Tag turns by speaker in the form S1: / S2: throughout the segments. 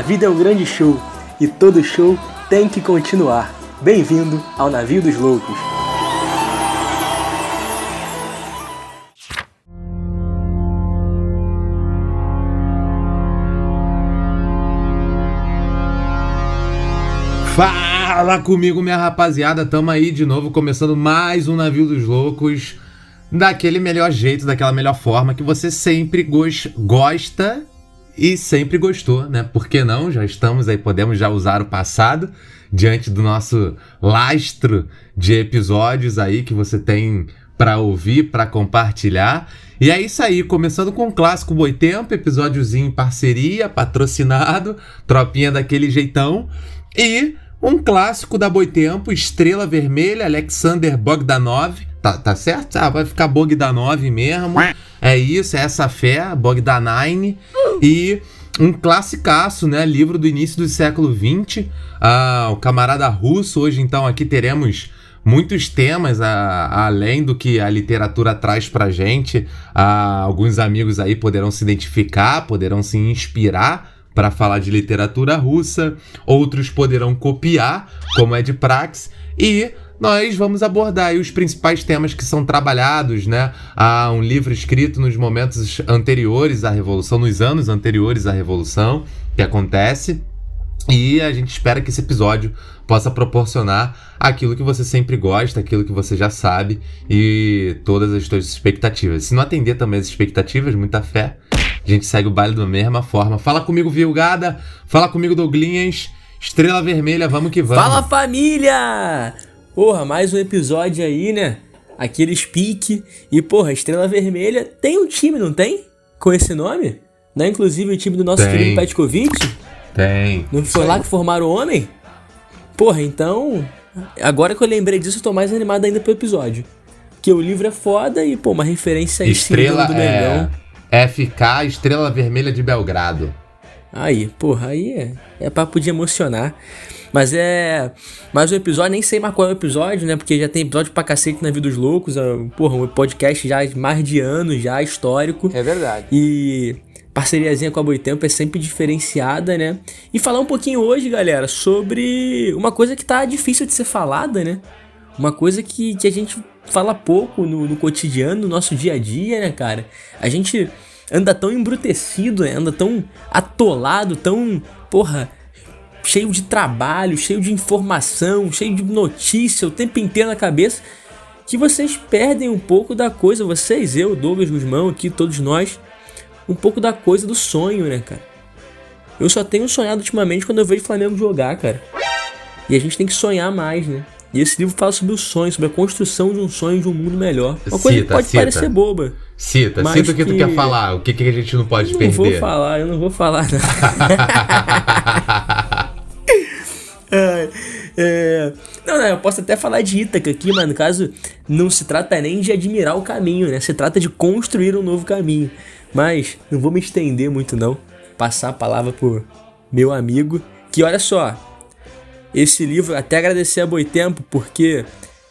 S1: A vida é um grande show e todo show tem que continuar. Bem-vindo ao Navio dos Loucos.
S2: Fala comigo, minha rapaziada. Tamo aí de novo, começando mais um Navio dos Loucos. Daquele melhor jeito, daquela melhor forma que você sempre gosta e sempre gostou, né? Por que não? Já estamos aí, podemos já usar o passado diante do nosso lastro de episódios aí que você tem para ouvir, para compartilhar. E é isso aí, começando com o clássico Boitempo, episódiozinho em parceria, patrocinado, tropinha daquele jeitão. E um clássico da Boitempo, Estrela Vermelha, Alexander Bogdanov. Tá, tá certo? Ah, vai ficar Bogdanov mesmo. É isso, é essa fé, Bogdanine. E um classicaço, né? Livro do início do século XX. Ah, o camarada russo. Hoje, então, aqui teremos muitos temas a, a, além do que a literatura traz pra gente. Ah, alguns amigos aí poderão se identificar, poderão se inspirar para falar de literatura russa, outros poderão copiar, como é de praxe, e nós vamos abordar os principais temas que são trabalhados, né? Há um livro escrito nos momentos anteriores à Revolução, nos anos anteriores à Revolução, que acontece. E a gente espera que esse episódio possa proporcionar aquilo que você sempre gosta, aquilo que você já sabe e todas as suas expectativas. Se não atender também as expectativas, muita fé, a gente segue o baile da mesma forma. Fala comigo, Vilgada. Fala comigo, Douglinhas. Estrela Vermelha, vamos que vamos.
S1: Fala, família! Porra, mais um episódio aí, né? Aquele speak. E, porra, Estrela Vermelha tem um time, não tem? Com esse nome? Não é inclusive o time do nosso
S2: tem.
S1: querido Petkovic?
S2: Tem.
S1: Não foi lá que formaram o homem? Porra, então. Agora que eu lembrei disso, eu tô mais animado ainda pro episódio. Que o livro é foda e, pô, uma referência
S2: Estrela do Mengão. É FK Estrela Vermelha de Belgrado.
S1: Aí, porra, aí é, é papo de emocionar. Mas é. Mas o episódio, nem sei mais qual é o episódio, né? Porque já tem episódio pra cacete na Vida dos Loucos. É, porra, um podcast já mais de anos, já histórico.
S3: É verdade.
S1: E parceriazinha com a Boitempo é sempre diferenciada, né? E falar um pouquinho hoje, galera, sobre uma coisa que tá difícil de ser falada, né? Uma coisa que, que a gente fala pouco no, no cotidiano, no nosso dia a dia, né, cara? A gente anda tão embrutecido, né? anda tão atolado, tão, porra, cheio de trabalho, cheio de informação, cheio de notícia o tempo inteiro na cabeça, que vocês perdem um pouco da coisa, vocês, eu, Douglas Guzmão, aqui, todos nós, um pouco da coisa do sonho, né, cara? Eu só tenho sonhado ultimamente quando eu vejo o Flamengo jogar, cara. E a gente tem que sonhar mais, né? E esse livro fala sobre o sonho, sobre a construção de um sonho de um mundo melhor. Uma coisa cita, que pode cita. parecer boba.
S2: Cita, cita o que, que, tu quer falar, o que, que a gente não pode
S1: eu
S2: perder.
S1: Eu não vou falar, eu não vou falar. é, é, não, não, eu posso até falar de Ítaca aqui, mas no caso não se trata nem de admirar o caminho, né? Se trata de construir um novo caminho. Mas não vou me estender muito não. Passar a palavra pro meu amigo, que olha só, esse livro, até agradecer a Boitempo, porque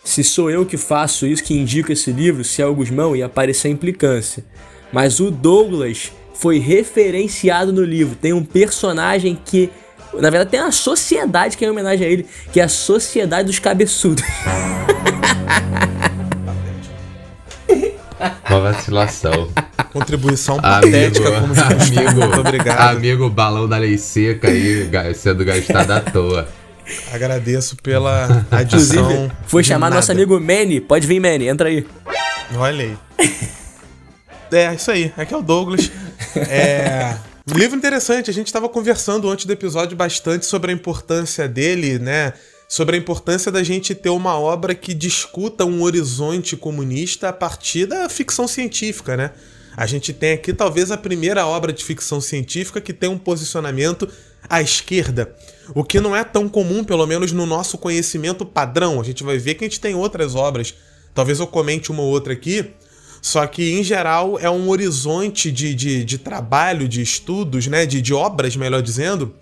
S1: se sou eu que faço isso, que indico esse livro, se é o Guzmão, ia aparecer a implicância. Mas o Douglas foi referenciado no livro. Tem um personagem que. Na verdade, tem uma sociedade que é em homenagem a ele, que é a Sociedade dos Cabeçudos.
S2: Uma vacilação.
S3: Contribuição patética, amigo, como
S2: amigo, Muito obrigado. Amigo balão da lei seca aí, sendo gastado à toa.
S3: Agradeço pela adição.
S1: Foi chamar nosso amigo Manny. Pode vir, Manny, entra aí.
S3: Olha aí. É, isso aí. Aqui é o Douglas. É. livro interessante, a gente estava conversando antes do episódio bastante sobre a importância dele, né? Sobre a importância da gente ter uma obra que discuta um horizonte comunista a partir da ficção científica, né? A gente tem aqui talvez a primeira obra de ficção científica que tem um posicionamento à esquerda. O que não é tão comum, pelo menos no nosso conhecimento padrão. A gente vai ver que a gente tem outras obras. Talvez eu comente uma ou outra aqui. Só que, em geral, é um horizonte de, de, de trabalho, de estudos, né? De, de obras, melhor dizendo,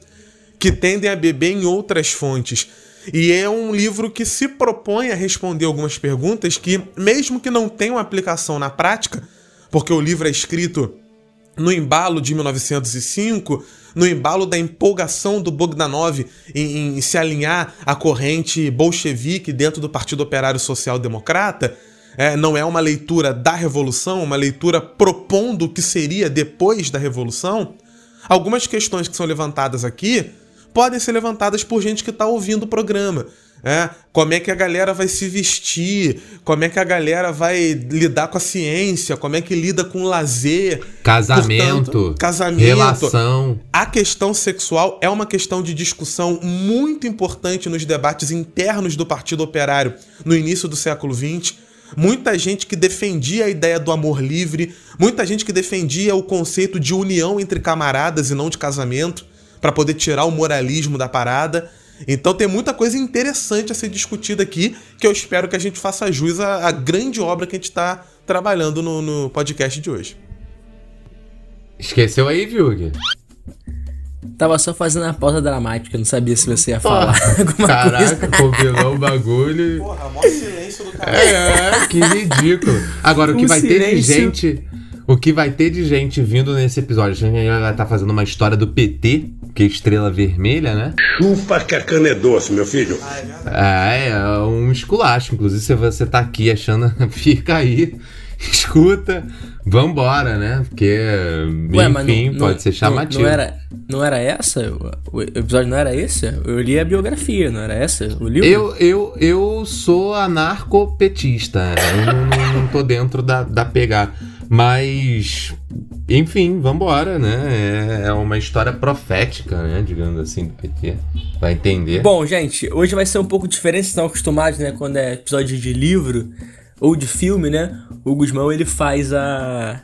S3: que tendem a beber em outras fontes. E é um livro que se propõe a responder algumas perguntas que, mesmo que não tenham aplicação na prática, porque o livro é escrito no embalo de 1905, no embalo da empolgação do Bogdanov em, em se alinhar à corrente bolchevique dentro do Partido Operário Social Democrata, é, não é uma leitura da revolução, uma leitura propondo o que seria depois da revolução, algumas questões que são levantadas aqui podem ser levantadas por gente que está ouvindo o programa. É, como é que a galera vai se vestir, como é que a galera vai lidar com a ciência, como é que lida com o lazer.
S2: Casamento. Portanto, casamento. Relação.
S3: A questão sexual é uma questão de discussão muito importante nos debates internos do Partido Operário no início do século XX. Muita gente que defendia a ideia do amor livre, muita gente que defendia o conceito de união entre camaradas e não de casamento, para poder tirar o moralismo da parada. Então tem muita coisa interessante a ser discutida aqui, que eu espero que a gente faça jus à, à grande obra que a gente está trabalhando no, no, podcast de hoje.
S2: Esqueceu aí, Vilg?
S1: Tava só fazendo a pausa dramática, não sabia se você ia falar alguma
S2: Caraca, coisa. combinou o bagulho. Porra, mó silêncio do cara. É, que ridículo. Agora, o que um vai silêncio. ter de gente. O que vai ter de gente vindo nesse episódio? A gente vai estar tá fazendo uma história do PT, que é Estrela Vermelha, né?
S4: Chupa que a cana é doce, meu filho.
S2: É, é um esculacho. Inclusive, se você tá aqui achando, fica aí, escuta, vambora, né? Porque, Ué, enfim, não, pode não, ser chamativo.
S1: Não, era, não era essa? O episódio não era esse? Eu li a biografia, não era essa? O livro?
S2: Eu, eu, eu sou anarcopetista. Eu não, não, não tô dentro da, da pegada. Mas, enfim, vambora, né? É, é uma história profética, né? Digamos assim, do PT. Vai entender.
S1: Bom, gente, hoje vai ser um pouco diferente, estão acostumados, né? Quando é episódio de livro ou de filme, né? O Guzmão ele faz a,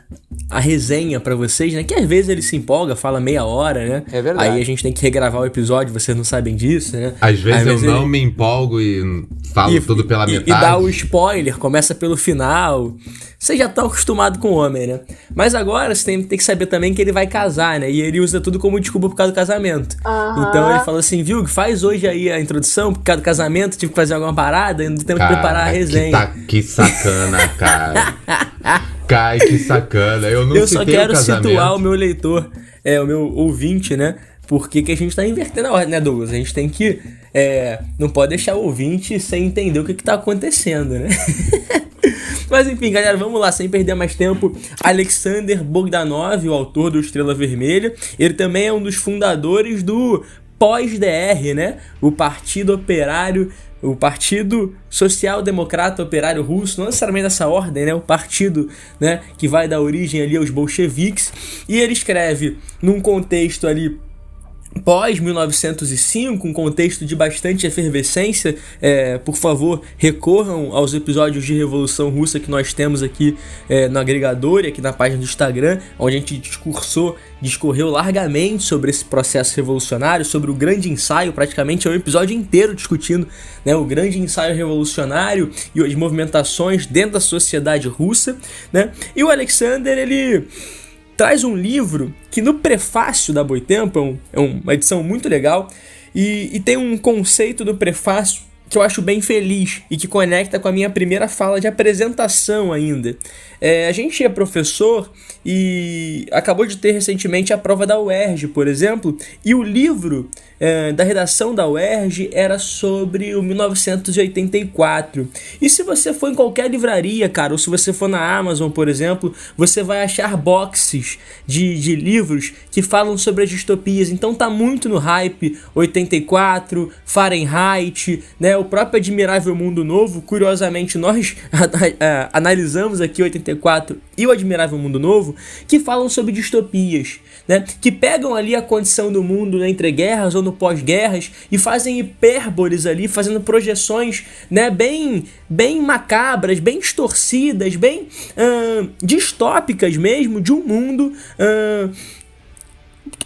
S1: a resenha para vocês, né? Que às vezes ele se empolga, fala meia hora, né?
S2: É verdade.
S1: Aí a gente tem que regravar o episódio, vocês não sabem disso, né?
S2: Às vezes, às vezes eu ele... não me empolgo e falo e, tudo pela metade.
S1: E dá o spoiler, começa pelo final. Você já tá acostumado com o homem, né? Mas agora você tem, tem, que saber também que ele vai casar, né? E ele usa tudo como desculpa por causa do casamento. Uhum. Então ele fala assim, viu, faz hoje aí a introdução, por causa do casamento, tive que fazer alguma parada, e não tem que preparar a resenha.
S2: Que, tá, que sacana, cara. Cai, que sacana. Eu não
S1: Eu só quero situar o meu leitor, é, o meu ouvinte, né? Porque que a gente tá invertendo a ordem, né, Douglas? A gente tem que. É, não pode deixar o ouvinte sem entender o que, que tá acontecendo, né? Mas enfim, galera, vamos lá, sem perder mais tempo. Alexander Bogdanov, o autor do Estrela Vermelha, ele também é um dos fundadores do pós-DR, né? O Partido Operário, o Partido Social Democrata Operário Russo, não necessariamente dessa ordem, né? O partido, né, que vai dar origem ali aos bolcheviques, e ele escreve num contexto ali pós-1905, um contexto de bastante efervescência, é, por favor, recorram aos episódios de Revolução Russa que nós temos aqui é, no agregador e aqui na página do Instagram, onde a gente discursou, discorreu largamente sobre esse processo revolucionário, sobre o grande ensaio, praticamente é um episódio inteiro discutindo né, o grande ensaio revolucionário e as movimentações dentro da sociedade russa, né? E o Alexander, ele traz um livro que no prefácio da Boitempo, é, é uma edição muito legal, e, e tem um conceito do prefácio que eu acho bem feliz e que conecta com a minha primeira fala de apresentação ainda. É, a gente é professor e acabou de ter recentemente a prova da UERJ, por exemplo, e o livro é, da redação da UERJ era sobre o 1984. E se você for em qualquer livraria, cara, ou se você for na Amazon, por exemplo, você vai achar boxes de, de livros que falam sobre as distopias. Então tá muito no hype 84, Fahrenheit, né? O próprio Admirável Mundo Novo. Curiosamente, nós analisamos aqui 84 e o Admirável Mundo Novo, que falam sobre distopias, né? Que pegam ali a condição do mundo entre guerras ou no pós-guerras e fazem hipérboles ali, fazendo projeções, né, bem, bem macabras, bem distorcidas, bem uh, distópicas mesmo de um mundo uh,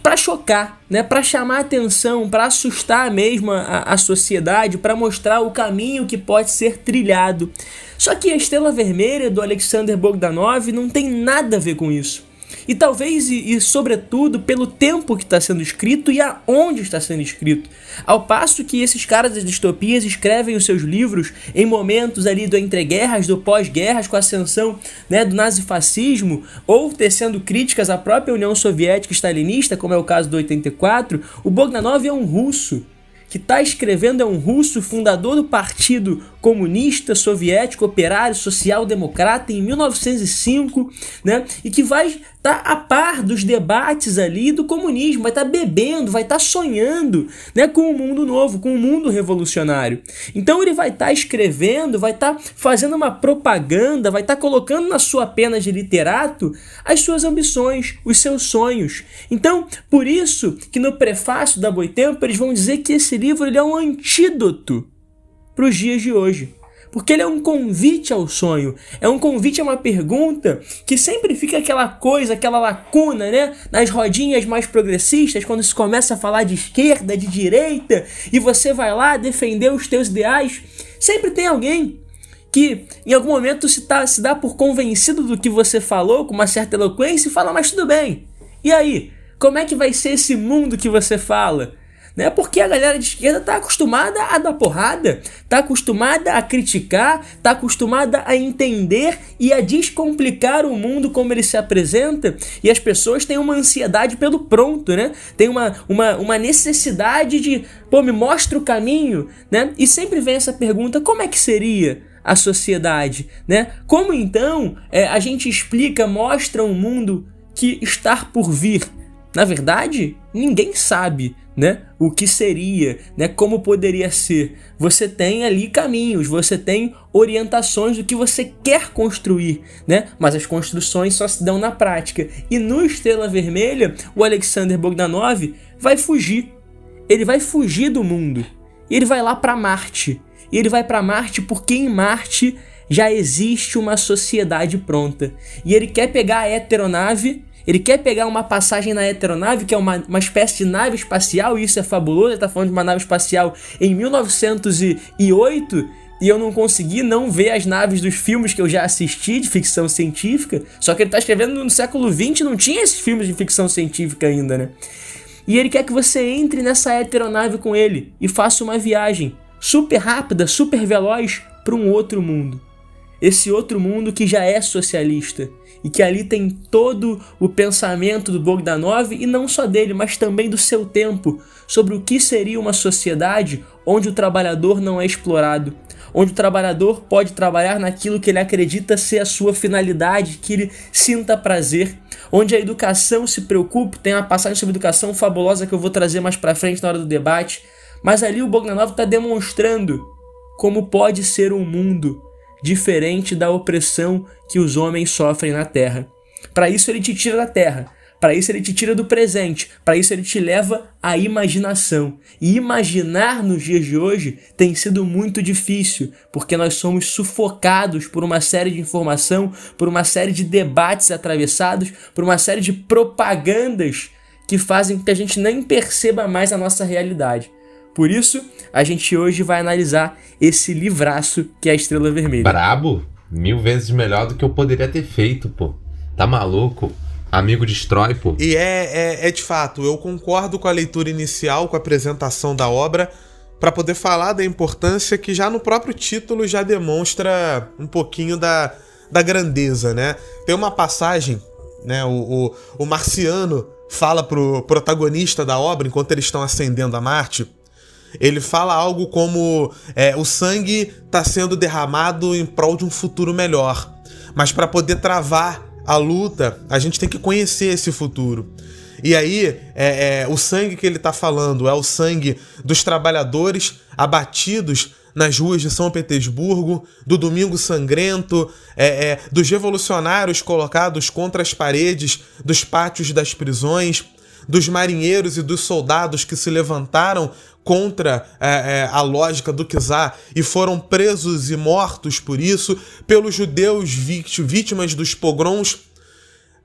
S1: para chocar, né, para chamar atenção, para assustar mesmo a, a sociedade, para mostrar o caminho que pode ser trilhado. Só que a Estrela Vermelha do Alexander Bogdanov não tem nada a ver com isso. E talvez, e, e sobretudo, pelo tempo que está sendo escrito e aonde está sendo escrito. Ao passo que esses caras das distopias escrevem os seus livros em momentos ali do entreguerras, do pós-guerras, com a ascensão né, do nazifascismo, ou tecendo críticas à própria União Soviética stalinista, como é o caso do 84, o Bogdanov é um russo que está escrevendo é um russo fundador do Partido Comunista Soviético Operário Social Democrata em 1905, né? E que vai estar tá a par dos debates ali do comunismo, vai estar tá bebendo, vai estar tá sonhando, né, com o um mundo novo, com o um mundo revolucionário. Então ele vai estar tá escrevendo, vai estar tá fazendo uma propaganda, vai estar tá colocando na sua pena de literato as suas ambições, os seus sonhos. Então, por isso que no prefácio da Boitempo eles vão dizer que esse livro ele é um antídoto para os dias de hoje. Porque ele é um convite ao sonho, é um convite a uma pergunta que sempre fica aquela coisa, aquela lacuna, né? Nas rodinhas mais progressistas, quando se começa a falar de esquerda, de direita, e você vai lá defender os teus ideais, sempre tem alguém que em algum momento se, tá, se dá por convencido do que você falou, com uma certa eloquência, e fala, mas tudo bem. E aí? Como é que vai ser esse mundo que você fala? Né? Porque a galera de esquerda tá acostumada a dar porrada, tá acostumada a criticar, tá acostumada a entender e a descomplicar o mundo como ele se apresenta, e as pessoas têm uma ansiedade pelo pronto, né? Tem uma, uma, uma necessidade de, pô, me mostra o caminho, né? E sempre vem essa pergunta: como é que seria? a sociedade, né? Como então é, a gente explica, mostra um mundo que está por vir? Na verdade, ninguém sabe, né? O que seria, né? Como poderia ser. Você tem ali caminhos, você tem orientações do que você quer construir, né? Mas as construções só se dão na prática. E no Estrela Vermelha, o Alexander Bogdanov vai fugir. Ele vai fugir do mundo. Ele vai lá para Marte. Ele vai para Marte porque em Marte já existe uma sociedade pronta. E ele quer pegar a heteronave ele quer pegar uma passagem na aeronave, que é uma, uma espécie de nave espacial, e isso é fabuloso. Ele tá falando de uma nave espacial em 1908 e eu não consegui não ver as naves dos filmes que eu já assisti de ficção científica. Só que ele tá escrevendo no século XX, não tinha esses filmes de ficção científica ainda, né? E ele quer que você entre nessa aeronave com ele e faça uma viagem super rápida, super veloz para um outro mundo. Esse outro mundo que já é socialista e que ali tem todo o pensamento do Bogdanov e não só dele, mas também do seu tempo, sobre o que seria uma sociedade onde o trabalhador não é explorado, onde o trabalhador pode trabalhar naquilo que ele acredita ser a sua finalidade, que ele sinta prazer, onde a educação se preocupe, tem uma passagem sobre educação fabulosa que eu vou trazer mais para frente na hora do debate, mas ali o Bogdanov está demonstrando como pode ser um mundo diferente da opressão que os homens sofrem na terra. Para isso ele te tira da terra, para isso ele te tira do presente, para isso ele te leva à imaginação. E imaginar nos dias de hoje tem sido muito difícil, porque nós somos sufocados por uma série de informação, por uma série de debates atravessados, por uma série de propagandas que fazem com que a gente nem perceba mais a nossa realidade. Por isso, a gente hoje vai analisar esse livraço que é a Estrela Vermelha.
S2: Brabo? Mil vezes melhor do que eu poderia ter feito, pô. Tá maluco? Amigo destrói, pô.
S3: E é, é, é de fato, eu concordo com a leitura inicial, com a apresentação da obra, para poder falar da importância que já no próprio título já demonstra um pouquinho da, da grandeza, né? Tem uma passagem, né? O, o, o marciano fala pro protagonista da obra, enquanto eles estão ascendendo a Marte, ele fala algo como é, o sangue está sendo derramado em prol de um futuro melhor. Mas para poder travar a luta, a gente tem que conhecer esse futuro. E aí, é, é, o sangue que ele está falando é o sangue dos trabalhadores abatidos nas ruas de São Petersburgo, do Domingo Sangrento, é, é, dos revolucionários colocados contra as paredes dos pátios das prisões, dos marinheiros e dos soldados que se levantaram contra é, é, a lógica do Kizar e foram presos e mortos por isso, pelos judeus vítimas dos pogroms.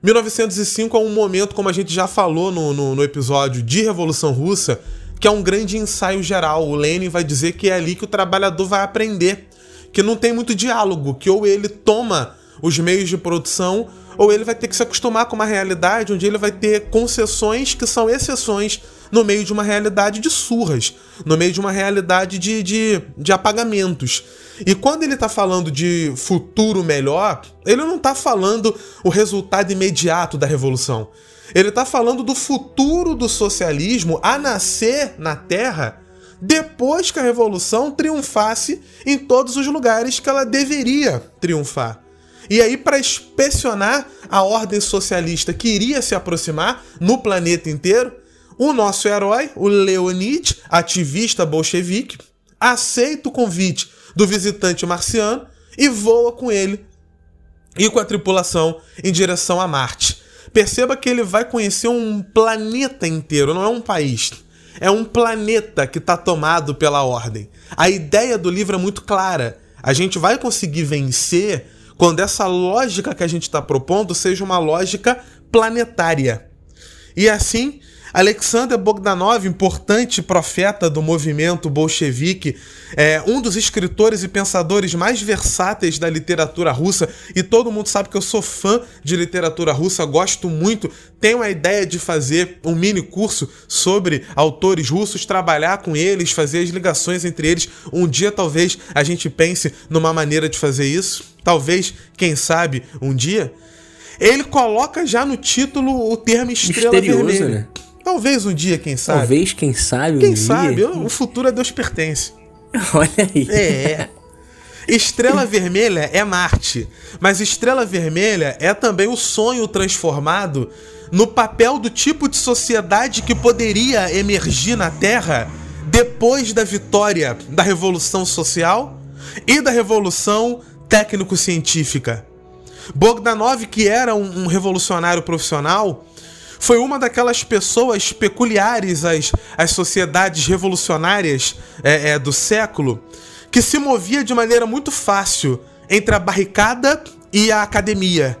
S3: 1905 é um momento, como a gente já falou no, no, no episódio de Revolução Russa, que é um grande ensaio geral. O Lenin vai dizer que é ali que o trabalhador vai aprender, que não tem muito diálogo, que ou ele toma os meios de produção ou ele vai ter que se acostumar com uma realidade onde ele vai ter concessões que são exceções no meio de uma realidade de surras, no meio de uma realidade de, de, de apagamentos. E quando ele está falando de futuro melhor, ele não está falando o resultado imediato da revolução. Ele está falando do futuro do socialismo a nascer na Terra depois que a revolução triunfasse em todos os lugares que ela deveria triunfar. E aí, para inspecionar a ordem socialista que iria se aproximar no planeta inteiro, o nosso herói, o Leonid, ativista bolchevique, aceita o convite do visitante marciano e voa com ele e com a tripulação em direção a Marte. Perceba que ele vai conhecer um planeta inteiro, não é um país. É um planeta que está tomado pela ordem. A ideia do livro é muito clara. A gente vai conseguir vencer quando essa lógica que a gente está propondo seja uma lógica planetária. E assim, Alexander Bogdanov, importante profeta do movimento bolchevique, é um dos escritores e pensadores mais versáteis da literatura russa, e todo mundo sabe que eu sou fã de literatura russa, gosto muito, tenho a ideia de fazer um mini curso sobre autores russos, trabalhar com eles, fazer as ligações entre eles. Um dia talvez a gente pense numa maneira de fazer isso, talvez, quem sabe, um dia. Ele coloca já no título o termo estrela
S1: Misterioso,
S3: vermelha.
S1: né?
S3: Talvez um dia, quem sabe.
S1: Talvez, quem sabe, um
S3: Quem
S1: dia.
S3: sabe? O futuro a Deus pertence.
S1: Olha aí.
S3: É. Estrela Vermelha é Marte, mas Estrela Vermelha é também o sonho transformado no papel do tipo de sociedade que poderia emergir na Terra depois da vitória da Revolução Social e da Revolução Técnico-Científica. Bogdanov, que era um, um revolucionário profissional, foi uma daquelas pessoas peculiares às, às sociedades revolucionárias é, é, do século que se movia de maneira muito fácil entre a barricada e a academia,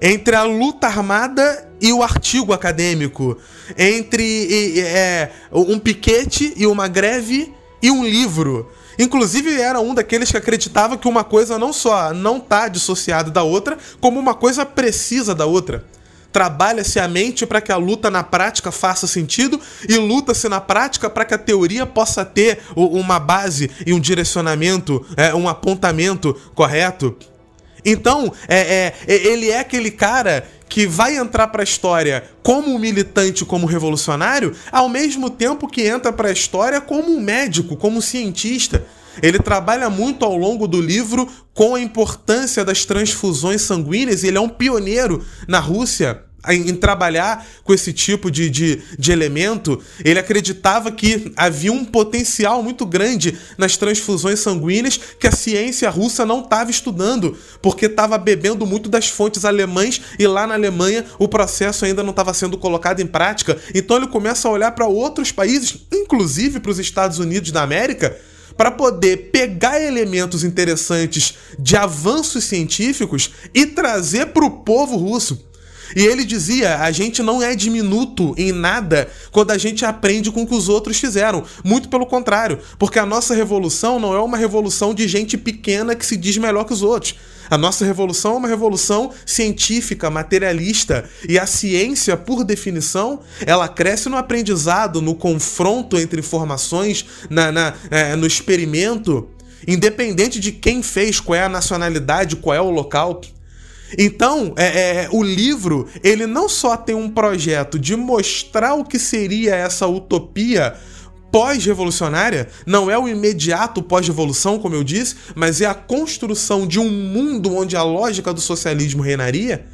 S3: entre a luta armada e o artigo acadêmico, entre e, é, um piquete e uma greve e um livro. Inclusive era um daqueles que acreditava que uma coisa não só não está dissociada da outra, como uma coisa precisa da outra. Trabalha-se a mente para que a luta na prática faça sentido e luta-se na prática para que a teoria possa ter uma base e um direcionamento, é, um apontamento correto. Então, é, é, ele é aquele cara que vai entrar para a história como um militante, como revolucionário, ao mesmo tempo que entra para a história como um médico, como um cientista. Ele trabalha muito ao longo do livro com a importância das transfusões sanguíneas e ele é um pioneiro na Rússia em, em trabalhar com esse tipo de, de, de elemento. Ele acreditava que havia um potencial muito grande nas transfusões sanguíneas que a ciência russa não estava estudando, porque estava bebendo muito das fontes alemães e lá na Alemanha o processo ainda não estava sendo colocado em prática. Então ele começa a olhar para outros países, inclusive para os Estados Unidos da América para poder pegar elementos interessantes de avanços científicos e trazer para o povo russo. E ele dizia: a gente não é diminuto em nada quando a gente aprende com o que os outros fizeram. Muito pelo contrário, porque a nossa revolução não é uma revolução de gente pequena que se diz melhor que os outros. A nossa revolução é uma revolução científica, materialista, e a ciência, por definição, ela cresce no aprendizado, no confronto entre informações, na, na é, no experimento, independente de quem fez, qual é a nacionalidade, qual é o local. Então, é, é, o livro, ele não só tem um projeto de mostrar o que seria essa utopia pós-revolucionária, não é o imediato pós-revolução, como eu disse, mas é a construção de um mundo onde a lógica do socialismo reinaria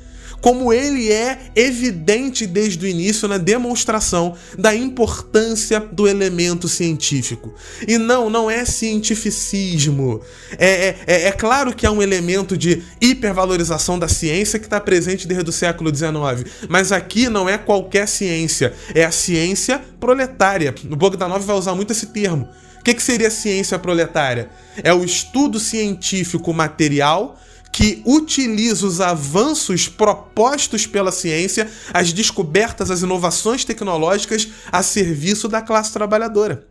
S3: como ele é evidente desde o início na demonstração da importância do elemento científico. E não, não é cientificismo. É, é, é, é claro que há um elemento de hipervalorização da ciência que está presente desde o século XIX, mas aqui não é qualquer ciência, é a ciência proletária. O Bogdanov vai usar muito esse termo. O que, que seria ciência proletária? É o estudo científico material que utiliza os avanços propostos pela ciência, as descobertas, as inovações tecnológicas a serviço da classe trabalhadora.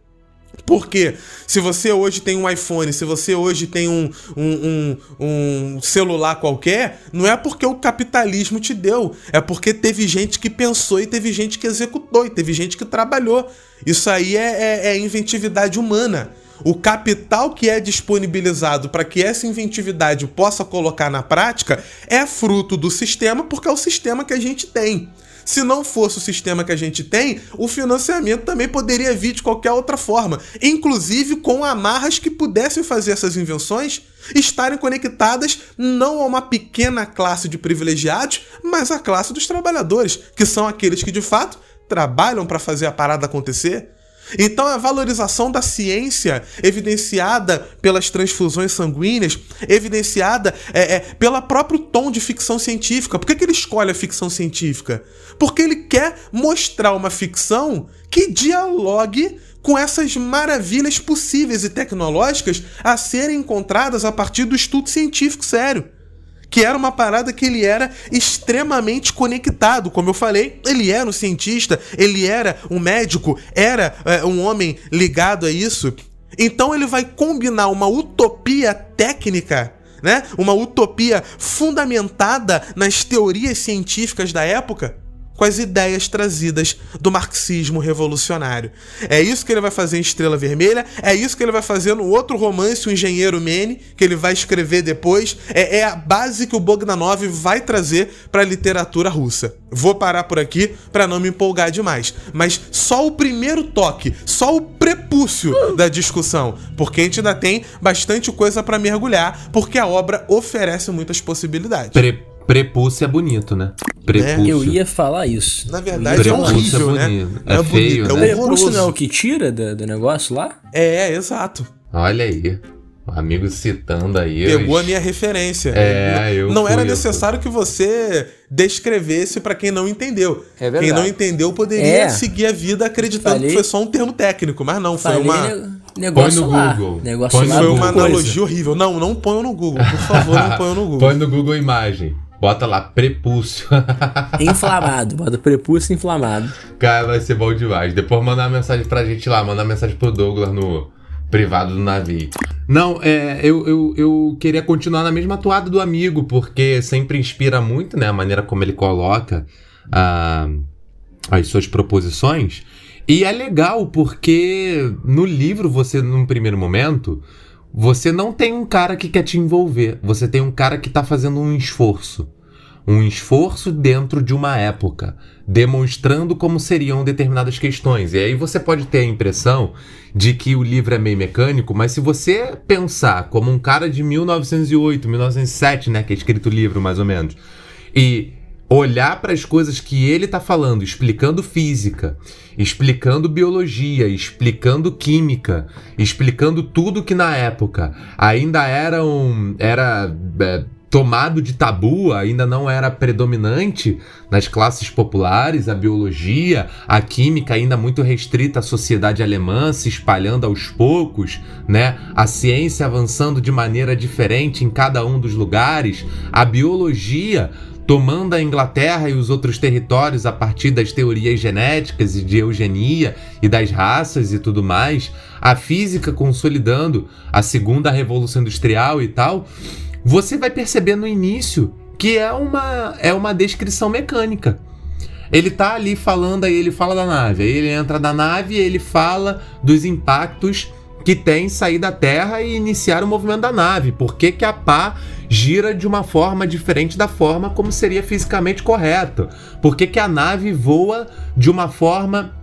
S3: Porque se você hoje tem um iPhone, se você hoje tem um, um, um, um, celular qualquer, não é porque o capitalismo te deu, é porque teve gente que pensou e teve gente que executou e teve gente que trabalhou. Isso aí é, é, é inventividade humana. O capital que é disponibilizado para que essa inventividade possa colocar na prática é fruto do sistema, porque é o sistema que a gente tem. Se não fosse o sistema que a gente tem, o financiamento também poderia vir de qualquer outra forma, inclusive com amarras que pudessem fazer essas invenções estarem conectadas não a uma pequena classe de privilegiados, mas à classe dos trabalhadores, que são aqueles que de fato trabalham para fazer a parada acontecer. Então a valorização da ciência, evidenciada pelas transfusões sanguíneas, evidenciada é, é, pelo próprio tom de ficção científica. Por que, que ele escolhe a ficção científica? Porque ele quer mostrar uma ficção que dialogue com essas maravilhas possíveis e tecnológicas a serem encontradas a partir do estudo científico sério que era uma parada que ele era extremamente conectado. Como eu falei, ele era um cientista, ele era um médico, era é, um homem ligado a isso. Então ele vai combinar uma utopia técnica né? Uma utopia fundamentada nas teorias científicas da época com as ideias trazidas do marxismo revolucionário. É isso que ele vai fazer em Estrela Vermelha, é isso que ele vai fazer no outro romance, O Engenheiro Mene, que ele vai escrever depois. É, é a base que o Bogdanov vai trazer para a literatura russa. Vou parar por aqui para não me empolgar demais, mas só o primeiro toque, só o prepúcio da discussão, porque a gente ainda tem bastante coisa para mergulhar, porque a obra oferece muitas possibilidades.
S2: Pre Prepúcio é bonito, né?
S1: Prepúcio. Eu ia falar isso.
S3: Na verdade é horrível, é né?
S2: É, é feio, bonito,
S1: né? É Prepúcio não é o que tira do, do negócio lá?
S3: É, exato.
S2: Olha aí. O amigo citando aí.
S3: Pegou a minha referência.
S2: É, eu
S3: Não fui, era necessário que você descrevesse para quem não entendeu. É verdade. Quem não entendeu poderia é. seguir a vida acreditando Falei. que foi só um termo técnico, mas não, foi Falei uma.
S1: Negócio
S2: põe no
S1: lá.
S2: Google.
S1: Negócio
S3: põe
S1: lá
S3: foi uma analogia horrível. Não, não ponham no Google. Por favor, não ponham no Google.
S2: põe no Google Imagem. Bota lá, prepúcio.
S1: inflamado, bota prepúcio inflamado.
S2: Cara, vai ser bom demais. Depois mandar uma mensagem pra gente lá, mandar mensagem pro Douglas no privado do navio. Não, é, eu, eu, eu queria continuar na mesma toada do amigo, porque sempre inspira muito, né? A maneira como ele coloca uh, as suas proposições. E é legal, porque no livro você, num primeiro momento, você não tem um cara que quer te envolver, você tem um cara que está fazendo um esforço. Um esforço dentro de uma época, demonstrando como seriam determinadas questões. E aí você pode ter a impressão de que o livro é meio mecânico, mas se você pensar como um cara de 1908, 1907, né, que é escrito o livro mais ou menos, e olhar para as coisas que ele está falando, explicando física, explicando biologia, explicando química, explicando tudo que na época ainda era um, era é, tomado de tabu, ainda não era predominante nas classes populares, a biologia, a química ainda muito restrita à sociedade alemã, se espalhando aos poucos, né? A ciência avançando de maneira diferente em cada um dos lugares, a biologia tomando a Inglaterra e os outros territórios a partir das teorias genéticas e de eugenia e das raças e tudo mais, a física consolidando a segunda revolução industrial e tal, você vai perceber no início que é uma, é uma descrição mecânica. Ele tá ali falando, aí ele fala da nave, aí ele entra na nave e ele fala dos impactos que tem sair da Terra e iniciar o movimento da nave. Por que, que a pá gira de uma forma diferente da forma como seria fisicamente correto? Por que, que a nave voa de uma forma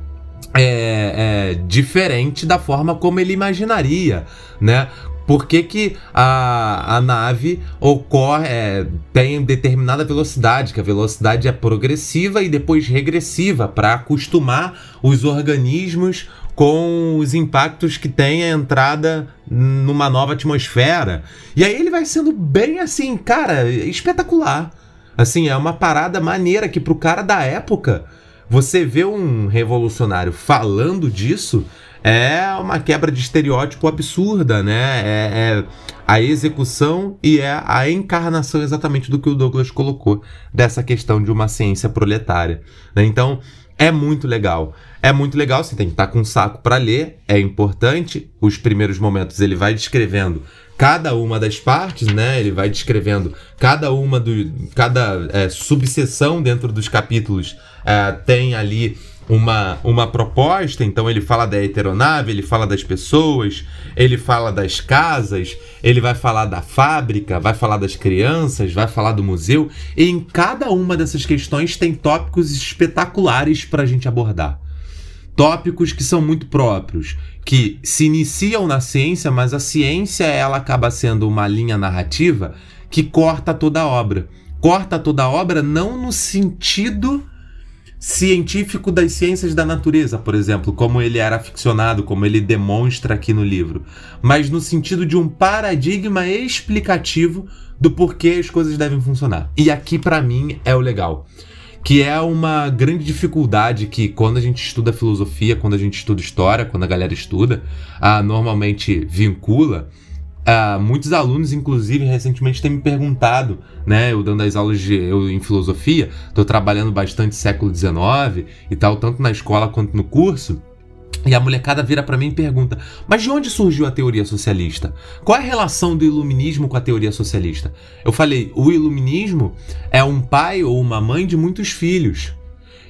S2: é, é, diferente da forma como ele imaginaria, né? Por que, que a, a nave ocorre, é, tem determinada velocidade, que a velocidade é progressiva e depois regressiva, para acostumar os organismos com os impactos que tem a entrada numa nova atmosfera. E aí ele vai sendo bem assim, cara, espetacular. Assim, é uma parada maneira que pro cara da época, você vê um revolucionário falando disso, é uma quebra de estereótipo absurda, né? É, é, a execução e é a encarnação exatamente do que o Douglas colocou dessa questão de uma ciência proletária. Né? Então, é muito legal. É muito legal, você tem que estar com um saco para ler, é importante. Os primeiros momentos ele vai descrevendo cada uma das partes, né? Ele vai descrevendo cada uma do. cada é, subseção dentro dos capítulos é, tem ali uma, uma proposta, então ele fala da heteronave, ele fala das pessoas, ele fala das casas, ele vai falar da fábrica, vai falar das crianças, vai falar do museu, e em cada uma dessas questões tem tópicos espetaculares para a gente abordar. Tópicos que são muito próprios, que se iniciam na ciência, mas a ciência ela acaba sendo uma linha narrativa que corta toda a obra. Corta toda a obra não no sentido científico das ciências da natureza, por exemplo, como ele era ficcionado, como ele demonstra aqui no livro, mas no sentido de um paradigma explicativo do porquê as coisas devem funcionar. E aqui para mim é o legal, que é uma grande dificuldade que quando a gente estuda filosofia, quando a gente estuda história, quando a galera estuda, ah, normalmente vincula Uh, muitos alunos, inclusive, recentemente têm me perguntado, né? Eu dando as aulas de eu em filosofia, estou trabalhando bastante século XIX e tal, tanto na escola quanto no curso. E a molecada vira para mim e pergunta: Mas de onde surgiu a teoria socialista? Qual é a relação do iluminismo com a teoria socialista? Eu falei: o iluminismo é um pai ou uma mãe de muitos filhos.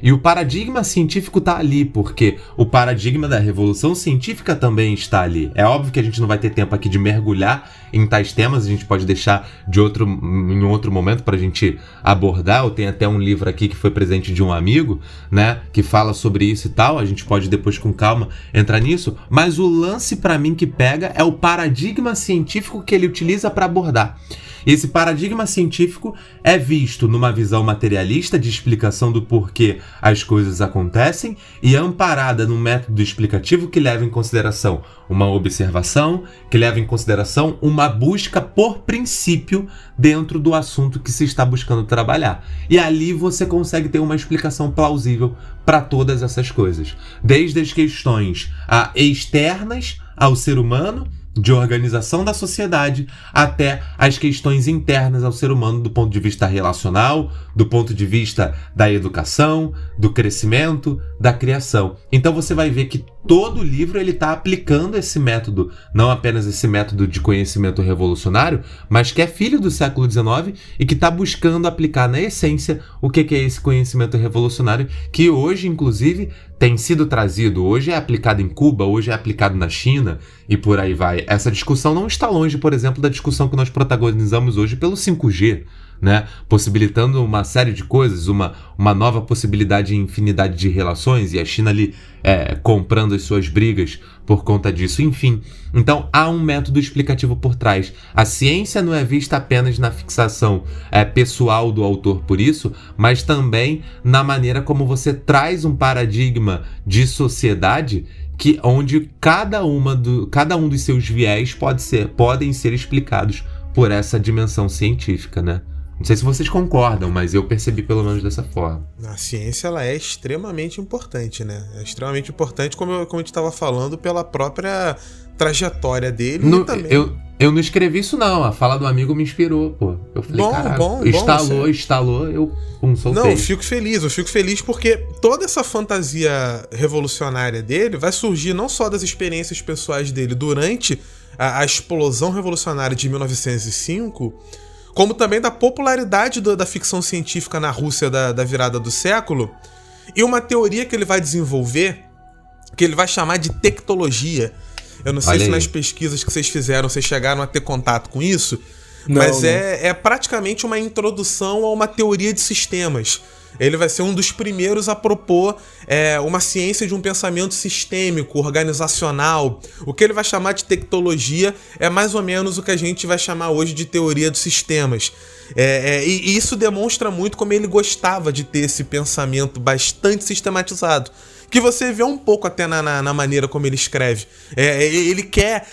S2: E o paradigma científico está ali, porque o paradigma da revolução científica também está ali. É óbvio que a gente não vai ter tempo aqui de mergulhar em tais temas, a gente pode deixar de outro, em outro momento para a gente abordar. Eu tenho até um livro aqui que foi presente de um amigo, né, que fala sobre isso e tal. A gente pode depois com calma entrar nisso. Mas o lance para mim que pega é o paradigma científico que ele utiliza para abordar. Esse paradigma científico é visto numa visão materialista de explicação do porquê as coisas acontecem e amparada num método explicativo que leva em consideração uma observação, que leva em consideração uma busca por princípio dentro do assunto que se está buscando trabalhar. E ali você consegue ter uma explicação plausível para todas essas coisas, desde as questões a, externas ao ser humano de organização da sociedade até as questões internas ao ser humano do ponto de vista relacional, do ponto de vista da educação, do crescimento, da criação. Então você vai ver que todo livro ele está aplicando esse método, não apenas esse método de conhecimento revolucionário, mas que é filho do século XIX e que está buscando aplicar na essência o que é esse conhecimento revolucionário que hoje, inclusive, tem sido trazido, hoje é aplicado em Cuba, hoje é aplicado na China e por aí vai. Essa discussão não está longe, por exemplo, da discussão que nós protagonizamos hoje pelo 5G né? Possibilitando uma série de coisas, uma, uma nova possibilidade em infinidade de relações, e a China ali é, comprando as suas brigas por conta disso. Enfim, então há um método explicativo por trás. A ciência não é vista apenas na fixação é, pessoal do autor por isso, mas também na maneira como você traz um paradigma de sociedade que onde cada uma do cada um dos seus viés pode ser podem ser explicados por essa dimensão científica, né? Não sei se vocês concordam, mas eu percebi pelo menos dessa forma.
S3: A ciência ela é extremamente importante, né? É extremamente importante, como, eu, como a gente estava falando, pela própria trajetória dele
S2: no,
S3: também.
S2: Eu, eu não escrevi isso, não. A fala do amigo me inspirou, pô. Eu falei, bom, caralho, bom, instalou, bom, instalou, eu um, soltei.
S3: Não, eu fico feliz, eu fico feliz porque toda essa fantasia revolucionária dele vai surgir não só das experiências pessoais dele durante a, a explosão revolucionária de 1905 como também da popularidade do, da ficção científica na Rússia da, da virada do século, e uma teoria que ele vai desenvolver, que ele vai chamar de tectologia. Eu não sei Olha se aí. nas pesquisas que vocês fizeram vocês chegaram a ter contato com isso, não, mas não. É, é praticamente uma introdução a uma teoria de sistemas. Ele vai ser um dos primeiros a propor é, uma ciência de um pensamento sistêmico, organizacional. O que ele vai chamar de tectologia é mais ou menos o que a gente vai chamar hoje de teoria dos sistemas. É, é, e isso demonstra muito como ele gostava de ter esse pensamento bastante sistematizado que você vê um pouco até na, na, na maneira como ele escreve. É, é ele quer.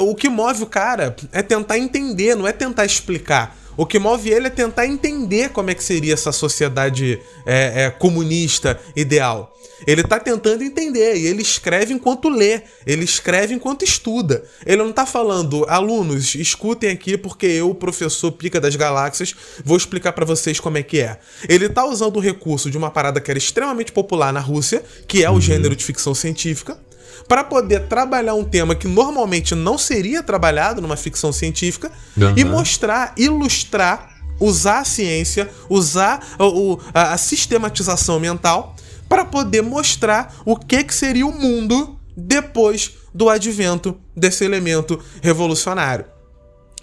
S3: O que move o cara é tentar entender, não é tentar explicar. O que move ele é tentar entender como é que seria essa sociedade é, é, comunista ideal. Ele está tentando entender e ele escreve enquanto lê, ele escreve enquanto estuda. Ele não está falando, alunos, escutem aqui porque eu, professor Pica das Galáxias, vou explicar para vocês como é que é. Ele está usando o recurso de uma parada que era extremamente popular na Rússia, que é o uhum. gênero de ficção científica, para poder trabalhar um tema que normalmente não seria trabalhado numa ficção científica uhum. e mostrar, ilustrar, usar a ciência, usar o, a, a sistematização mental para poder mostrar o que, que seria o mundo depois do advento desse elemento revolucionário.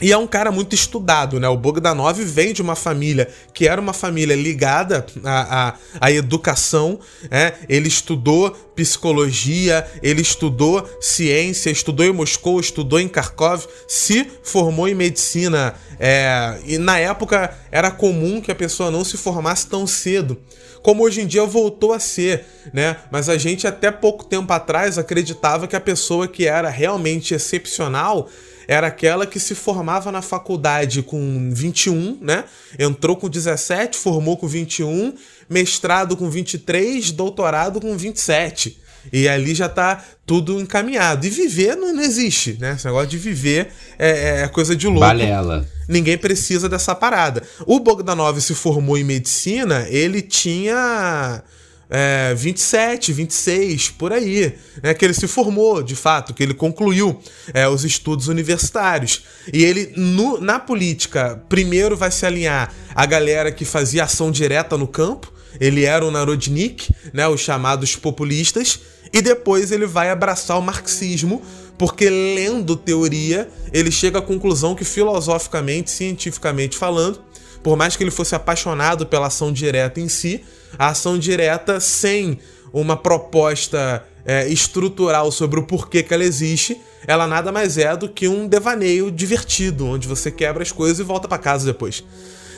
S3: E é um cara muito estudado, né? O Bogdanov vem de uma família que era uma família ligada à, à, à educação, né? Ele estudou psicologia, ele estudou ciência, estudou em Moscou, estudou em Kharkov, se formou em medicina. É, e na época era comum que a pessoa não se formasse tão cedo como hoje em dia voltou a ser, né? Mas a gente até pouco tempo atrás acreditava que a pessoa que era realmente excepcional era aquela que se formava na faculdade com 21, né? Entrou com 17, formou com 21, mestrado com 23, doutorado com 27. E ali já tá tudo encaminhado. E viver não, não existe, né? Esse negócio de viver é, é coisa de louco.
S2: Balela.
S3: Ninguém precisa dessa parada. O Bogdanov se formou em medicina, ele tinha é, 27, 26, por aí, né, que ele se formou, de fato, que ele concluiu é, os estudos universitários. E ele, no, na política, primeiro vai se alinhar a galera que fazia ação direta no campo, ele era o Narodnik, né, os chamados populistas, e depois ele vai abraçar o marxismo, porque lendo teoria, ele chega à conclusão que filosoficamente, cientificamente falando, por mais que ele fosse apaixonado pela ação direta em si, a ação direta sem uma proposta é, estrutural sobre o porquê que ela existe, ela nada mais é do que um devaneio divertido, onde você quebra as coisas e volta para casa depois.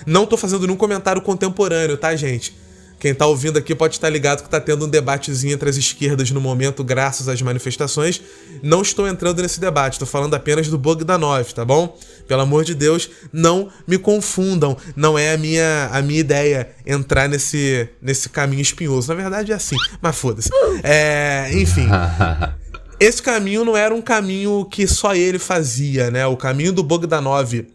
S3: Não tô fazendo nenhum comentário contemporâneo, tá, gente? Quem tá ouvindo aqui pode estar ligado que tá tendo um debatezinho entre as esquerdas no momento, graças às manifestações. Não estou entrando nesse debate, estou falando apenas do Bogdanov, tá bom? Pelo amor de Deus, não me confundam. Não é a minha, a minha ideia entrar nesse, nesse caminho espinhoso. Na verdade é assim, mas foda-se. É, enfim. Esse caminho não era um caminho que só ele fazia, né? O caminho do Bogdanov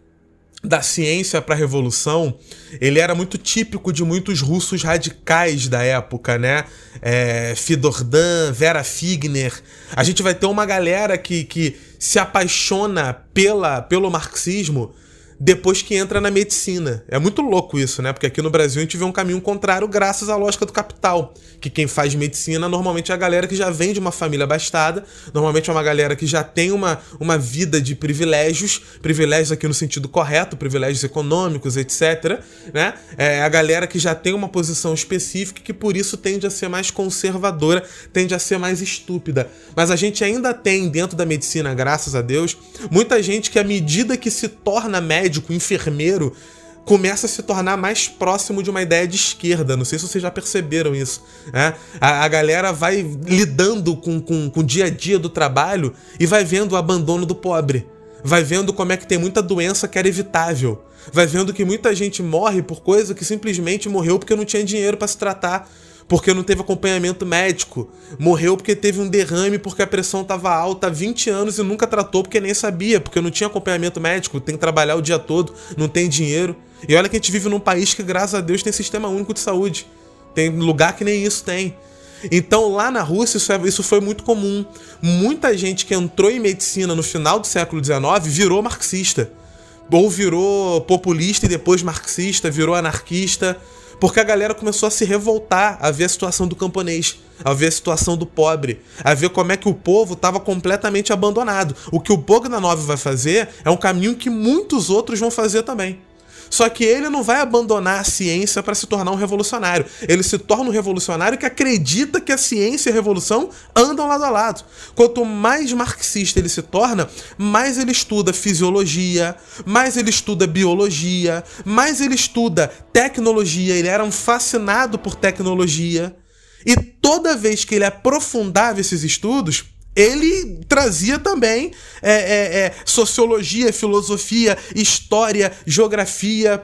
S3: da ciência para a revolução, ele era muito típico de muitos russos radicais da época, né? É, Fidordan, Vera Figner. A gente vai ter uma galera que, que se apaixona pela, pelo marxismo depois que entra na medicina. É muito louco isso, né? Porque aqui no Brasil a gente vê um caminho contrário graças à lógica do capital. Que quem faz medicina normalmente é a galera que já vem de uma família abastada, normalmente é uma galera que já tem uma, uma vida de privilégios, privilégios aqui no sentido correto, privilégios econômicos, etc. Né? É a galera que já tem uma posição específica que por isso tende a ser mais conservadora, tende a ser mais estúpida. Mas a gente ainda tem dentro da medicina, graças a Deus, muita gente que à medida que se torna médico, médico, enfermeiro, começa a se tornar mais próximo de uma ideia de esquerda. Não sei se vocês já perceberam isso. Né? A, a, galera vai lidando com, com, com o dia a dia do trabalho e vai vendo o abandono do pobre. Vai vendo como é que tem muita doença que era evitável. Vai vendo que muita gente morre por coisa que simplesmente morreu porque não tinha dinheiro para se tratar porque não teve acompanhamento médico. Morreu porque teve um derrame porque a pressão estava alta há 20 anos e nunca tratou porque nem sabia, porque não tinha acompanhamento médico, tem que trabalhar o dia todo, não tem dinheiro. E olha que a gente vive num país que, graças a Deus, tem sistema único de saúde. Tem lugar que nem isso tem. Então lá na Rússia isso, é, isso foi muito comum. Muita gente que entrou em medicina no final do século XIX virou marxista. Ou virou populista e depois marxista, virou anarquista. Porque a galera começou a se revoltar a ver a situação do camponês, a ver a situação do pobre, a ver como é que o povo estava completamente abandonado. O que o Bogdanov vai fazer é um caminho que muitos outros vão fazer também. Só que ele não vai abandonar a ciência para se tornar um revolucionário. Ele se torna um revolucionário que acredita que a ciência e a revolução andam lado a lado. Quanto mais marxista ele se torna, mais ele estuda fisiologia, mais ele estuda biologia, mais ele estuda tecnologia. Ele era um fascinado por tecnologia. E toda vez que ele aprofundava esses estudos, ele trazia também é, é, é, sociologia, filosofia, história, geografia,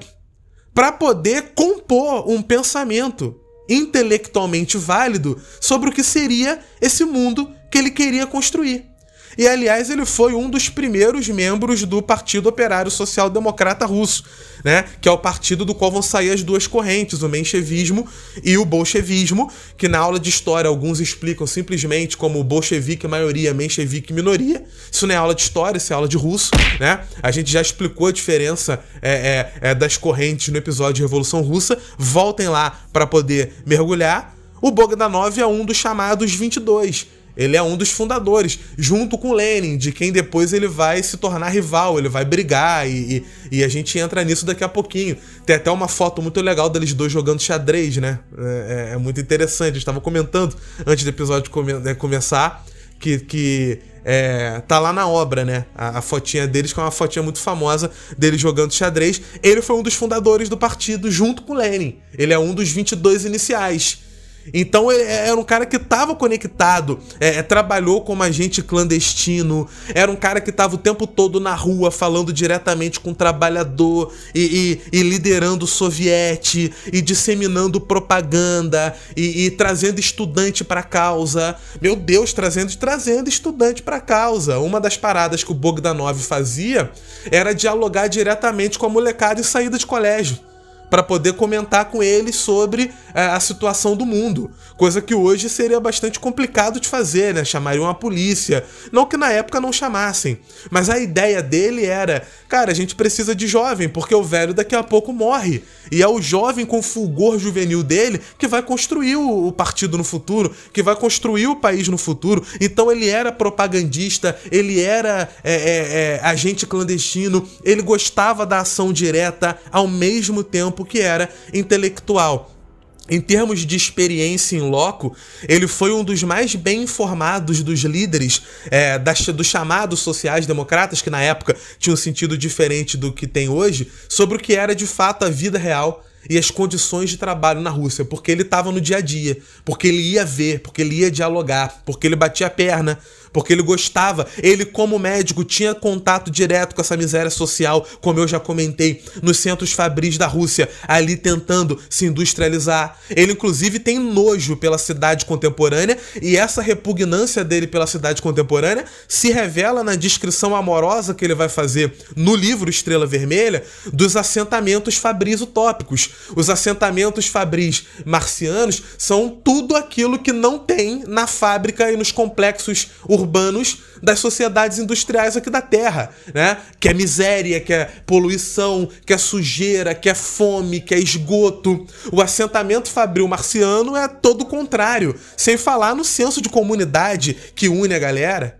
S3: para poder compor um pensamento intelectualmente válido sobre o que seria esse mundo que ele queria construir. E aliás, ele foi um dos primeiros membros do Partido Operário Social Democrata Russo, né? Que é o partido do qual vão sair as duas correntes, o menchevismo e o bolchevismo, que na aula de história alguns explicam simplesmente como bolchevique maioria, menchevique minoria. Isso não é aula de história, isso é aula de russo, né? A gente já explicou a diferença é, é, é das correntes no episódio de Revolução Russa. Voltem lá para poder mergulhar. O Bogdanov é um dos chamados 22 ele é um dos fundadores, junto com Lenin, de quem depois ele vai se tornar rival, ele vai brigar e, e, e, a gente entra nisso daqui a pouquinho. Tem até uma foto muito legal deles dois jogando xadrez, né? É, é, é muito interessante. Estava comentando antes do episódio come, né, começar que, que é, tá lá na obra, né? A, a, fotinha deles, que é uma fotinha muito famosa deles jogando xadrez. Ele foi um dos fundadores do partido junto com Lenin. Ele é um dos 22 iniciais. Então ele é, era um cara que estava conectado, é, é, trabalhou como agente clandestino, era um cara que estava o tempo todo na rua falando diretamente com o trabalhador e, e, e liderando o soviete e disseminando propaganda e, e trazendo estudante para causa. Meu Deus, trazendo, trazendo estudante para causa. Uma das paradas que o Bogdanov fazia era dialogar diretamente com a molecada em saída de colégio para poder comentar com eles sobre é, a situação do mundo. Coisa que hoje seria bastante complicado de fazer, né? Chamariam a polícia. Não que na época não chamassem. Mas a ideia dele era: cara, a gente precisa de jovem, porque o velho daqui a pouco morre. E é o jovem com fulgor juvenil dele que vai construir o, o partido no futuro, que vai construir o país no futuro. Então ele era propagandista, ele era é, é, é agente clandestino, ele gostava da ação direta ao mesmo tempo que era intelectual. Em termos de experiência em loco, ele foi um dos mais bem informados dos líderes é, das, dos chamados sociais-democratas, que na época tinham um sentido diferente do que tem hoje, sobre o que era de fato a vida real e as condições de trabalho na Rússia, porque ele estava no dia a dia, porque ele ia ver, porque ele ia dialogar, porque ele batia a perna, porque ele gostava. Ele, como médico, tinha contato direto com essa miséria social, como eu já comentei, nos centros fabris da Rússia, ali tentando se industrializar. Ele, inclusive, tem nojo pela cidade contemporânea e essa repugnância dele pela cidade contemporânea se revela na descrição amorosa que ele vai fazer no livro Estrela Vermelha dos assentamentos fabris utópicos. Os assentamentos fabris marcianos são tudo aquilo que não tem na fábrica e nos complexos urbanos urbanos das sociedades industriais aqui da Terra, né? Que é miséria, que é poluição, que é sujeira, que é fome, que é esgoto. O assentamento fabril marciano é todo o contrário, sem falar no senso de comunidade que une a galera.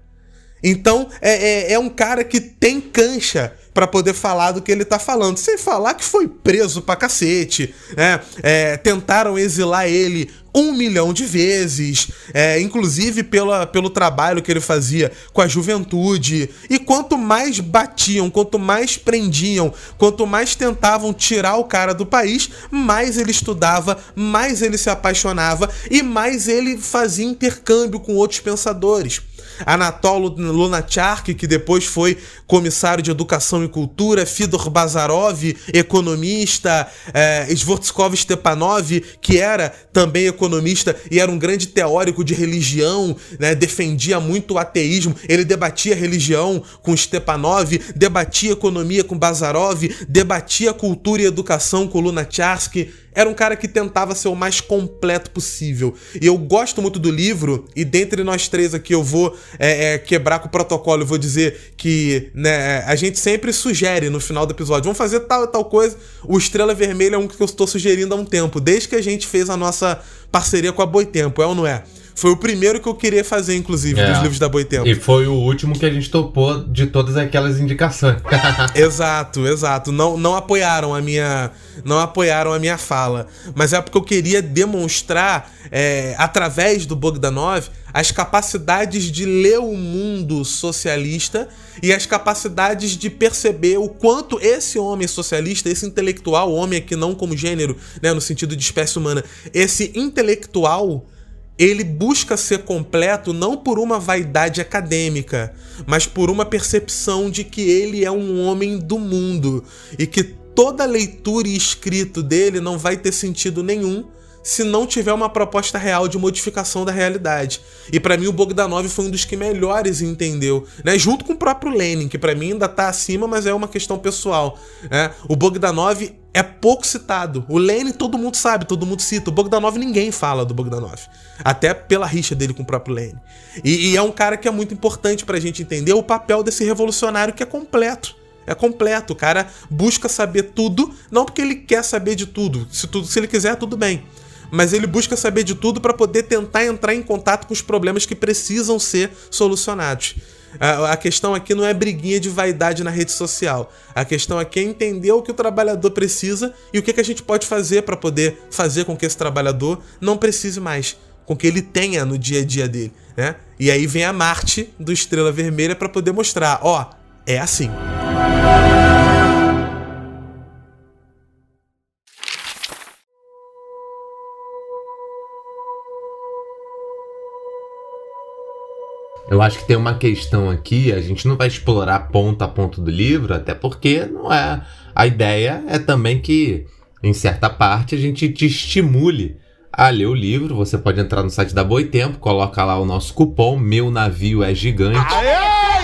S3: Então é, é, é um cara que tem cancha para poder falar do que ele tá falando, sem falar que foi preso pra cacete, né? É, tentaram exilar ele um milhão de vezes, é, inclusive pela, pelo trabalho que ele fazia com a juventude. E quanto mais batiam, quanto mais prendiam, quanto mais tentavam tirar o cara do país, mais ele estudava, mais ele se apaixonava e mais ele fazia intercâmbio com outros pensadores. Anatol Lunachark, que depois foi comissário de Educação e Cultura, Fidor Bazarov, economista, é, Svortskov Stepanov, que era também economista e era um grande teórico de religião, né, defendia muito o ateísmo, ele debatia religião com Stepanov, debatia economia com Bazarov, debatia cultura e educação com Lunacharsky, era um cara que tentava ser o mais completo possível. E eu gosto muito do livro, e dentre nós três aqui eu vou é, é, quebrar com o protocolo, eu vou dizer que né, a gente sempre sugere no final do episódio, vamos fazer tal e tal coisa. O Estrela Vermelha é um que eu estou sugerindo há um tempo, desde que a gente fez a nossa parceria com a Boitempo, é ou não é? Foi o primeiro que eu queria fazer, inclusive, é. dos livros da Boitempo.
S2: E foi o último que a gente topou de todas aquelas indicações.
S3: exato, exato. Não, não apoiaram a minha. Não apoiaram a minha fala. Mas é porque eu queria demonstrar, é, através do Bogdanov, as capacidades de ler o mundo socialista e as capacidades de perceber o quanto esse homem socialista, esse intelectual, homem aqui não como gênero, né, no sentido de espécie humana, esse intelectual ele busca ser completo não por uma vaidade acadêmica, mas por uma percepção de que ele é um homem do mundo e que toda leitura e escrito dele não vai ter sentido nenhum se não tiver uma proposta real de modificação da realidade. E para mim o Bogdanov foi um dos que melhores entendeu, né? Junto com o próprio Lenin, que para mim ainda tá acima, mas é uma questão pessoal, né? O Bogdanov é pouco citado. O Lenin todo mundo sabe, todo mundo cita. O Bogdanov ninguém fala do Bogdanov. Até pela rixa dele com o próprio Lenin. E, e é um cara que é muito importante pra gente entender o papel desse revolucionário que é completo. É completo. O cara busca saber tudo, não porque ele quer saber de tudo. Se, tudo, se ele quiser, tudo bem mas ele busca saber de tudo para poder tentar entrar em contato com os problemas que precisam ser solucionados. A, questão aqui não é briguinha de vaidade na rede social. A questão aqui é entender o que o trabalhador precisa e o que, que a gente pode fazer para poder fazer com que esse trabalhador não precise mais, com que ele tenha no dia a dia dele, né? E aí vem a Marte do Estrela Vermelha para poder mostrar, ó, é assim.
S2: Eu acho que tem uma questão aqui, a gente não vai explorar ponto a ponto do livro, até porque não é. A ideia é também que, em certa parte, a gente te estimule a ler o livro. Você pode entrar no site da Boitempo, coloca lá o nosso cupom Meu Navio é Gigante,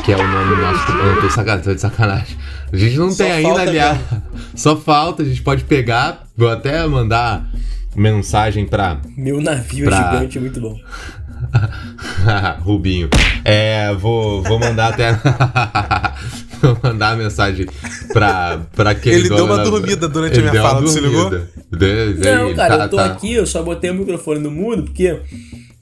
S2: que é o nome do nosso cupom. Não tô, sacanagem, tô de sacanagem. A gente não Só tem ainda, aliás. Só falta, a gente pode pegar. Vou até mandar mensagem pra.
S1: Meu navio pra... é gigante, muito bom.
S2: Rubinho. É, vou, vou mandar até. vou mandar a mensagem pra, pra aquele
S3: Ele deu uma na... dormida durante ele a minha fala, você ligou?
S1: Não, cara, tá, eu tô tá... aqui, eu só botei o microfone no mudo porque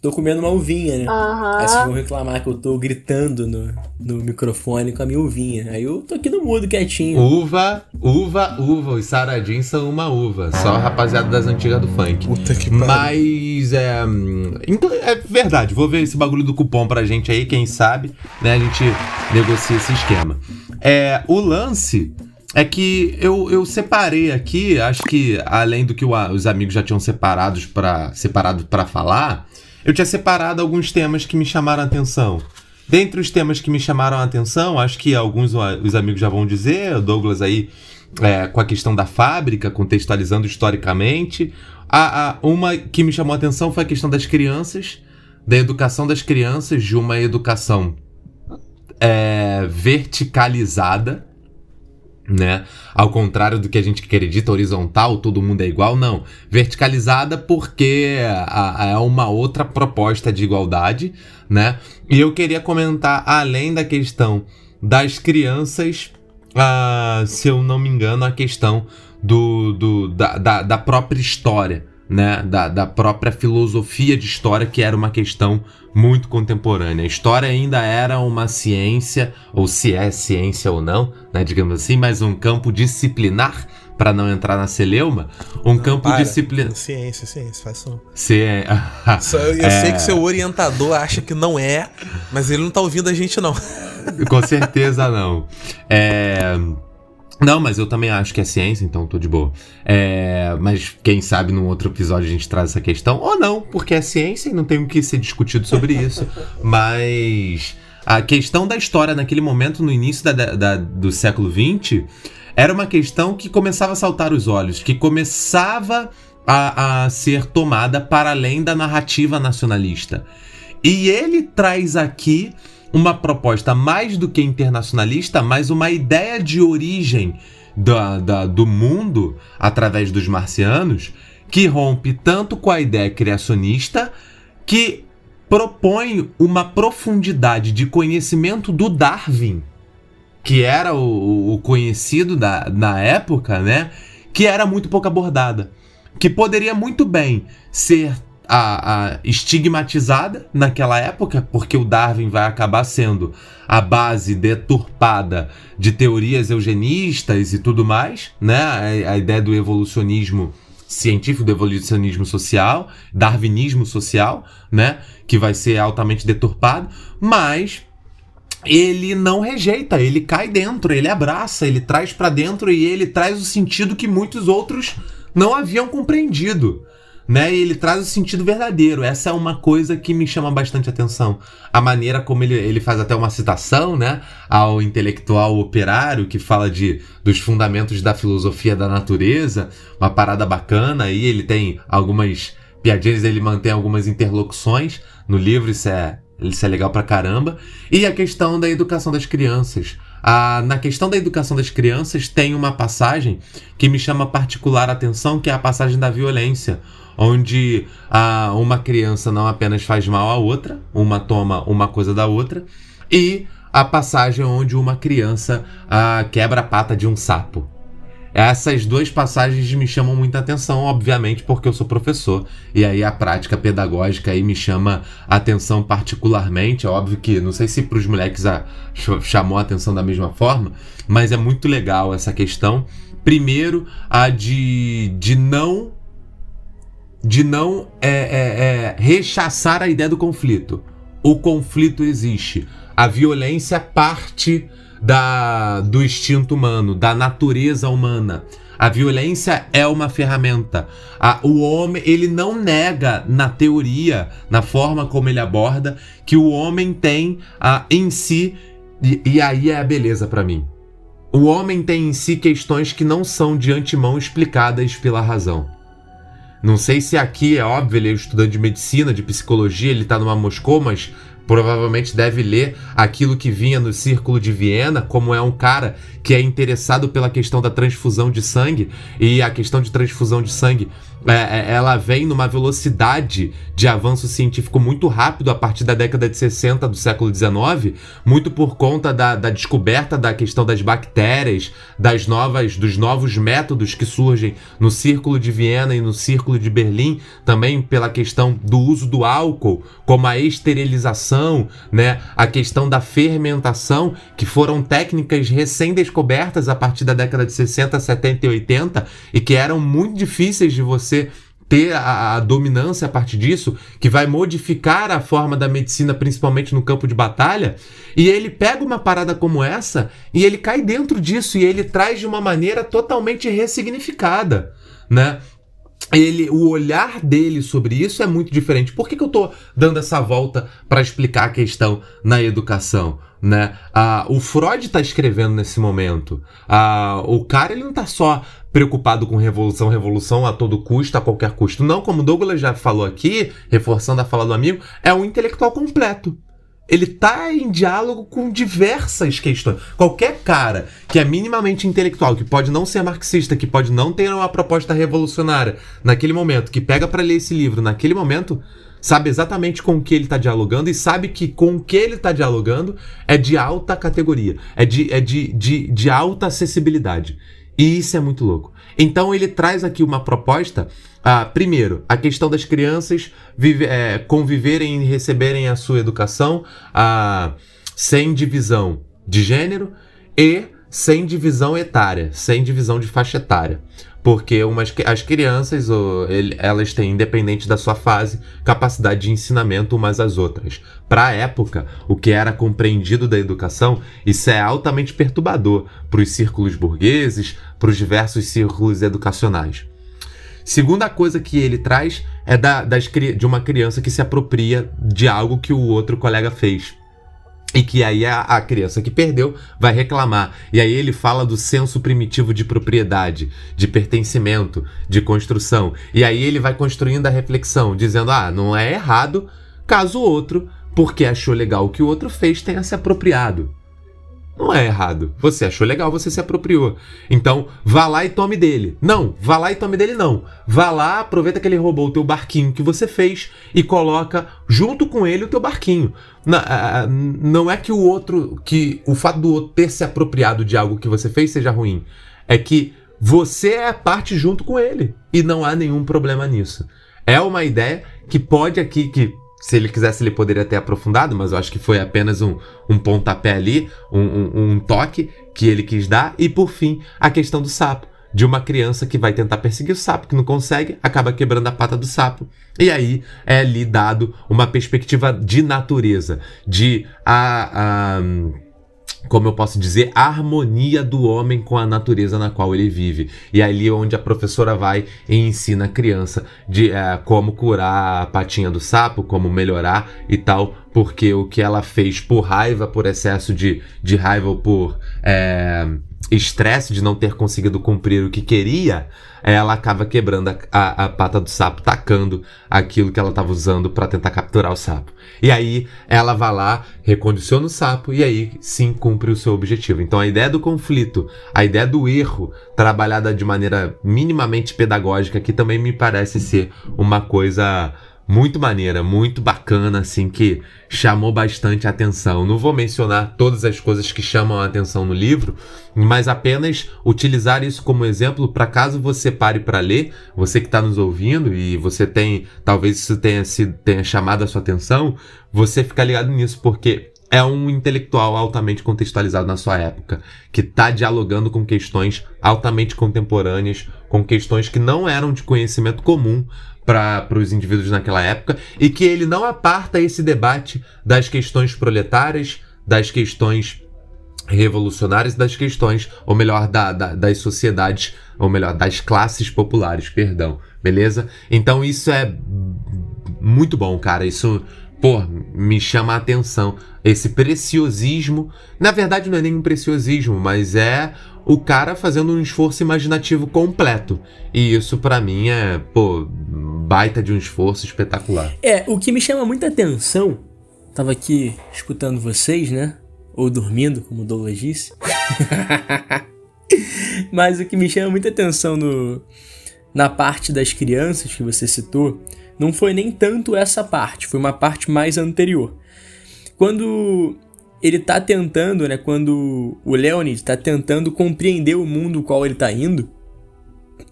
S1: tô comendo uma uvinha, né? Uhum. Aí vocês vão reclamar que eu tô gritando no, no microfone com a minha uvinha. Aí eu tô aqui no mudo quietinho.
S2: Uva, uva, uva. Os saradins são uma uva. Só a rapaziada das antigas do funk. Puta que pariu. Mas é. Então, é verdade. Vou ver esse bagulho do cupom pra gente aí, quem sabe, né? A gente negocia esse esquema. É, o lance é que eu, eu separei aqui, acho que além do que o, os amigos já tinham separados para separado para falar, eu tinha separado alguns temas que me chamaram a atenção. Dentre os temas que me chamaram a atenção, acho que alguns os amigos já vão dizer, Douglas aí é, com a questão da fábrica, contextualizando historicamente. A, a, uma que me chamou a atenção foi a questão das crianças, da educação das crianças, de uma educação é, verticalizada, né? Ao contrário do que a gente acredita, horizontal, todo mundo é igual, não. Verticalizada porque é uma outra proposta de igualdade, né? E eu queria comentar, além da questão das crianças, uh, se eu não me engano, a questão do, do da, da, da própria história, né, da, da própria filosofia de história, que era uma questão muito contemporânea. A história ainda era uma ciência, ou se é ciência ou não, né, digamos assim, mas um campo disciplinar, para não entrar na celeuma, um não, campo disciplinar.
S3: Ciência, ciência, faz som.
S2: Ciência.
S3: eu, eu é... sei que seu orientador acha que não é, mas ele não tá ouvindo a gente, não.
S2: Com certeza não. É. Não, mas eu também acho que é ciência, então tô de boa. É, mas quem sabe num outro episódio a gente traz essa questão. Ou não, porque é ciência e não tem o que ser discutido sobre isso. mas a questão da história naquele momento, no início da, da, do século XX, era uma questão que começava a saltar os olhos, que começava a, a ser tomada para além da narrativa nacionalista. E ele traz aqui uma proposta mais do que internacionalista, mas uma ideia de origem da, da, do mundo através dos marcianos que rompe tanto com a ideia criacionista que propõe uma profundidade de conhecimento do Darwin, que era o, o conhecido da, na época, né? Que era muito pouco abordada. Que poderia muito bem ser a, a, estigmatizada naquela época, porque o Darwin vai acabar sendo a base deturpada de teorias eugenistas e tudo mais, né? A, a ideia do evolucionismo científico, do evolucionismo social, darwinismo social, né? Que vai ser altamente deturpado, mas ele não rejeita, ele cai dentro, ele abraça, ele traz para dentro e ele traz o sentido que muitos outros não haviam compreendido né? E ele traz o sentido verdadeiro. Essa é uma coisa que me chama bastante atenção. A maneira como ele, ele faz até uma citação, né? Ao intelectual operário que fala de dos fundamentos da filosofia da natureza, uma parada bacana. Aí ele tem algumas piadinhas, ele mantém algumas interlocuções no livro. Isso é, isso é legal pra caramba. E a questão da educação das crianças. Ah, na questão da educação das crianças, tem uma passagem que me chama particular atenção, que é a passagem da violência, onde ah, uma criança não apenas faz mal à outra, uma toma uma coisa da outra, e a passagem onde uma criança ah, quebra a pata de um sapo. Essas duas passagens me chamam muita atenção, obviamente, porque eu sou professor e aí a prática pedagógica aí me chama atenção particularmente. É óbvio que não sei se para os moleques a, chamou a atenção da mesma forma, mas é muito legal essa questão. Primeiro, a de, de não de não é, é, é, rechaçar a ideia do conflito. O conflito existe. A violência parte da, do instinto humano, da natureza humana. A violência é uma ferramenta. A, o homem, ele não nega na teoria, na forma como ele aborda, que o homem tem a, em si, e, e aí é a beleza para mim. O homem tem em si questões que não são de antemão explicadas pela razão. Não sei se aqui é óbvio, ele é estudante de medicina, de psicologia, ele tá numa Moscou, mas provavelmente deve ler aquilo que vinha no Círculo de Viena, como é um cara que é interessado pela questão da transfusão de sangue, e a questão de transfusão de sangue é, é, ela vem numa velocidade de avanço científico muito rápido a partir da década de 60 do século 19, muito por conta da, da descoberta da questão das bactérias, das novas, dos novos métodos que surgem no Círculo de Viena e no Círculo de Berlim, também pela questão do uso do álcool, como a esterilização, né, a questão da fermentação, que foram técnicas recém-descobertas a partir da década de 60, 70 e 80 e que eram muito difíceis de você você ter a, a, dominância a partir disso, que vai modificar a forma da medicina, principalmente no campo de batalha, e ele pega uma parada como essa e ele cai dentro disso e ele traz de uma maneira totalmente ressignificada, né? Ele, o olhar dele sobre isso é muito diferente. Por que, que eu estou dando essa volta para explicar a questão na educação? Né? Ah, o Freud está escrevendo nesse momento. Ah, o cara ele não está só preocupado com revolução, revolução a todo custo, a qualquer custo. Não, como Douglas já falou aqui, reforçando a fala do amigo, é um intelectual completo. Ele está em diálogo com diversas questões. Qualquer cara que é minimamente intelectual, que pode não ser marxista, que pode não ter uma proposta revolucionária naquele momento, que pega para ler esse livro naquele momento, sabe exatamente com o que ele está dialogando e sabe que com o que ele está dialogando é de alta categoria, é de, é de, de, de alta acessibilidade. E isso é muito louco. Então ele traz aqui uma proposta. Ah, primeiro, a questão das crianças vive, é, conviverem e receberem a sua educação ah, sem divisão de gênero e sem divisão etária, sem divisão de faixa etária porque umas, as crianças, elas têm, independente da sua fase, capacidade de ensinamento umas às outras. Para a época, o que era compreendido da educação, isso é altamente perturbador para os círculos burgueses, para os diversos círculos educacionais. Segunda coisa que ele traz é da, das, de uma criança que se apropria de algo que o outro colega fez. E que aí a, a, criança que perdeu vai reclamar. E aí ele fala do senso primitivo de propriedade, de pertencimento, de construção. E aí ele vai construindo a reflexão, dizendo: ah, não é errado caso o outro, porque achou legal o que o outro fez, tenha se apropriado. Não é errado. Você achou legal, você se apropriou. Então, vá lá e tome dele. Não, vá lá e tome dele não. Vá lá, aproveita que ele roubou o teu barquinho que você fez e coloca junto com ele o teu barquinho. Não é que o outro, que o fato do outro ter se apropriado de algo que você fez seja ruim. É que você é parte junto com ele e não há nenhum problema nisso. É uma ideia que pode aqui que se ele quisesse, ele poderia ter aprofundado, mas eu acho que foi apenas um, um pontapé ali, um, um, um toque que ele quis dar. E por fim, a questão do sapo de uma criança que vai tentar perseguir o sapo, que não consegue, acaba quebrando a pata do sapo. E aí é lhe dado uma perspectiva de natureza, de a, a como eu posso dizer, a harmonia do homem com a natureza na qual ele vive. E é ali onde a professora vai e ensina a criança de é, como curar a patinha do sapo, como melhorar e tal, porque o que ela fez por raiva, por excesso de, de raiva ou por é, estresse de não ter conseguido cumprir o que queria, ela acaba quebrando a, a, a pata do sapo, tacando aquilo que ela estava usando para tentar capturar o sapo. E aí ela vai lá, recondiciona o sapo e aí sim cumpre o seu objetivo. Então a ideia do conflito, a ideia do erro, trabalhada de maneira minimamente pedagógica, que também me parece ser uma coisa muito maneira, muito bacana, assim, que chamou bastante atenção. Não vou mencionar todas as coisas que chamam a atenção no livro, mas apenas utilizar isso como exemplo para caso você pare para ler, você que está nos ouvindo e você tem, talvez isso tenha, sido, tenha chamado a sua atenção, você fica ligado nisso, porque é um intelectual altamente contextualizado na sua época, que está dialogando com questões altamente contemporâneas, com questões que não eram de conhecimento comum para os indivíduos naquela época e que ele não aparta esse debate das questões proletárias, das questões revolucionárias, das questões, ou melhor, da, da, das sociedades, ou melhor, das classes populares, perdão, beleza? Então isso é muito bom, cara. Isso, pô, me chama a atenção. Esse preciosismo, na verdade não é nenhum preciosismo, mas é o cara fazendo um esforço imaginativo completo. E isso para mim é, pô, baita de um esforço espetacular.
S1: É, o que me chama muita atenção, tava aqui escutando vocês, né? Ou dormindo, como o Douglas disse. Mas o que me chama muita atenção no, na parte das crianças que você citou, não foi nem tanto essa parte, foi uma parte mais anterior. Quando ele tá tentando, né? Quando o Leonid tá tentando compreender o mundo qual ele tá indo.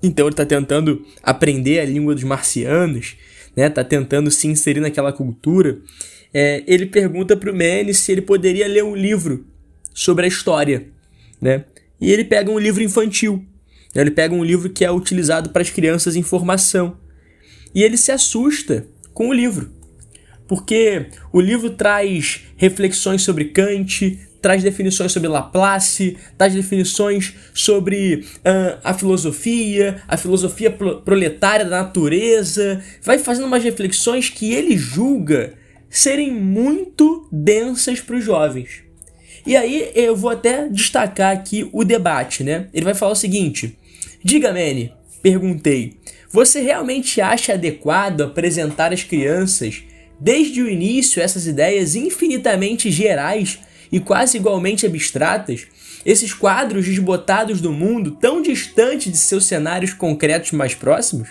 S1: Então ele tá tentando aprender a língua dos marcianos, né? Tá tentando se inserir naquela cultura. É, ele pergunta pro Manny se ele poderia ler um livro sobre a história, né? E ele pega um livro infantil. Ele pega um livro que é utilizado para as crianças em formação. E ele se assusta com o livro porque o livro traz reflexões sobre Kant, traz definições sobre Laplace, traz definições sobre uh, a filosofia, a filosofia proletária da natureza, vai fazendo umas reflexões que ele julga serem muito densas para os jovens. E aí eu vou até destacar aqui o debate, né? Ele vai falar o seguinte: Diga, Manny, perguntei, você realmente acha adequado apresentar às crianças Desde o início, essas ideias infinitamente gerais e quase igualmente abstratas, esses quadros desbotados do mundo tão distante de seus cenários concretos mais próximos,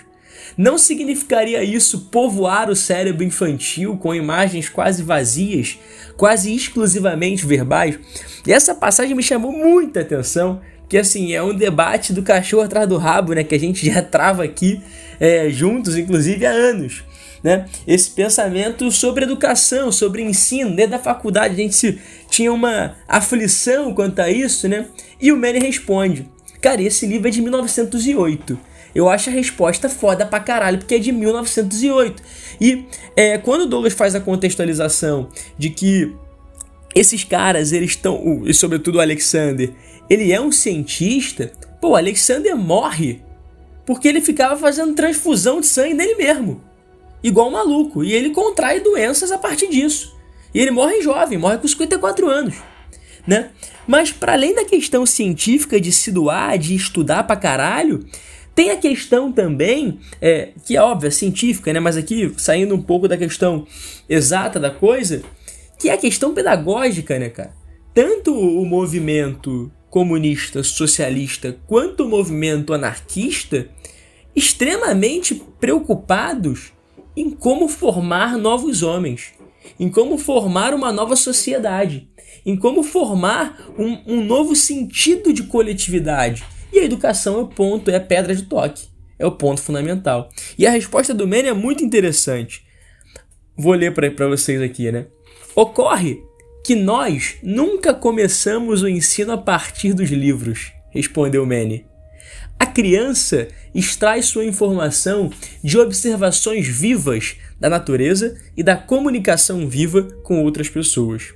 S1: não significaria isso povoar o cérebro infantil com imagens quase vazias, quase exclusivamente verbais? E essa passagem me chamou muita atenção, que assim é um debate do cachorro atrás do rabo, né, que a gente já trava aqui é, juntos, inclusive há anos né? Esse pensamento sobre educação, sobre ensino, dentro da faculdade a gente se, tinha uma aflição quanto a isso, né? E o Manny responde: Cara, esse livro é de 1908. Eu acho a resposta foda pra caralho, porque é de 1908. E é, quando o Douglas faz a contextualização de que esses caras, eles estão, e sobretudo o Alexander, ele é um cientista, pô, o Alexander morre porque ele ficava fazendo transfusão de sangue nele mesmo igual um maluco. E ele contrai doenças a partir disso. E ele morre jovem, morre com 54 anos. Né? Mas para além da questão científica de se doar, de estudar pra caralho, tem a questão também, é, que é óbvia, científica, né? mas aqui saindo um pouco da questão exata da coisa, que é a questão pedagógica, né, cara? Tanto o movimento comunista, socialista, quanto o movimento anarquista, extremamente preocupados em como formar novos homens, em como formar uma nova sociedade, em como formar um, um novo sentido de coletividade. E a educação é o ponto, é a pedra de toque, é o ponto fundamental. E a resposta do Manny é muito interessante. Vou ler para vocês aqui, né? Ocorre que nós nunca começamos o ensino a partir dos livros, respondeu Manny. A criança extrai sua informação de observações vivas da natureza e da comunicação viva com outras pessoas.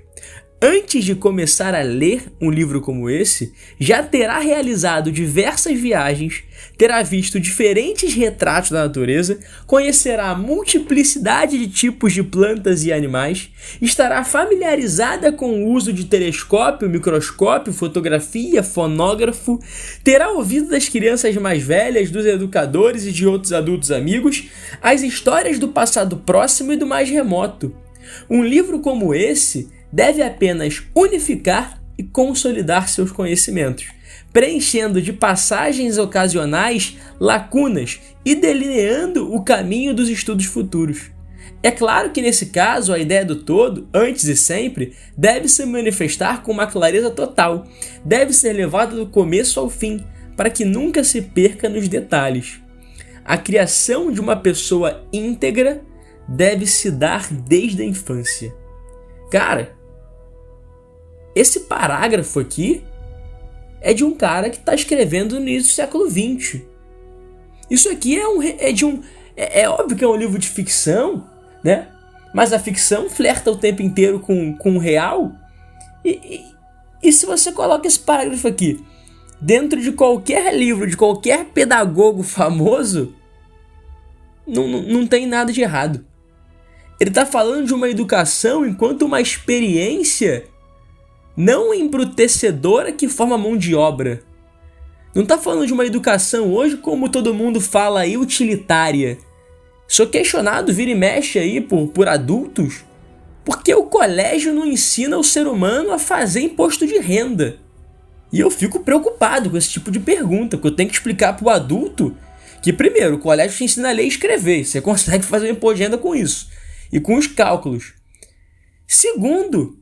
S1: Antes de começar a ler um livro como esse, já terá realizado diversas viagens, terá visto diferentes retratos da natureza, conhecerá a multiplicidade de tipos de plantas e animais, estará familiarizada com o uso de telescópio, microscópio, fotografia, fonógrafo, terá ouvido das crianças mais velhas, dos educadores e de outros adultos amigos as histórias do passado próximo e do mais remoto. Um livro como esse deve apenas unificar e consolidar seus conhecimentos, preenchendo de passagens ocasionais lacunas e delineando o caminho dos estudos futuros. É claro que nesse caso a ideia do todo, antes e sempre, deve se manifestar com uma clareza total, deve ser levada do começo ao fim, para que nunca se perca nos detalhes. A criação de uma pessoa íntegra deve se dar desde a infância. Cara, esse parágrafo aqui é de um cara que está escrevendo no início do século XX. Isso aqui é, um, é de um. É, é, óbvio que é um livro de ficção, né? Mas a ficção flerta o tempo inteiro com, com o real. E, e, e se você coloca esse parágrafo aqui dentro de qualquer livro, de qualquer pedagogo famoso, não, não, não tem nada de errado. Ele está falando de uma educação enquanto uma experiência não embrutecedora que forma mão de obra. Não está falando de uma educação hoje como todo mundo fala aí, utilitária. Sou questionado, vira e mexe aí por, por adultos, porque o colégio não ensina o ser humano a fazer imposto de renda. E eu fico preocupado com esse tipo de pergunta, que eu tenho que explicar para o adulto que, primeiro, o colégio te ensina a ler e escrever, você consegue fazer um imposto de renda com isso, e com os cálculos. Segundo,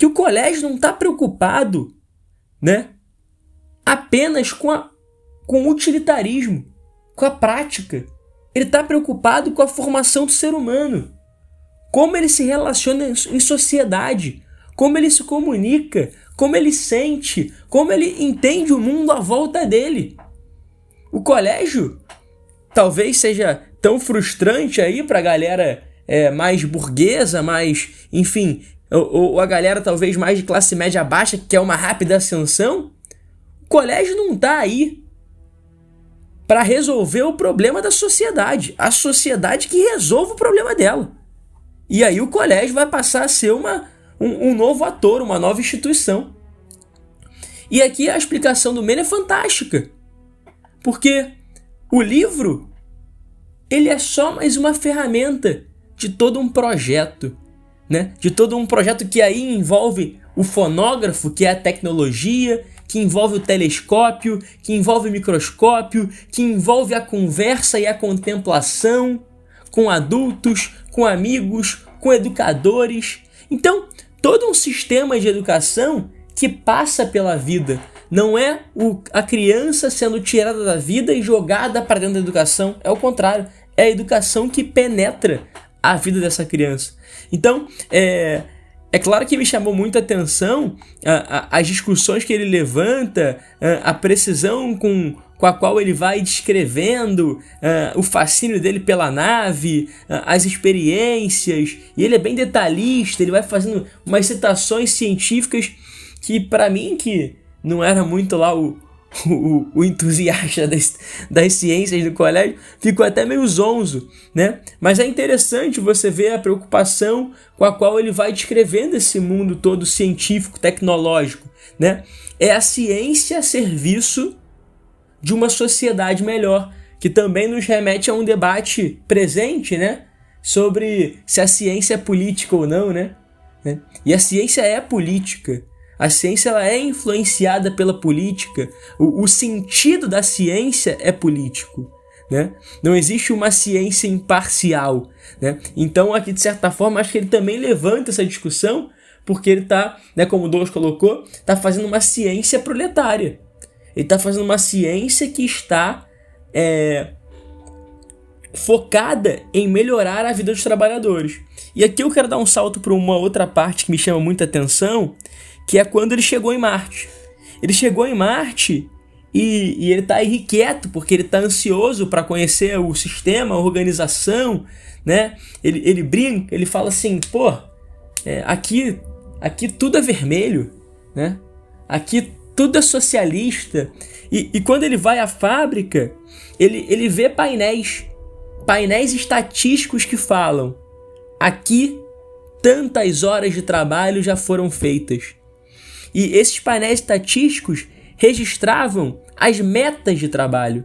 S1: que o colégio não está preocupado, né? Apenas com, a, com o utilitarismo, com a prática. Ele está preocupado com a formação do ser humano, como ele se relaciona em sociedade, como ele se comunica, como ele sente, como ele entende o mundo à volta dele. O colégio talvez seja tão frustrante aí para a galera é, mais burguesa, mais, enfim, ou, ou a galera talvez mais de classe média baixa que quer uma rápida ascensão, o colégio não está aí para resolver o problema da sociedade. A sociedade que resolve o problema dela. E aí o colégio vai passar a ser uma, um, um novo ator, uma nova instituição. E aqui a explicação do Mene é fantástica. Porque o livro ele é só mais uma ferramenta de todo um projeto né? De todo um projeto que aí envolve o fonógrafo, que é a tecnologia, que envolve o telescópio, que envolve o microscópio, que envolve a conversa e a contemplação com adultos, com amigos, com educadores. Então, todo um sistema de educação que passa pela vida. Não é o, a criança sendo tirada da vida e jogada para dentro da educação. É o contrário. É a educação que penetra a vida dessa criança. Então, é, é claro que me chamou muita atenção a, a, as discussões que ele levanta, a, a, precisão com, com a qual ele vai descrevendo o fascínio dele pela nave, as experiências, e ele é bem detalhista, ele vai fazendo umas citações científicas que, para mim, que não era muito lá o, o, o, entusiasta das, das ciências do colégio ficou até meio zonzo, né? Mas é interessante você ver a preocupação com a qual ele vai descrevendo esse mundo todo científico, tecnológico, né? É a ciência a serviço de uma sociedade melhor, que também nos remete a um debate presente, né? Sobre se a ciência é política ou não, né? E a ciência é política. A ciência ela é influenciada pela política. O, o sentido da ciência é político. Né? Não existe uma ciência imparcial. Né? Então, aqui, de certa forma, acho que ele também levanta essa discussão, porque ele está, né, como o Douglas colocou, está fazendo uma ciência proletária. Ele está fazendo uma ciência que está é, focada em melhorar a vida dos trabalhadores. E aqui eu quero dar um salto para uma outra parte que me chama muita atenção, que é quando ele chegou em Marte. Ele chegou em Marte e, e ele está irrequieto porque ele está ansioso para conhecer o sistema, a organização, né? Ele, ele brinca, ele fala assim, pô, é, aqui aqui tudo é vermelho, né? Aqui tudo é socialista. E, e quando ele vai à fábrica, ele, ele vê painéis, painéis estatísticos que falam: aqui tantas horas de trabalho já foram feitas. E esses painéis estatísticos registravam as metas de trabalho.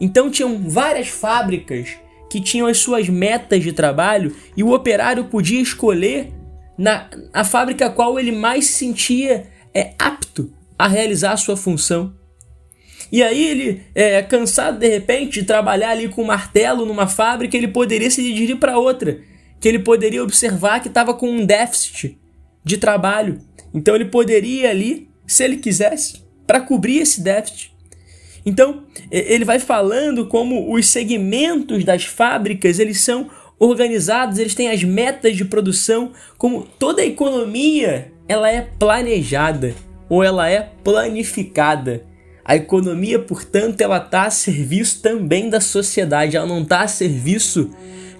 S1: Então tinham várias fábricas que tinham as suas metas de trabalho e o operário podia escolher na a fábrica a qual ele mais se sentia é, apto a realizar a sua função. E aí ele, é, cansado de repente de trabalhar ali com martelo numa fábrica, ele poderia se dirigir para outra, que ele poderia observar que estava com um déficit de trabalho. Então ele poderia ali, se ele quisesse, para cobrir esse déficit. Então, ele vai falando como os segmentos das fábricas, eles são organizados, eles têm as metas de produção, como toda a economia, ela é planejada ou ela é planificada. A economia, portanto, ela está a serviço também da sociedade, ela não está a serviço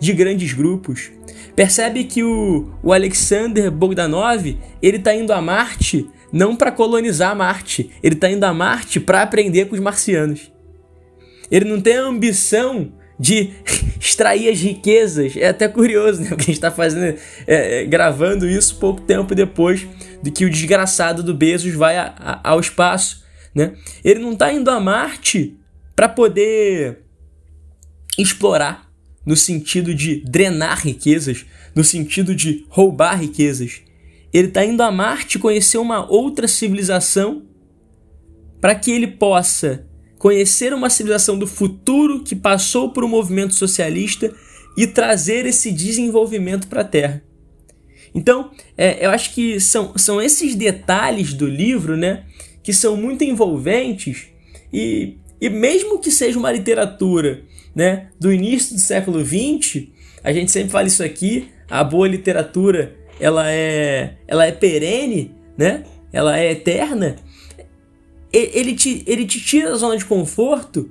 S1: de grandes grupos. Percebe que o, o Alexander Bogdanov ele está indo a Marte não para colonizar Marte, ele está indo a Marte para aprender com os marcianos. Ele não tem a ambição de extrair as riquezas. É até curioso, né? Porque a gente está fazendo, é, é, gravando isso pouco tempo depois de que o desgraçado do Bezos vai a, a, ao espaço, né? Ele não está indo a Marte para poder explorar no sentido de drenar riquezas, no sentido de roubar riquezas. Ele está indo a Marte conhecer uma outra civilização para que ele possa conhecer uma civilização do futuro que passou por um movimento socialista e trazer esse desenvolvimento para a Terra. Então, é, eu acho que são, são esses detalhes do livro, né, que são muito envolventes e, e mesmo que seja uma literatura, né, do início do século XX, a gente sempre fala isso aqui, a boa literatura ela é, ela é perene, né? Ela é eterna. Ele te, ele te tira da zona de conforto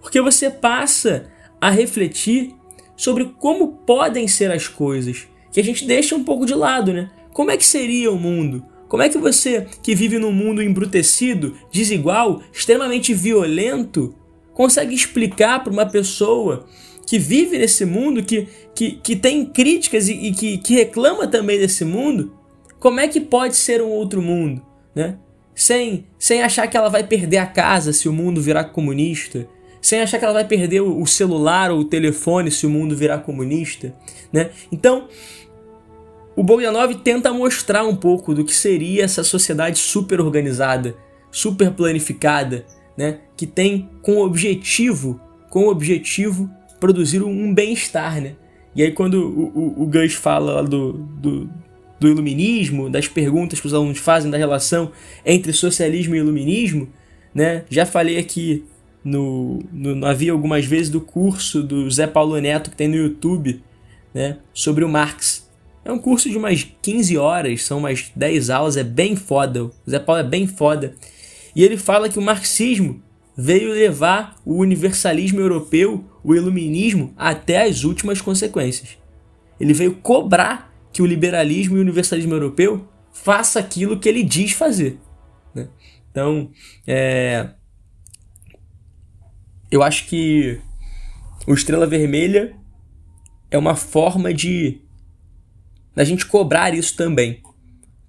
S1: porque você passa a refletir sobre como podem ser as coisas, que a gente deixa um pouco de lado, né? Como é que seria o mundo? Como é que você, que vive num mundo embrutecido, desigual, extremamente violento, consegue explicar para uma pessoa que vive nesse mundo, que, que, que tem críticas e, e que, que reclama também desse mundo, como é que pode ser um outro mundo, né? Sem, sem achar que ela vai perder a casa se o mundo virar comunista, sem achar que ela vai perder o celular ou o telefone se o mundo virar comunista, né? Então, o Bogdanov tenta mostrar um pouco do que seria essa sociedade super organizada, super planificada, né? Que tem com objetivo, com objetivo produzir um bem-estar, né? E aí quando o, o, o Gus fala do, do, do iluminismo, das perguntas que os alunos fazem da relação entre socialismo e iluminismo, né? Já falei aqui no, no, havia algumas vezes do curso do Zé Paulo Neto que tem no YouTube, né? Sobre o Marx. É um curso de umas 15 horas, são umas 10 aulas, é bem foda. O Zé Paulo é bem foda. E ele fala que o marxismo veio levar o universalismo europeu, o iluminismo, até as últimas consequências. Ele veio cobrar que o liberalismo e o universalismo europeu faça aquilo que ele diz fazer. Né? Então, é... eu acho que o Estrela Vermelha é uma forma de da gente cobrar isso também,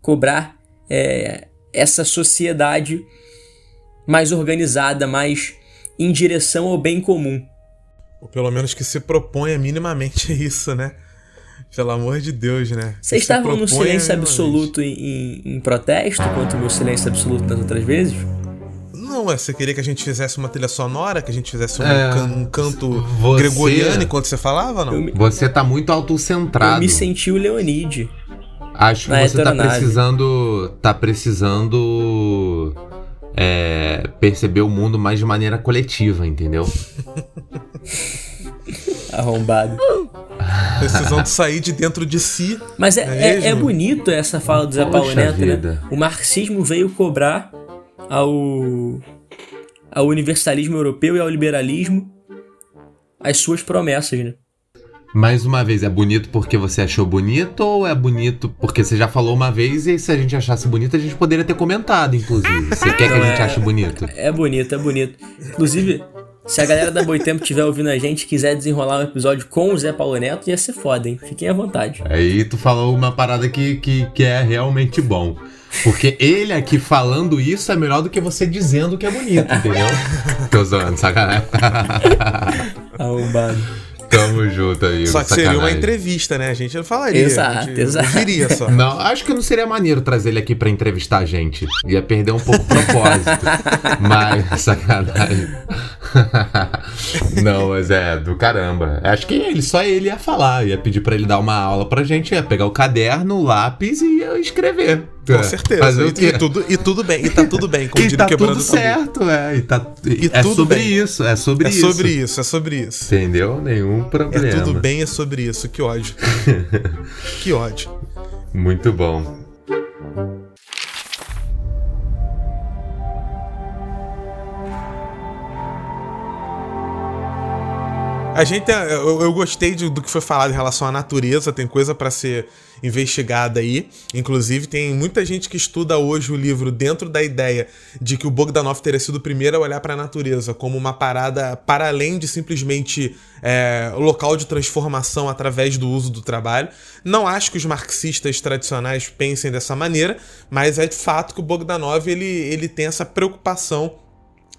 S1: cobrar é, essa sociedade mais organizada, mais em direção ao bem comum.
S3: Ou pelo menos que se proponha minimamente isso, né? Pelo amor de Deus, né?
S1: Vocês estavam no silêncio absoluto em, em, em, protesto contra o meu silêncio absoluto das outras vezes?
S3: Não, você queria que a gente fizesse uma trilha sonora, que a gente fizesse um, é, can, um canto você, gregoriano enquanto você falava, não?
S2: Me, você tá muito autocentrado.
S1: Eu me senti o Leonide.
S2: Acho que você tá precisando. tá precisando é, perceber o mundo mais de maneira coletiva, entendeu?
S1: Arrombado.
S3: Precisando sair de dentro de si.
S1: Mas é, é, é, é bonito essa fala do Zé Paulo Neto, né? O marxismo veio cobrar ao, ao universalismo europeu e ao liberalismo as suas promessas, né?
S2: Mais uma vez, é bonito porque você achou bonito ou é bonito porque você já falou uma vez e se a gente achasse bonito, a gente poderia ter comentado, inclusive. Você quer que a gente ache bonito?
S1: É bonito, é bonito. Inclusive, se a galera da Boitempo estiver ouvindo a gente e quiser desenrolar um episódio com o Zé Paulo Neto, ia ser foda, hein? Fiquem à vontade.
S2: Aí tu falou uma parada que, que, que é realmente bom. Porque ele aqui falando isso é melhor do que você dizendo que é bonito, entendeu? Tô zoando, sacanagem.
S1: Arrombado.
S2: Tamo junto aí.
S3: Só que seria uma entrevista, né? A gente não falaria.
S1: Exato,
S3: a gente
S1: exato.
S3: ouviria só.
S2: Não, acho que não seria maneiro trazer ele aqui pra entrevistar a gente. Ia perder um pouco o propósito. mas, sacanagem. não, mas é do caramba. Acho que ele, só ele ia falar. Ia pedir pra ele dar uma aula pra gente. Ia pegar o caderno, o lápis e ia escrever.
S3: Com
S2: É,
S3: certeza. E, e tudo, e tudo bem. E tá tudo bem, como
S2: E tá tudo
S3: tabu.
S2: certo, é. E tá,
S3: E
S2: é
S3: tudo
S2: sobre
S3: bem.
S2: isso, é sobre
S3: É
S2: isso.
S3: sobre isso, é sobre isso.
S2: Entendeu? Nenhum problema.
S3: É tudo bem, é sobre isso. Que ódio. que ódio.
S2: Muito bom.
S3: A gente, eu, eu gostei de- do que foi falado em relação à natureza, tem coisa pra ser investigada aí. Inclusive, tem muita gente que estuda hoje o livro dentro da ideia de que o Bogdanov teria sido o primeiro a olhar pra natureza como uma parada para além de simplesmente é, local de transformação através do uso do trabalho. Não acho que os marxistas tradicionais pensem dessa maneira, mas é de fato que o Bogdanov ele, ele tem essa preocupação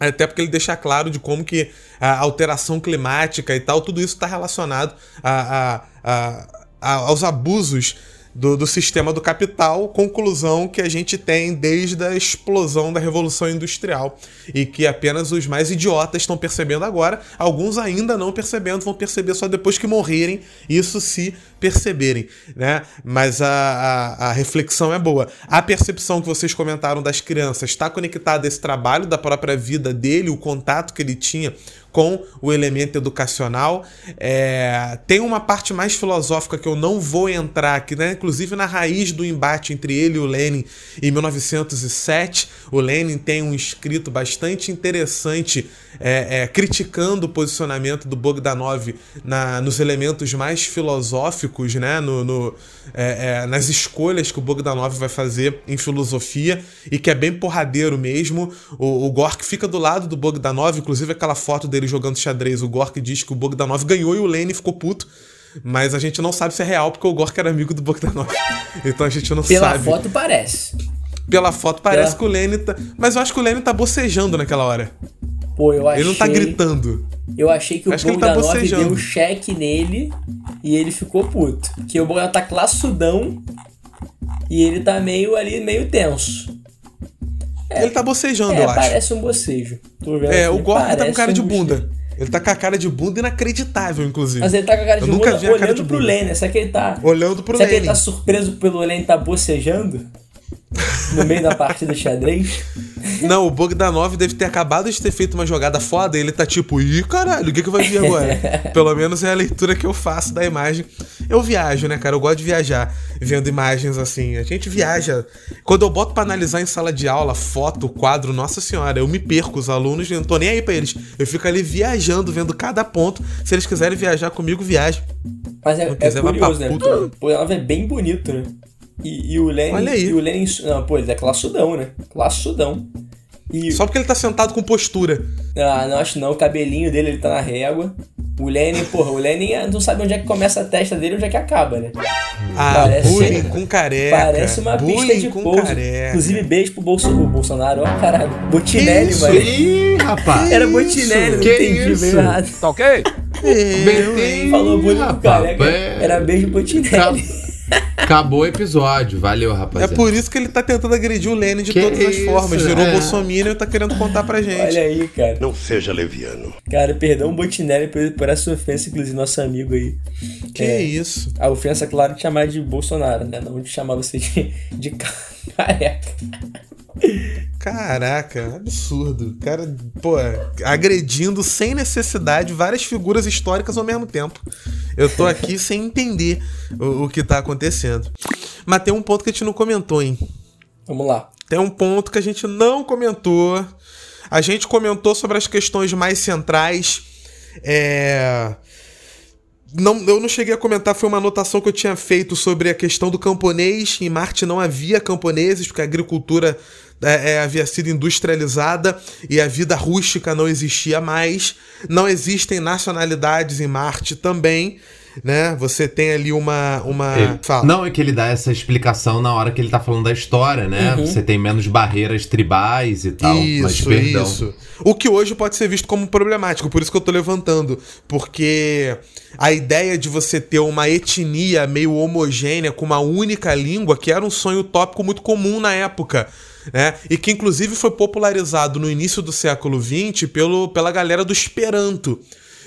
S3: até porque ele deixa claro de como que a alteração climática e tal, tudo isso está relacionado a, a- a- aos abusos do, do sistema do capital, conclusão que a gente tem desde a explosão da Revolução Industrial e que apenas os mais idiotas estão percebendo agora, alguns ainda não percebendo, vão perceber só depois que morrerem, isso se perceberem, né? Mas a, a, a reflexão é boa. A percepção que vocês comentaram das crianças está conectada a esse trabalho da própria vida dele, o contato que ele tinha com o elemento educacional. É, tem uma parte mais filosófica que eu não vou entrar aqui, né? Inclusive na raiz do embate entre ele e o Lenin em 1907. O Lenin tem um escrito bastante interessante é, é, criticando o posicionamento do Bogdanov na, nos elementos mais filosóficos, né? No, no, é, é, nas escolhas que o Bogdanov vai fazer em filosofia e que é bem porradeiro mesmo. O, o Gork fica do lado do Bogdanov, inclusive aquela foto dele jogando xadrez. O Gork diz que o Bogdanov ganhou e o Lenin ficou puto. Mas a gente não sabe se é real, porque o Gork era amigo do Bogdanov. Então a gente não
S1: Pela
S3: sabe.
S1: foto parece.
S3: Pela foto parece
S1: Pela-
S3: que o Lenin tá. Mas eu acho que o Lenin tá bocejando naquela hora.
S1: Pô, eu achei.
S3: Ele não tá gritando.
S1: Eu achei que o
S3: Acho tá
S1: deu cheque nele e ele ficou puto. Que o Bogdanov tá classudão e ele tá meio ali, meio tenso.
S3: Ele tá bocejando,
S1: É,
S3: eu acho.
S1: parece um bocejo.
S3: É,
S1: aqui,
S3: o Gork tá com cara
S1: um
S3: de
S1: bocejo.
S3: bunda. Ele tá com a cara de bunda inacreditável, inclusive.
S1: Mas ele tá com a cara de
S3: Eu nunca
S1: bunda
S3: vi a cara
S1: olhando
S3: de
S1: pro
S3: bunda.
S1: Lenny. Será que ele tá.
S3: Olhando pro
S1: Será que ele tá surpreso pelo Lenny tá bocejando? No meio da partida de xadrez?
S3: Não, o Bogdanov deve ter acabado de ter feito uma jogada foda e ele tá tipo, ih, caralho, o que que vai vir agora? Pelo menos é a leitura que eu faço da imagem. Eu viajo, né, cara? Eu gosto de viajar vendo imagens assim. A gente viaja. Quando eu boto pra analisar em sala de aula, foto, quadro, nossa senhora, eu me perco. Os alunos, eu não tô nem aí pra eles. Eu fico ali viajando, vendo cada ponto. Se eles quiserem viajar comigo, viajem.
S1: Mas é, é curioso, né?
S3: puta.
S1: O Bogdanov é bem bonito, né? E, e o Lenny.
S3: Olha aí.
S1: E o Lenny. Não, pô, ele é classudão, né? Classudão. E.
S3: Só porque ele tá sentado com postura.
S1: Ah, não acho não. O cabelinho dele ele tá na régua. O Lenin, porra, o Lenin ah, não sabe onde é que começa a testa dele e onde é que acaba, né?
S3: Ah,
S1: Parece-
S3: bullying com careca.
S1: Parece uma pista de
S3: com
S1: pouso.
S3: careca.
S1: Inclusive, beijo pro Bolso- o Bolsonaro. Ó, caralho. Botinelli, mano.
S2: Ih, rapaz.
S1: Era Botinelli, não
S2: Que
S1: entendi
S2: isso?
S1: errado.
S5: Tá ok?
S2: Bem,
S1: Falou bullying com careca. Era beijo Botinelli.
S2: Acabou o episódio. Valeu,
S3: É
S2: rapaziada.
S3: por isso que ele tá tentando agredir o Lenin de
S2: Que
S3: todas as
S2: isso,
S3: formas. Virou
S2: é.
S3: Bolsonaro e tá querendo contar pra gente.
S1: Olha aí, cara.
S4: Não seja leviano.
S1: Cara, perdão Botinelli por, por essa ofensa, inclusive, nosso amigo aí.
S3: Que
S1: É.
S3: isso?
S1: A ofensa, claro, de chamar de Bolsonaro, né? Não de chamar você de, de careca.
S3: Caraca, absurdo. Cara, pô, agredindo sem necessidade várias figuras históricas ao mesmo tempo. Eu tô aqui sem entender o, o que tá acontecendo. Mas tem um ponto que a gente não comentou, hein?
S1: Vamos lá.
S3: Tem um ponto que a gente não comentou. A gente comentou sobre as questões mais centrais é, não, eu não cheguei a comentar, foi uma anotação que eu tinha feito sobre a questão do camponês. Em Marte não havia camponeses, porque a agricultura é, é, havia sido industrializada e a vida rústica não existia mais. Não existem nacionalidades em Marte também né? Você tem ali uma. uma...
S2: Ele, não, é que ele dá essa explicação na hora que ele tá falando da história, né? Uhum. Você tem menos barreiras tribais e tal. Isso, mas perdão. isso.
S3: O que hoje pode ser visto como problemático, por isso que eu tô levantando. Porque a ideia de você ter uma etnia meio homogênea com uma única língua, que era um sonho utópico muito comum na época. Né? E que inclusive foi popularizado no início do século XX pelo, pela galera do Esperanto.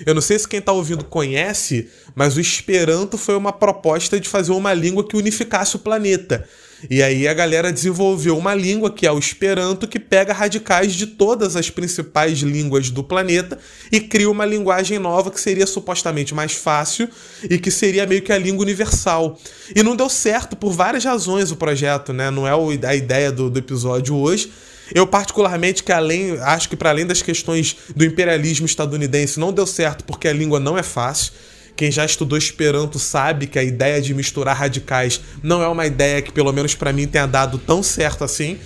S3: Eu não sei se quem está ouvindo conhece, mas o Esperanto foi uma proposta de fazer uma língua que unificasse o planeta. E aí a galera desenvolveu uma língua que é o Esperanto, que pega radicais de todas as principais línguas do planeta e cria uma linguagem nova que seria supostamente mais fácil e que seria meio que a língua universal. E não deu certo por várias razões o projeto, né? Não é a ideia do, do episódio hoje. Eu, particularmente, que além, acho que para além das questões do imperialismo estadunidense, não deu certo porque a língua não é fácil. Quem já estudou Esperanto sabe que a ideia de misturar radicais não é uma ideia que, pelo menos para mim, tenha dado tão certo assim.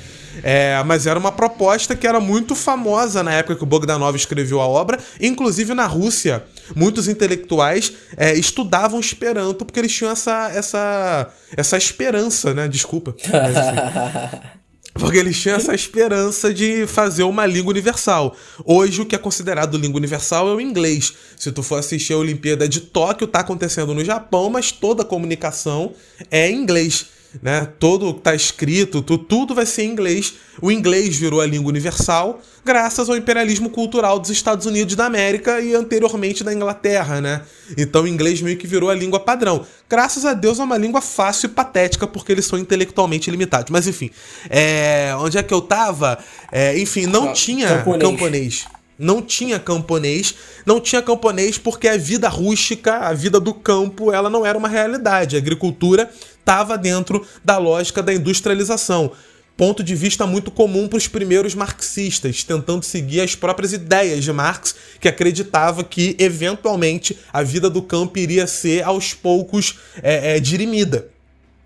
S3: É, mas era uma proposta que era muito famosa na época que o Bogdanov escreveu a obra. Inclusive na Rússia, muitos intelectuais é, estudavam Esperanto porque eles tinham essa, essa, essa esperança, né? Desculpa. Mas, Porque eles tinham essa esperança de fazer uma língua universal. Hoje, o que é considerado língua universal é o inglês. Se tu for assistir a Olimpíada de Tóquio, tá acontecendo no Japão, mas toda a comunicação é em inglês né? Todo tá escrito, tu, tudo vai ser em inglês. O inglês virou a língua universal graças ao imperialismo cultural dos Estados Unidos da América e anteriormente da Inglaterra, né? Então o inglês meio que virou a língua padrão. Graças a Deus é uma língua fácil e patética porque eles são intelectualmente limitados. Mas enfim, é... onde é que eu tava? É... enfim, não ah, tinha camponês. camponês. Não tinha camponês, não tinha camponês porque a vida rústica, a vida do campo, ela não era uma realidade. A agricultura estava dentro da lógica da industrialização. Ponto de vista muito comum para os primeiros marxistas, tentando seguir as próprias ideias de Marx, que acreditava que, eventualmente, a vida do campo iria ser aos poucos é, é, dirimida.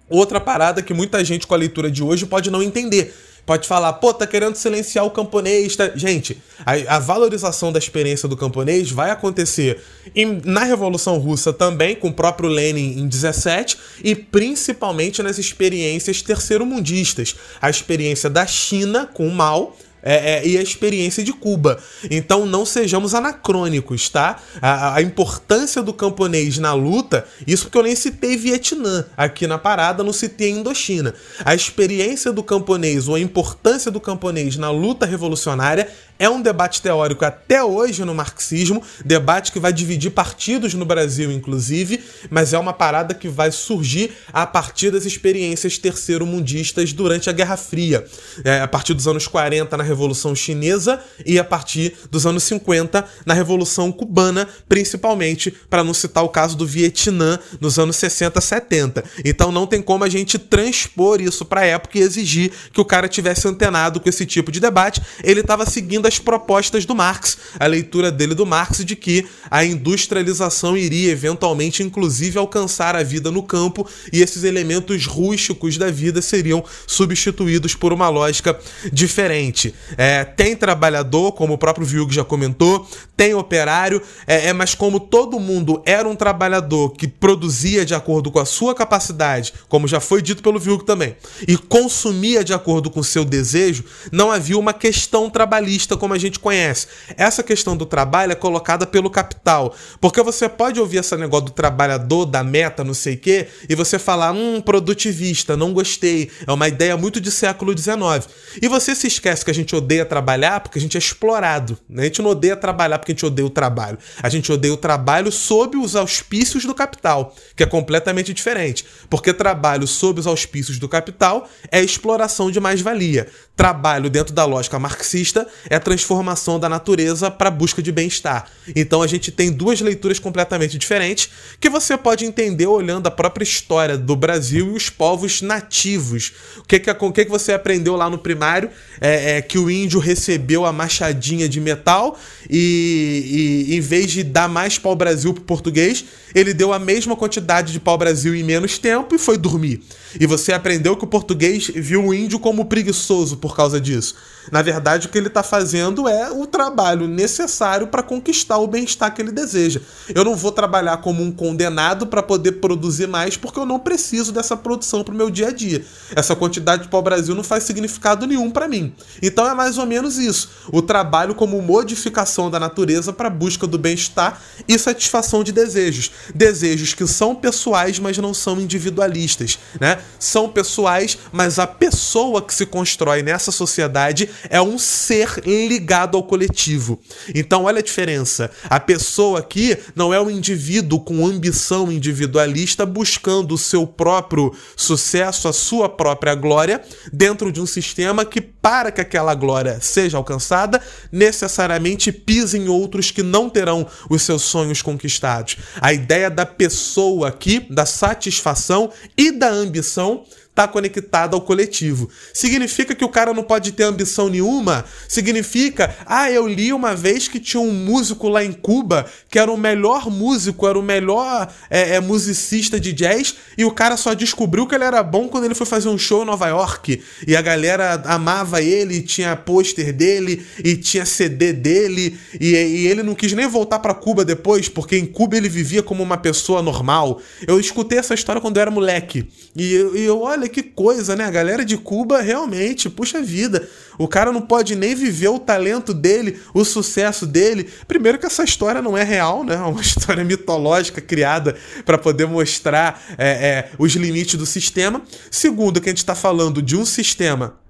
S3: Outra parada que muita gente com a leitura de hoje pode não entender Pode falar, pô, tá querendo silenciar o camponês. Tá... Gente, a, a, valorização da experiência do camponês vai acontecer em, na Revolução Russa também, com o próprio Lenin em 17, e principalmente nas experiências terceiro-mundistas. A experiência da China com o Mao é, é, e a experiência de Cuba. Então não sejamos anacrônicos, tá? A, a, importância do camponês na luta, isso porque eu nem citei Vietnã aqui na parada, não citei Indochina. A experiência do camponês ou a importância do camponês na luta revolucionária é um debate teórico até hoje no marxismo, debate que vai dividir partidos no Brasil, inclusive, mas é uma parada que vai surgir a partir das experiências terceiro-mundistas durante a Guerra Fria. É, a partir dos anos 40 na Revolução Chinesa e a partir dos anos 50 na Revolução Cubana, principalmente, para não citar o caso do Vietnã nos anos 60, 70. Então não tem como a gente transpor isso para a época e exigir que o cara tivesse antenado com esse tipo de debate. Ele estava seguindo a das propostas do Marx, a leitura dele do Marx de que a industrialização iria eventualmente, inclusive, alcançar a vida no campo e esses elementos rústicos da vida seriam substituídos por uma lógica diferente. É, tem trabalhador, como o próprio Viug já comentou, tem operário, é, é, mas como todo mundo era um trabalhador que produzia de acordo com a sua capacidade, como já foi dito pelo Viug também, e consumia de acordo com seu desejo, não havia uma questão trabalhista como a gente conhece. Essa questão do trabalho é colocada pelo capital. Porque você pode ouvir esse negócio do trabalhador, da meta, não sei o quê, e você falar, hum, produtivista, não gostei. É uma ideia muito de século XIX. E você se esquece que a gente odeia trabalhar porque a gente é explorado. Né? A gente não odeia trabalhar porque a gente odeia o trabalho. A gente odeia o trabalho sob os auspícios do capital, que é completamente diferente. Porque trabalho sob os auspícios do capital é exploração de mais-valia trabalho dentro da lógica marxista é a transformação da natureza para busca de bem-estar. Então a gente tem duas leituras completamente diferentes que você pode entender olhando a própria história do Brasil e os povos nativos. O que, que, o que, que você aprendeu lá no primário é, é que o índio recebeu a machadinha de metal e, e em vez de dar mais pau-brasil pro português, ele deu a mesma quantidade de pau-brasil em menos tempo e foi dormir. E você aprendeu que o português viu o índio como preguiçoso por causa disso. Na verdade, o que ele está fazendo é o trabalho necessário para conquistar o bem-estar que ele deseja. Eu não vou trabalhar como um condenado para poder produzir mais, porque eu não preciso dessa produção para o meu dia a dia. Essa quantidade de pau-brasil não faz significado nenhum para mim. Então é mais ou menos isso. O trabalho como modificação da natureza para busca do bem-estar e satisfação de desejos. Desejos que são pessoais, mas não são individualistas, né? São pessoais, mas a pessoa que se constrói nessa sociedade é um ser ligado ao coletivo. Então, olha a diferença. A pessoa aqui não é um indivíduo com ambição individualista buscando o seu próprio sucesso, a sua própria glória, dentro de um sistema que, para que aquela glória seja alcançada, necessariamente pisa em outros que não terão os seus sonhos conquistados. A ideia da pessoa aqui, da satisfação e da ambição está conectado ao coletivo. Significa que o cara não pode ter ambição nenhuma? Significa, ah, eu li uma vez que tinha um músico lá em Cuba que era o melhor músico, era o melhor é, é, musicista de jazz e o cara só descobriu que ele era bom quando ele foi fazer um show em Nova York e a galera amava ele, tinha pôster dele e tinha CD dele e, e ele não quis nem voltar para Cuba depois porque em Cuba ele vivia como uma pessoa normal. Eu escutei essa história quando eu era moleque e, e eu olha que coisa, né? A galera de Cuba realmente, puxa vida. O cara não pode nem viver o talento dele, o sucesso dele. Primeiro que essa história não é real, né? É uma história mitológica criada para poder mostrar é, é, os limites do sistema. Segundo, que a gente está falando de um sistema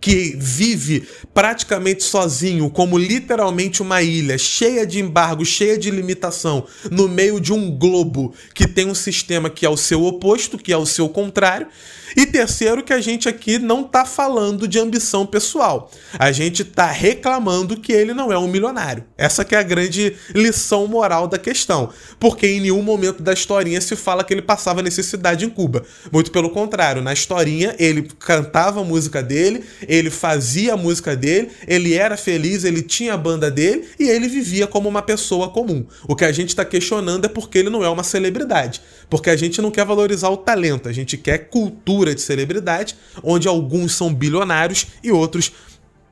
S3: que vive praticamente sozinho, como literalmente uma ilha, cheia de embargos, cheia de limitação, no meio de um globo que tem um sistema que é o seu oposto, que é o seu contrário, e terceiro, que a gente aqui não está falando de ambição pessoal. A gente está reclamando que ele não é um milionário. Essa que é a grande lição moral da questão. Porque em nenhum momento da historinha se fala que ele passava necessidade em Cuba. Muito pelo contrário, na historinha ele cantava a música dele, ele fazia a música dele, ele era feliz, ele tinha a banda dele e ele vivia como uma pessoa comum. O que a gente está questionando é porque ele não é uma celebridade. Porque a gente não quer valorizar o talento, a gente quer cultura de celebridade, onde alguns são bilionários e outros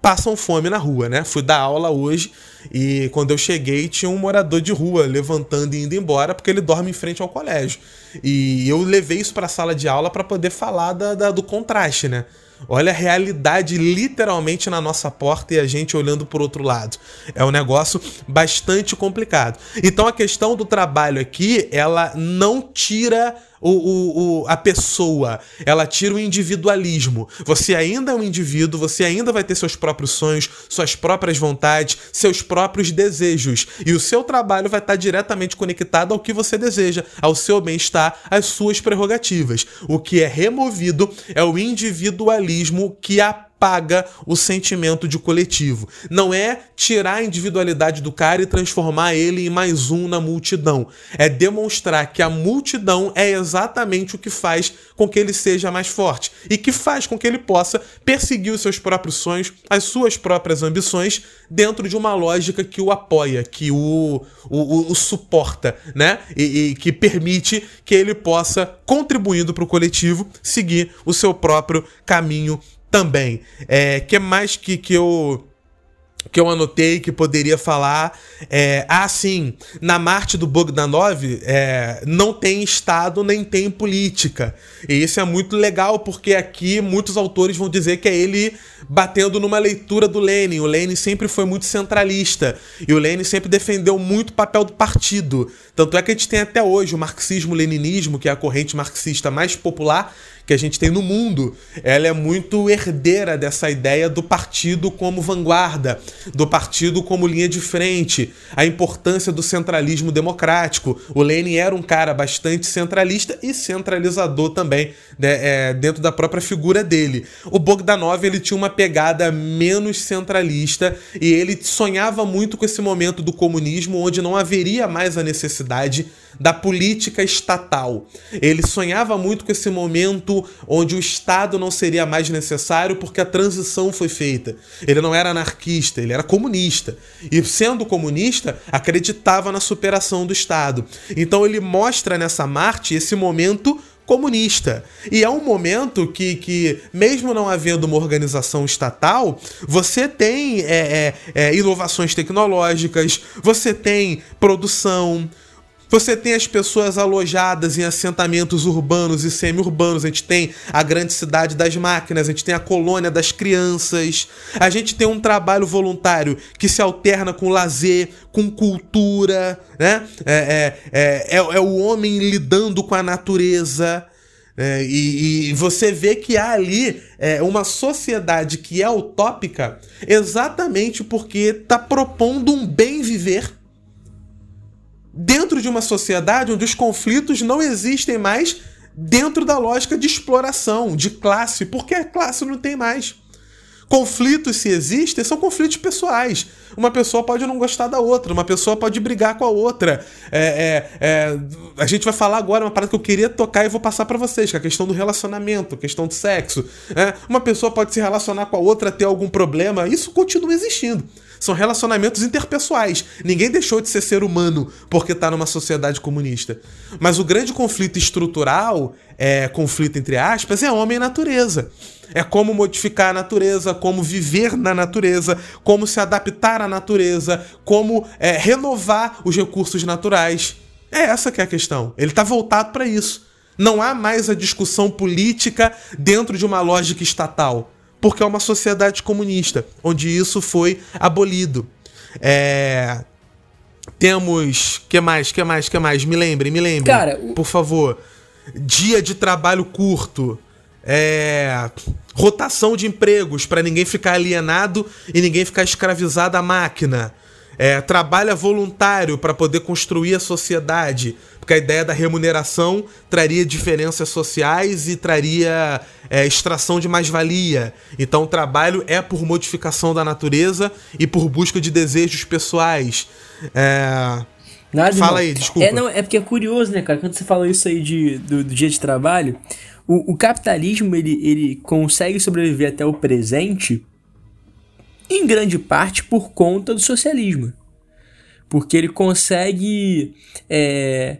S3: passam fome na rua, né? Fui dar aula hoje e quando eu cheguei tinha um morador de rua levantando e indo embora porque ele dorme em frente ao colégio. E eu levei isso para a sala de aula para poder falar da, da, do contraste, né? Olha a realidade literalmente na nossa porta e a gente olhando por outro lado. É um negócio bastante complicado. Então a questão do trabalho aqui, ela não tira o, o, o, a pessoa, ela tira o individualismo. Você ainda é um indivíduo, você ainda vai ter seus próprios sonhos, suas próprias vontades, seus próprios desejos. E o seu trabalho vai estar diretamente conectado ao que você deseja, ao seu bem-estar, às suas prerrogativas. O que é removido é o individualismo que a apaga o sentimento de coletivo. Não é tirar a individualidade do cara e transformar ele em mais um na multidão. É demonstrar que a multidão é exatamente o que faz com que ele seja mais forte e que faz com que ele possa perseguir os seus próprios sonhos, as suas próprias ambições, dentro de uma lógica que o apoia, que o, o, o suporta, né? E, e que permite que ele possa, contribuindo para o coletivo, seguir o seu próprio caminho também. É, que mais que, que eu que eu anotei que poderia falar. É, ah, sim, na Marte do Bogdanov é, não tem Estado nem tem política. E isso é muito legal, porque aqui muitos autores vão dizer que é ele batendo numa leitura do Lenin. O Lenin sempre foi muito centralista. E o Lenin sempre defendeu muito o papel do partido. Tanto é que a gente tem até hoje o marxismo-leninismo, que é a corrente marxista mais popular, que a gente tem no mundo, ela é muito herdeira dessa ideia do partido como vanguarda, do partido como linha de frente, a importância do centralismo democrático. O Lenin era um cara bastante centralista e centralizador também, né, é, dentro da própria figura dele. O Bogdanov ele tinha uma pegada menos centralista e ele sonhava muito com esse momento do comunismo onde não haveria mais a necessidade da política estatal. Ele sonhava muito com esse momento onde o Estado não seria mais necessário porque a transição foi feita. Ele não era anarquista, ele era comunista. E sendo comunista, acreditava na superação do Estado. Então ele mostra nessa Marte esse momento comunista. E é um momento que, que mesmo não havendo uma organização estatal, você tem é, é, é, inovações tecnológicas, você tem produção, você tem as pessoas alojadas em assentamentos urbanos e semi-urbanos. A gente tem a grande cidade das máquinas, a gente tem a colônia das crianças. A gente tem um trabalho voluntário que se alterna com lazer, com cultura, né? É, é, é, é, é o homem lidando com a natureza. É, e, e, você vê que há ali é, uma sociedade que é utópica exatamente porque está propondo um bem viver dentro de uma sociedade onde os conflitos não existem mais dentro da lógica de exploração, de classe, porque a classe não tem mais. Conflitos, se existem, são conflitos pessoais. Uma pessoa pode não gostar da outra, uma pessoa pode brigar com a outra. É, é, é, a gente vai falar agora uma parada que eu queria tocar e vou passar para vocês, que é a questão do relacionamento, questão do sexo. É, uma pessoa pode se relacionar com a outra, ter algum problema, isso continua existindo. São relacionamentos interpessoais. Ninguém deixou de ser ser humano porque está numa sociedade comunista. Mas o grande conflito estrutural, é, conflito entre aspas, é homem e natureza. É como modificar a natureza, como viver na natureza, como se adaptar à natureza, como é, renovar os recursos naturais. É essa que é a questão. Ele está voltado para isso. Não há mais a discussão política dentro de uma lógica estatal porque é uma sociedade comunista, onde isso foi abolido. É... Temos. que mais? que mais? que mais? Me lembre, me lembre. Cara, o... por favor. Dia de trabalho curto. É... Rotação de empregos para ninguém ficar alienado e ninguém ficar escravizado à máquina. É, trabalha voluntário para poder construir a sociedade porque a ideia da remuneração traria diferenças sociais e traria é, extração de mais-valia. Então o trabalho é por modificação da natureza e por busca de desejos pessoais. É...
S1: Nada, Fala aí, desculpa. É, não, é porque é curioso, né, cara? Quando você falou isso aí de, do, do dia de trabalho, o, o capitalismo ele, ele consegue sobreviver até o presente em grande parte por conta do socialismo. Porque ele consegue é,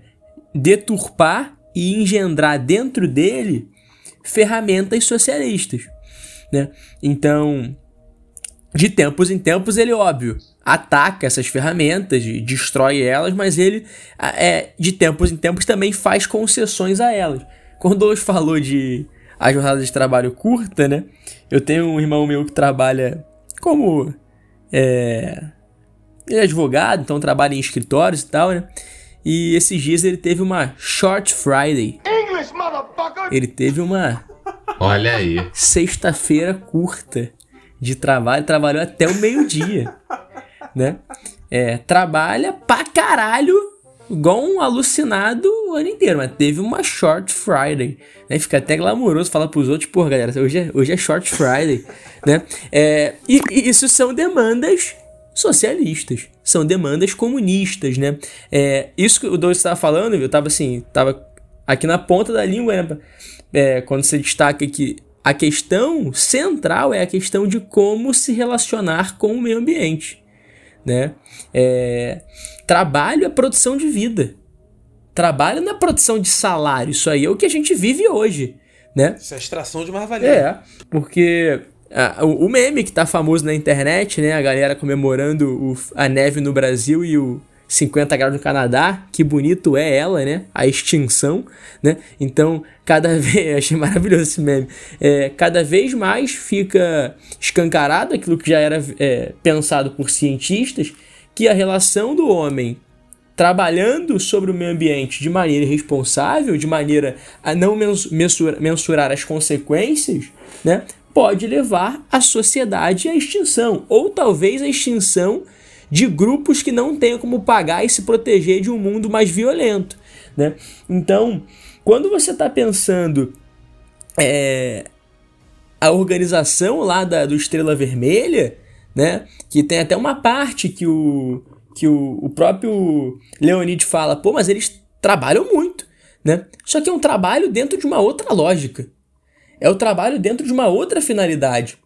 S1: deturpar e engendrar dentro dele ferramentas socialistas, né? Então, de tempos em tempos, ele, óbvio, ataca essas ferramentas, destrói elas, mas ele, é, de tempos em tempos, também faz concessões a elas. Quando Douglas falou de a jornada de trabalho curta, né? Eu tenho um irmão meu que trabalha como é, ele é advogado, então trabalha em escritórios e tal, né? E esses dias ele teve uma Short Friday. English, ele teve uma.
S2: Olha aí.
S1: Sexta-feira curta de trabalho. Trabalhou até o meio-dia. né? É, trabalha pra caralho. Igual um alucinado o ano inteiro, mas teve uma Short Friday, né? Fica até glamouroso falar pros outros, pô, galera, hoje é, hoje é Short Friday, né? É, e, e isso são demandas socialistas, são demandas comunistas, né? É, isso que o Douglas estava falando, eu estava assim, estava aqui na ponta da língua, né? É, quando você destaca que a questão central é a questão de como se relacionar com o meio ambiente, né? É, trabalho é produção de vida. Trabalho não é produção de salário, isso aí é o que a gente vive hoje, né?
S3: Isso é extração de mais-valia.
S1: É, porque ah, o, o, meme que tá famoso na internet, né? A galera comemorando o, a neve no Brasil e o 50 graus no Canadá. Que bonito é ela, né? A extinção, né? Então, cada vez. Achei maravilhoso esse meme. É, cada vez mais fica escancarado aquilo que já era é, pensado por cientistas: que a relação do homem trabalhando sobre o meio ambiente de maneira irresponsável, de maneira a não mensurar, mensurar as consequências, né, pode levar a sociedade à extinção, ou talvez à extinção de grupos que não tenham como pagar e se proteger de um mundo mais violento. Né? Então, quando você está pensando é, a organização lá da, do Estrela Vermelha, né, que tem até uma parte que o que o, o próprio Leonid fala, pô, mas eles trabalham muito, né? Só que é um trabalho dentro de uma outra lógica. É o trabalho dentro de uma outra finalidade.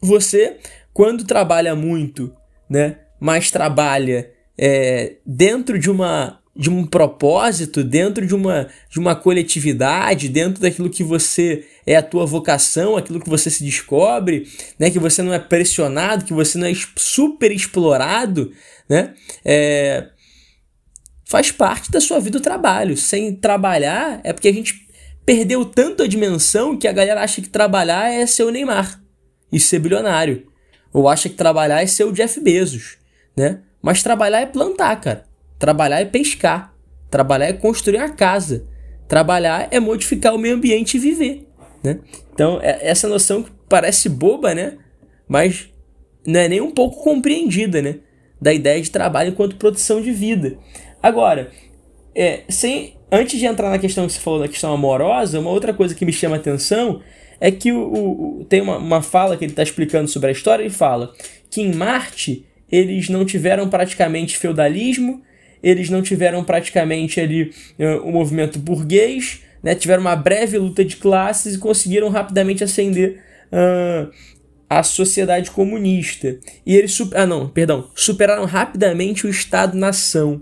S1: Você, quando trabalha muito, né, mas trabalha é, dentro de uma de um propósito, dentro de uma, de uma coletividade, dentro daquilo que você é a tua vocação, aquilo que você se descobre, né, que você não é pressionado, que você não é super explorado, né, é, faz parte da sua vida o trabalho. Sem trabalhar é porque a gente perdeu tanto a dimensão que a galera acha que trabalhar é ser o Neymar e ser bilionário, ou acha que trabalhar é ser o Jeff Bezos, né? Mas trabalhar é plantar, cara. Trabalhar é pescar. Trabalhar é construir a casa. Trabalhar é modificar o meio ambiente e viver. Né? Então, é, essa noção que parece boba, né? Mas não é nem um pouco compreendida, né? Da ideia de trabalho enquanto produção de vida. Agora, é, sem, antes de entrar na questão que você falou da questão amorosa, uma outra coisa que me chama a atenção é que o, o tem uma, uma fala que ele está explicando sobre a história. Ele fala que em Marte eles não tiveram praticamente feudalismo, eles não tiveram praticamente ali uh, o movimento burguês, né? tiveram uma breve luta de classes e conseguiram rapidamente ascender uh, a sociedade comunista. E eles ah não, perdão, superaram rapidamente o Estado-nação.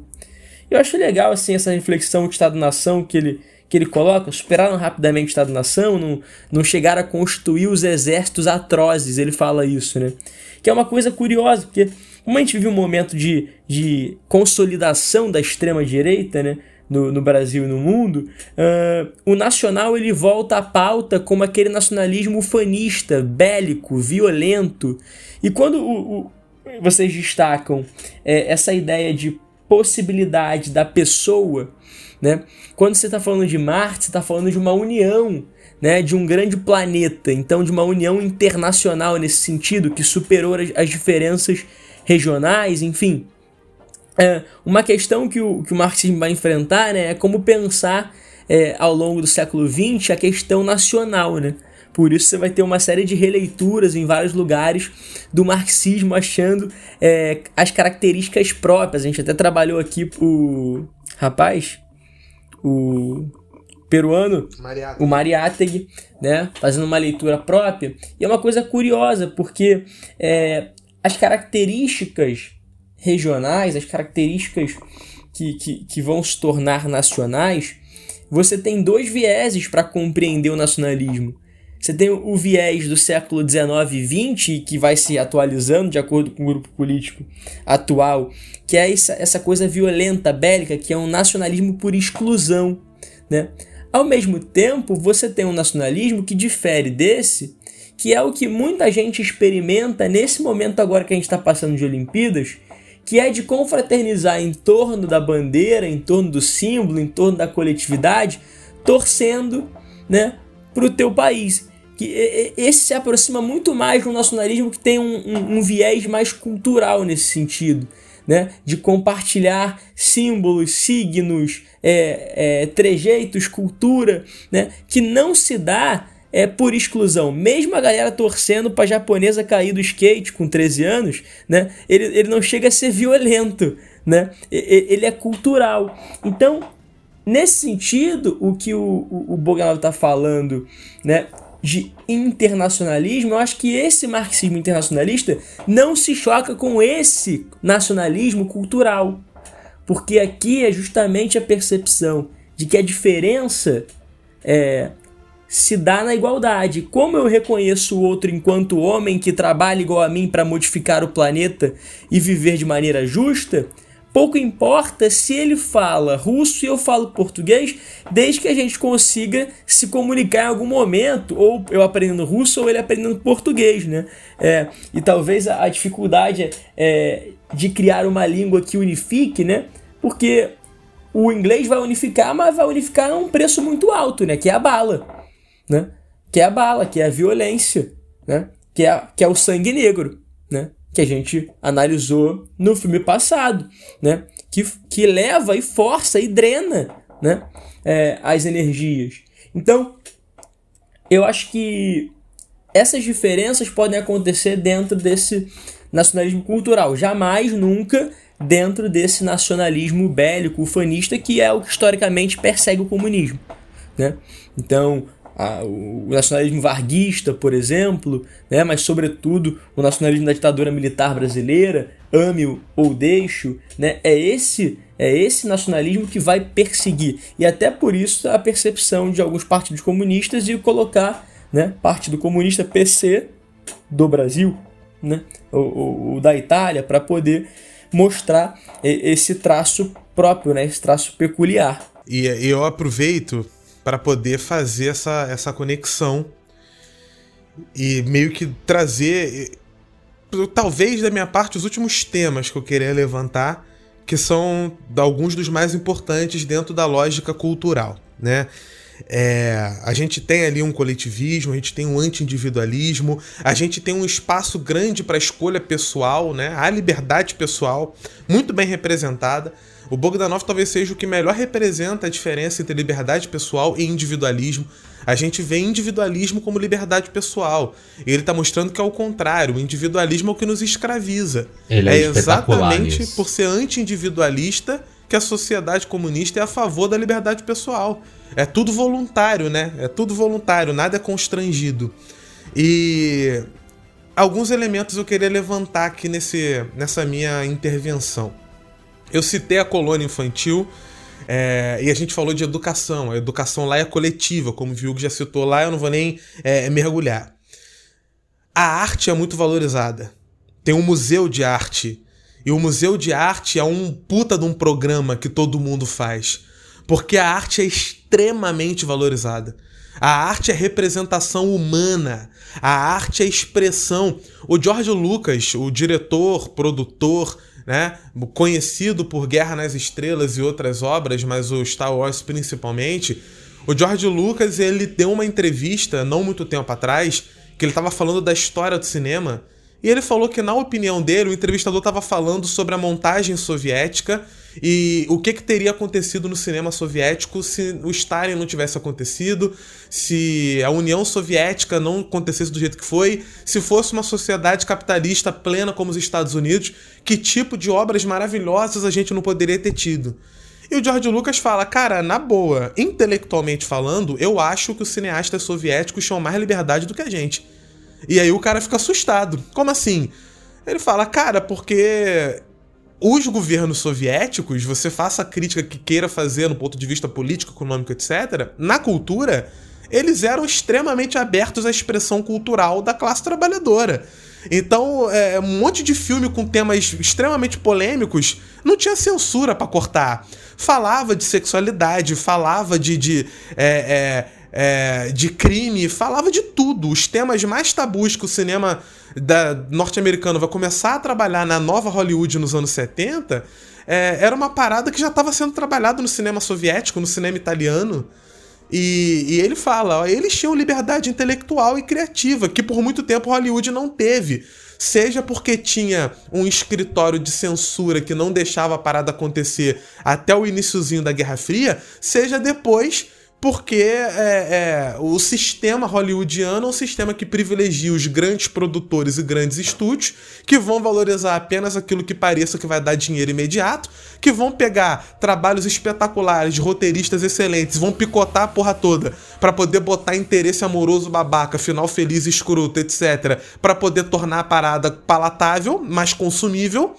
S1: Eu acho legal assim essa reflexão do Estado-nação que ele que ele coloca, superaram rapidamente o Estado-nação, não, não chegaram a constituir os exércitos atrozes, ele fala isso, né? Que é uma coisa curiosa, porque como a gente vive um momento de, de consolidação da extrema-direita, né? No, no, Brasil e no mundo, uh, o nacional ele volta à pauta como aquele nacionalismo ufanista, bélico, violento. E quando o, o, vocês destacam é, essa ideia de possibilidade da pessoa, né? Quando você está falando de Marte, está falando de uma união, né? De um grande planeta, então de uma união internacional nesse sentido que superou as, as diferenças regionais, enfim. É, uma questão que o, que o marxismo vai enfrentar né, é como pensar é, ao longo do século XX a questão nacional. Né? Por isso você vai ter uma série de releituras em vários lugares do marxismo achando é, as características próprias. A gente até trabalhou aqui o rapaz, o peruano, Mariátegui. o Mariátegui, né, fazendo uma leitura própria. E é uma coisa curiosa, porque é, as características regionais, as características que, que, que vão se tornar nacionais, você tem dois vieses para compreender o nacionalismo. Você tem o viés do século XIX e XX, que vai se atualizando de acordo com o grupo político atual, que é essa, essa coisa violenta, bélica, que é um nacionalismo por exclusão. Né? Ao mesmo tempo, você tem um nacionalismo que difere desse que é o que muita gente experimenta nesse momento agora que a gente está passando de Olimpíadas, que é de confraternizar em torno da bandeira, em torno do símbolo, em torno da coletividade, torcendo né, para o teu país. Que esse se aproxima muito mais do nacionalismo que tem um, um, um viés mais cultural nesse sentido. Né, de compartilhar símbolos, signos, é, é, trejeitos, cultura, né, que não se dá é por exclusão. Mesmo a galera torcendo pra japonesa cair do skate com 13 anos, né? Ele, ele não chega a ser violento, né? Ele é cultural. Então, nesse sentido, o que o, o, o tá falando, né? De internacionalismo, eu acho que esse marxismo internacionalista não se choca com esse nacionalismo cultural. Porque aqui é justamente a percepção de que a diferença é, se dá na igualdade. Como eu reconheço o outro enquanto homem que trabalha igual a mim para modificar o planeta e viver de maneira justa, pouco importa se ele fala russo e eu falo português, desde que a gente consiga se comunicar em algum momento, ou eu aprendendo russo ou ele aprendendo português, né? É, e talvez a, dificuldade é, de criar uma língua que unifique, né? porque o inglês vai unificar, mas vai unificar a um preço muito alto, né? Que é a bala, né? Que é a bala, que é a violência, né? Que é, que é o sangue negro, né? Que a gente analisou no filme passado, né? Que, que leva e força e drena, né? É, as energias. Então, eu acho que essas diferenças podem acontecer dentro desse nacionalismo cultural. Jamais, nunca dentro desse nacionalismo bélico, ufanista, que é o que historicamente persegue o comunismo. Né? Então, a, o nacionalismo varguista, por exemplo, né? mas sobretudo o nacionalismo da ditadura militar brasileira, ame ou deixo, né? é esse é esse nacionalismo que vai perseguir. E até por isso a percepção de alguns partidos comunistas de colocar né, Partido Comunista PC do Brasil, né, o, o da Itália, para poder mostrar esse traço próprio, né, esse traço peculiar.
S3: E eu aproveito para poder fazer essa, essa conexão e meio que trazer, talvez da minha parte, os últimos temas que eu queria levantar, que são alguns dos mais importantes dentro da lógica cultural, né? É, a gente tem ali um coletivismo, a gente tem um anti-individualismo, a gente tem um espaço grande para escolha pessoal, né? A liberdade pessoal, muito bem representada. O Bogdanov talvez seja o que melhor representa a diferença entre liberdade pessoal e individualismo. A gente vê individualismo como liberdade pessoal. E ele está mostrando que é o contrário. O individualismo é o que nos escraviza.
S2: Ele é, é exatamente
S3: nisso. por ser anti-individualista que a sociedade comunista é a favor da liberdade pessoal. É tudo voluntário, né? É tudo voluntário, nada é constrangido. E alguns elementos eu queria levantar aqui nesse, nessa minha intervenção. Eu citei a colônia infantil é, e a gente falou de educação. A educação lá é coletiva, como o Viúgo já citou lá, eu não vou nem é, mergulhar. A arte é muito valorizada. Tem um museu de arte e o Museu de Arte é um puta de um programa que todo mundo faz. Porque a arte é extremamente valorizada. A arte é representação humana. A arte é expressão. O George Lucas, o diretor, produtor, né, conhecido por Guerra nas Estrelas e outras obras, mas o Star Wars principalmente, o George Lucas ele deu uma entrevista não muito tempo atrás que ele estava falando da história do cinema e ele falou que, na opinião dele, o entrevistador estava falando sobre a montagem soviética e o que, que teria acontecido no cinema soviético se o Stalin não tivesse acontecido, se a União Soviética não acontecesse do jeito que foi, se fosse uma sociedade capitalista plena como os Estados Unidos, que tipo de obras maravilhosas a gente não poderia ter tido. E o George Lucas fala, cara, na boa, intelectualmente falando, eu acho que os cineastas soviéticos tinham mais liberdade do que a gente. E aí o cara fica assustado. Como assim? Ele fala, cara, porque os governos soviéticos, você faça a crítica que queira fazer no ponto de vista político, econômico, etc., na cultura, eles eram extremamente abertos à expressão cultural da classe trabalhadora. Então, é, um monte de filme com temas extremamente polêmicos não tinha censura para cortar. Falava de sexualidade, falava de, de é, é, é, de crime, falava de tudo. Os temas mais tabus que o cinema norte-americano vai começar a trabalhar na nova Hollywood nos anos 70 é, era uma parada que já estava sendo trabalhado no cinema soviético, no cinema italiano. E, e, ele fala, ó, eles tinham liberdade intelectual e criativa, que por muito tempo Hollywood não teve. Seja porque tinha um escritório de censura que não deixava a parada acontecer até o iníciozinho da Guerra Fria, seja depois porque é, é, o sistema hollywoodiano é um sistema que privilegia os grandes produtores e grandes estúdios, que vão valorizar apenas aquilo que pareça que vai dar dinheiro imediato, que vão pegar trabalhos espetaculares de roteiristas excelentes, vão picotar a porra toda para poder botar interesse amoroso babaca, final feliz, escroto, etc, para poder tornar a parada palatável, mais consumível.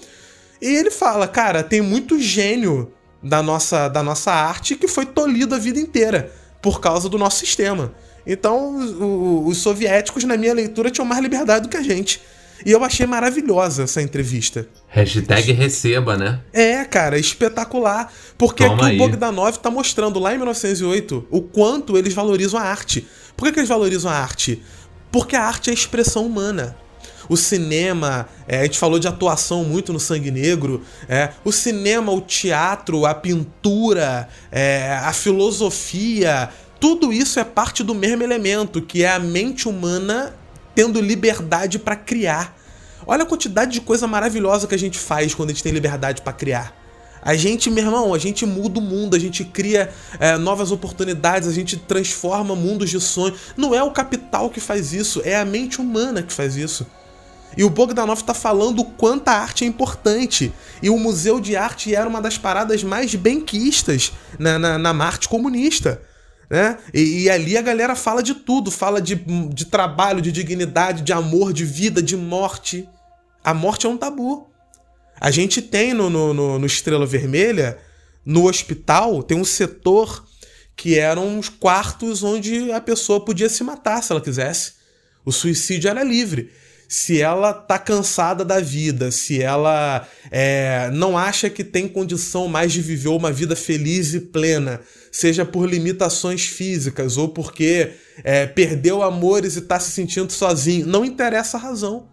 S3: E ele fala, cara, tem muito gênio da nossa, da nossa arte que foi tolhido a vida inteira por causa do nosso sistema. Então, o, os soviéticos, na minha leitura, tinham mais liberdade do que a gente. E eu achei maravilhosa essa entrevista.
S2: Hashtag receba, né?
S3: É, cara, espetacular. Porque Toma aqui o Bogdanov tá mostrando lá em 1908 o quanto eles valorizam a arte. Por que, que eles valorizam a arte? Porque a arte é a expressão humana. O cinema, é, a gente falou de atuação muito no Sangue Negro, é, o cinema, o teatro, a pintura, é, a filosofia, tudo isso é parte do mesmo elemento, que é a mente humana tendo liberdade para criar. Olha a quantidade de coisa maravilhosa que a gente faz quando a gente tem liberdade para criar. A gente, meu irmão, a gente muda o mundo, a gente cria é, novas oportunidades, a gente transforma mundos de sonho. Não é o capital que faz isso, é a mente humana que faz isso. E o Bogdanov está falando o quanto a arte é importante. E o Museu de Arte era uma das paradas mais benquistas na, na, na arte comunista. Né? E, e, ali a galera fala de tudo, fala de, de trabalho, de dignidade, de amor, de vida, de morte. A morte é um tabu. A gente tem no, no, no, no Estrela Vermelha, no hospital, tem um setor que eram os quartos onde a pessoa podia se matar se ela quisesse. O suicídio era livre. Se ela tá cansada da vida, se ela é, não acha que tem condição mais de viver uma vida feliz e plena, seja por limitações físicas ou porque é, perdeu amores e está se sentindo sozinho, não interessa a razão.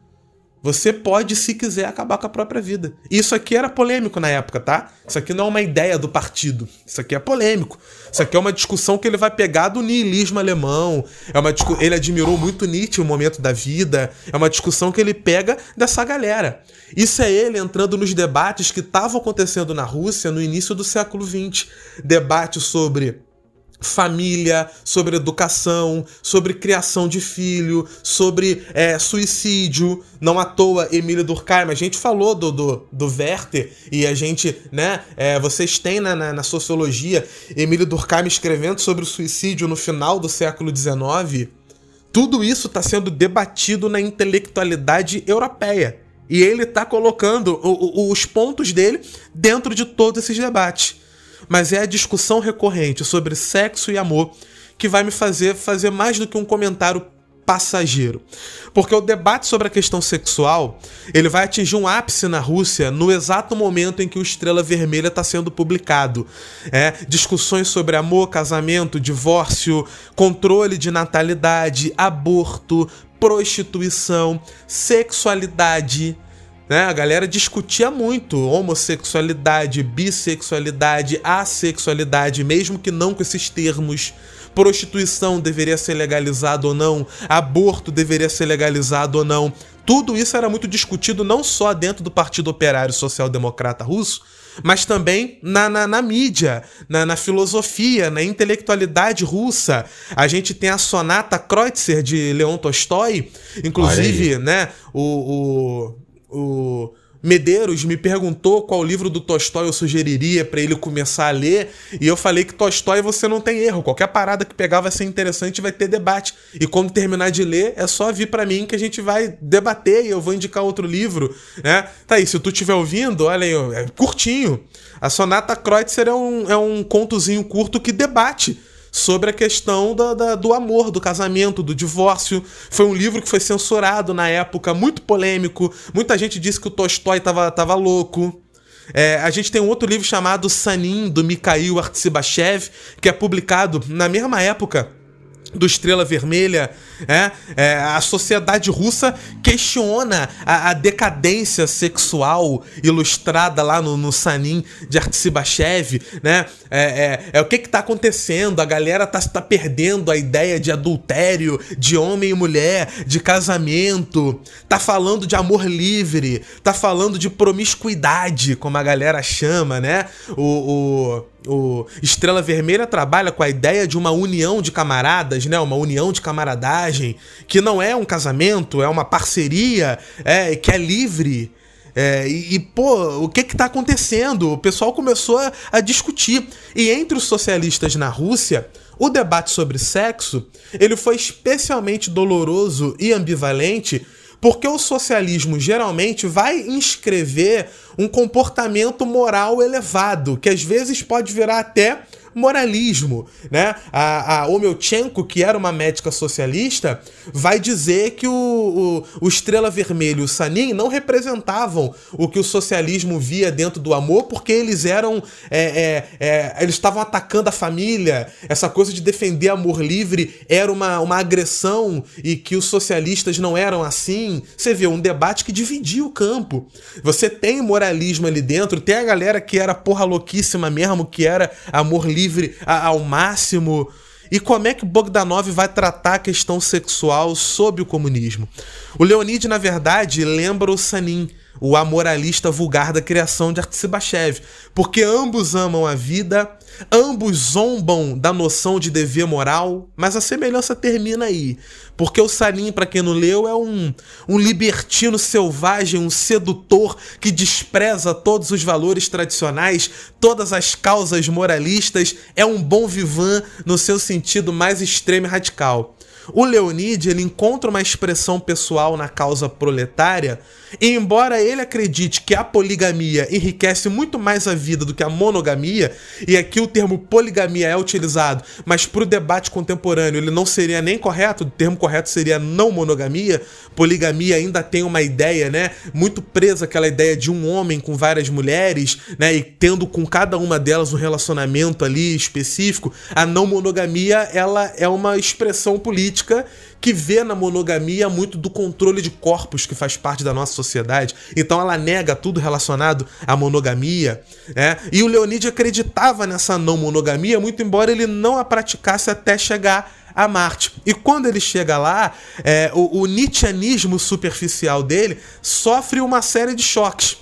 S3: Você pode, se quiser, acabar com a própria vida. Isso aqui era polêmico na época, tá? Isso aqui não é uma ideia do partido. Isso aqui é polêmico. Isso aqui é uma discussão que ele vai pegar do niilismo alemão. É uma ele admirou muito Nietzsche no momento da vida. É uma discussão que ele pega dessa galera. Isso é ele entrando nos debates que estavam acontecendo na Rússia no início do século XX. Debate sobre família, sobre educação, sobre criação de filho, sobre é, suicídio. Não à toa, Emília Durkheim, a gente falou do, do, do Werther e a gente, né, é, vocês têm na, na, na sociologia Emília Durkheim escrevendo sobre o suicídio no final do século XIX. Tudo isso está sendo debatido na intelectualidade europeia. E ele está colocando o, o, os pontos dele dentro de todos esses debates mas é a discussão recorrente sobre sexo e amor que vai me fazer fazer mais do que um comentário passageiro. Porque o debate sobre a questão sexual, ele vai atingir um ápice na Rússia no exato momento em que o Estrela Vermelha está sendo publicado. É, discussões sobre amor, casamento, divórcio, controle de natalidade, aborto, prostituição, sexualidade, né? A galera discutia muito homossexualidade, bissexualidade, assexualidade, mesmo que não com esses termos. Prostituição deveria ser legalizado ou não, aborto deveria ser legalizado ou não. Tudo isso era muito discutido não só dentro do Partido Operário Social Democrata Russo, mas também na, na, na mídia, na, na, filosofia, na intelectualidade russa. A gente tem a sonata Kreutzer de Leon Tolstói, inclusive, né, o, o o Medeiros me perguntou qual livro do Tolstói eu sugeriria para ele começar a ler, e eu falei que Tolstói você não tem erro, qualquer parada que pegar vai ser interessante, vai ter debate. E quando terminar de ler, é só vir para mim que a gente vai debater e eu vou indicar outro livro, né? Tá aí, se tu estiver ouvindo, olha aí, é curtinho. A Sonata Kreutzer é um, é um contozinho curto que debate sobre a questão da, da, do amor, do casamento, do divórcio. Foi um livro que foi censurado na época, muito polêmico. Muita gente disse que o Tolstói tava, tava louco. É, a gente tem um outro livro chamado Sanin, do Mikhail Artsibachev, que é publicado na mesma época do Estrela Vermelha, é, é, a sociedade russa questiona a, a, decadência sexual ilustrada lá no, no Sanin de Artsibachev, né? É, é, é, o que que tá acontecendo? A galera tá, tá perdendo a ideia de adultério, de homem e mulher, de casamento, tá falando de amor livre, tá falando de promiscuidade, como a galera chama, né? o, o o Estrela Vermelha trabalha com a ideia de uma união de camaradas, né? Uma união de camaradagem, que não é um casamento, é uma parceria, é, que é livre. É, e, e, pô, o que que tá acontecendo? O pessoal começou a, a discutir. E entre os socialistas na Rússia, o debate sobre sexo, ele foi especialmente doloroso e ambivalente porque o socialismo geralmente vai inscrever um comportamento moral elevado, que às vezes pode virar até moralismo, né? A, a que era uma médica socialista, vai dizer que o, o, o Estrela Vermelho e o Sanin não representavam o que o socialismo via dentro do amor, porque eles eram. É, é, é, eles estavam atacando a família, essa coisa de defender amor livre era uma, uma agressão e que os socialistas não eram assim. Você vê um debate que dividia o campo. Você tem moralismo ali dentro, tem a galera que era porra louquíssima mesmo, que era amor livre livre a, ao máximo. E como é que Bogdanov vai tratar a questão sexual sob o comunismo? O Leonid, na verdade, lembra o Sanin, o amoralista vulgar da criação de Artsibachev, porque ambos amam a vida, ambos zombam da noção de dever moral, mas a semelhança termina aí, porque o Salim, para quem não leu, é um, um libertino selvagem, um sedutor que despreza todos os valores tradicionais, todas as causas moralistas, é um bom vivan no seu sentido mais extremo e radical. O Leonid ele encontra uma expressão pessoal na causa proletária, e embora ele acredite que a poligamia enriquece muito mais a vida do que a monogamia, e aqui o termo poligamia é utilizado, mas para o debate contemporâneo ele não seria nem correto, o termo correto seria não monogamia. Poligamia ainda tem uma ideia, né, muito presa aquela ideia de um homem com várias mulheres, né, e tendo com cada uma delas um relacionamento ali específico. A não monogamia, ela é uma expressão política que vê na monogamia muito do controle de corpos que faz parte da nossa sociedade. Então ela nega tudo relacionado à monogamia. Né? E o Leonid acreditava nessa não monogamia, muito embora ele não a praticasse até chegar a Marte. E quando ele chega lá, é, o, o Nietzscheanismo superficial dele sofre uma série de choques.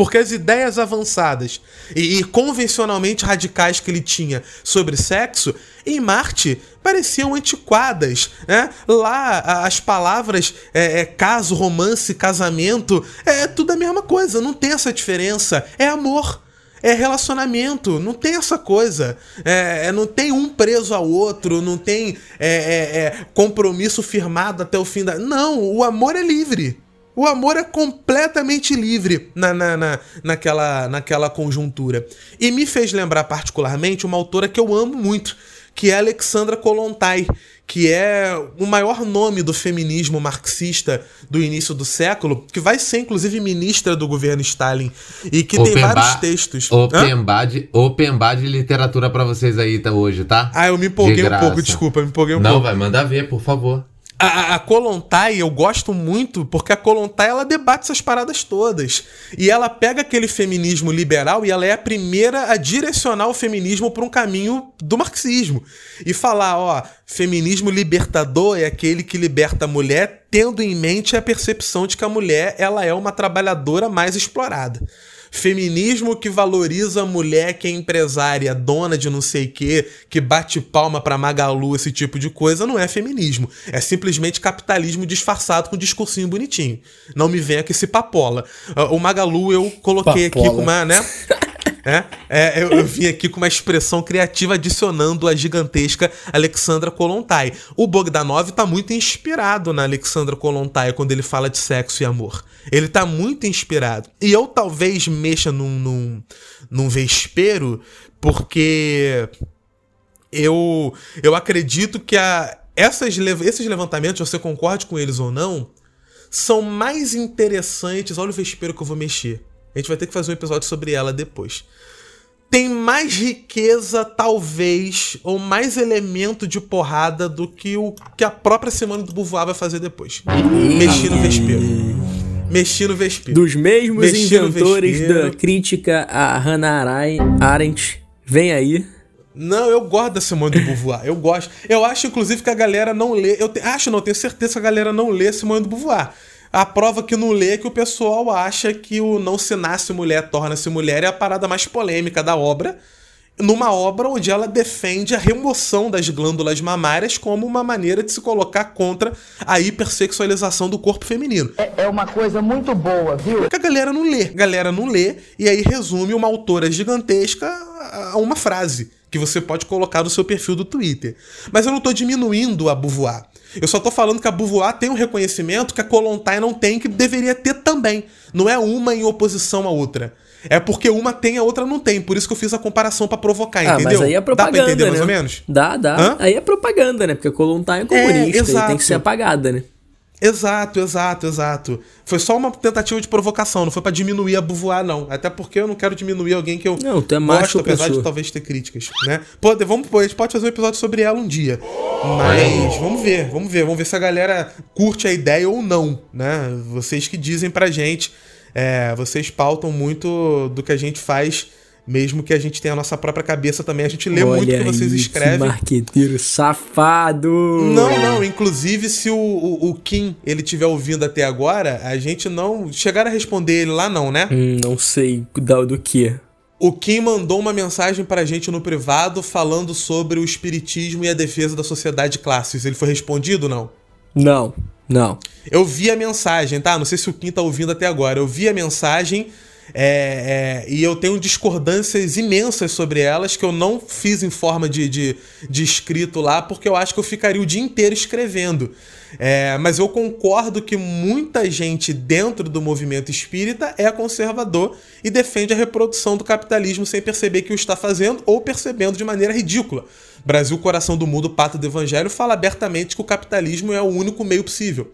S3: Porque as ideias avançadas e, e, convencionalmente radicais que ele tinha sobre sexo, em Marte pareciam antiquadas. Né? Lá, as palavras é, é, caso, romance, casamento, é, tudo a mesma coisa, não tem essa diferença. É amor é relacionamento, não tem essa coisa. É, é não tem um preso ao outro, não tem é, é, compromisso firmado até o fim da. Não, o amor é livre. O amor é completamente livre na, na, na, naquela, naquela conjuntura. E me fez lembrar particularmente uma autora que eu amo muito, que é Alexandra Kolontai, que é o maior nome do feminismo marxista do início do século, que vai ser inclusive ministra do governo Stalin e que open tem vários textos.
S2: Open bar, de, open bar de literatura para vocês aí tá, hoje, tá?
S3: Ah, eu me empolguei um pouco, desculpa, me empolguei um
S2: Não,
S3: pouco.
S2: Não, vai, manda ver, por favor.
S3: A, a Kolontai eu gosto muito porque a Kolontai ela debate essas paradas todas. E ela pega aquele feminismo liberal e ela é a primeira a direcionar o feminismo para um caminho do marxismo. E falar, ó, feminismo libertador é aquele que liberta a mulher tendo em mente a percepção de que a mulher ela é uma trabalhadora mais explorada. Feminismo que valoriza a mulher que é empresária, dona de não sei o quê, que bate palma pra Magalu, esse tipo de coisa, não é feminismo. É simplesmente capitalismo disfarçado com um discursinho bonitinho. Não me venha com esse papola. O Magalu eu coloquei papola. aqui com uma, né? É, é eu, eu, vim aqui com uma expressão criativa adicionando a gigantesca Alexandra Kolontai. O Bogdanov tá muito inspirado na Alexandra Kolontai quando ele fala de sexo e amor. Ele tá muito inspirado. E eu talvez mexa num, num, num vespero, porque eu, eu acredito que a, essas, esses levantamentos, você concorde com eles ou não, são mais interessantes. Olha o vespeiro que eu vou mexer a gente vai ter que fazer um episódio sobre ela depois. Tem mais riqueza, talvez, ou mais elemento de porrada do que o que a própria Semana do Beauvoir vai fazer depois. Mexi no vespeiro. Mexi no vespeiro.
S1: Dos mesmos Mexi inventores da crítica a Hannah Arendt. Vem aí.
S3: Não, eu gosto da Simone do Beauvoir. Eu gosto. Eu acho, inclusive, que a galera não lê. Eu te, acho, não, tenho certeza que a galera não lê Simone do Beauvoir. A prova que não lê é que o pessoal acha que o não se nasce mulher, torna-se mulher é a parada mais polêmica da obra. Numa obra onde ela defende a remoção das glândulas mamárias como uma maneira de se colocar contra a hipersexualização do corpo feminino.
S5: É, é uma coisa muito boa, viu?
S3: Que a galera não lê. A galera não lê e aí resume uma autora gigantesca a uma frase que você pode colocar no seu perfil do Twitter. Mas eu não estou diminuindo a Beauvoir. Eu só tô falando que a Beauvoir tem um reconhecimento que a Kolontai não tem, que deveria ter também. Não é uma em oposição à outra. É porque uma tem, a outra não tem. Por isso que eu fiz a comparação para provocar,
S1: ah,
S3: entendeu?
S1: Mas aí é propaganda,
S3: Dá pra entender
S1: né?
S3: mais ou menos?
S1: Dá, dá.
S3: Hã?
S1: Aí é propaganda, né? Porque a Kolontai é comunista
S3: É,
S1: e tem
S3: exato.
S1: que ser apagada, né?
S3: Exato, exato, exato. Foi só uma tentativa de provocação, não foi pra diminuir a Beauvoir, não. Até porque eu não quero diminuir alguém que eu
S1: Não, tu é macho
S3: gosto, apesar de talvez ter críticas, né? Pode, vamos, pô, a gente pode fazer um episódio sobre ela um dia. Mas vamos ver, vamos ver, vamos ver se a galera curte a ideia ou não, né? Vocês que dizem pra gente, é, vocês pautam muito do que a gente faz, mesmo que a gente tenha a nossa própria cabeça também. A gente lê muito o que vocês escrevem.
S1: Que marqueteiro safado!
S3: Não, não. Inclusive, se o, o, o Kim ele tiver ouvindo até agora, a gente não. Chegaram a responder ele lá, não, né?
S1: Hum, não sei do, do que.
S3: O Kim mandou uma mensagem pra gente no privado falando sobre o espiritismo e a defesa da sociedade de classes. Ele foi respondido não?
S1: Não, não.
S3: Eu vi a mensagem, tá? Não sei se o Kim tá ouvindo até agora. Eu vi a mensagem é, é, e eu tenho discordâncias imensas sobre elas que eu não fiz em forma de, de, de escrito lá, porque eu acho que eu ficaria o dia inteiro escrevendo. É, mas eu concordo que muita gente dentro do movimento espírita é conservador e defende a reprodução do capitalismo sem perceber que o está fazendo ou percebendo de maneira ridícula. Brasil, coração do mundo, pata do evangelho, fala abertamente que o capitalismo é o único meio possível.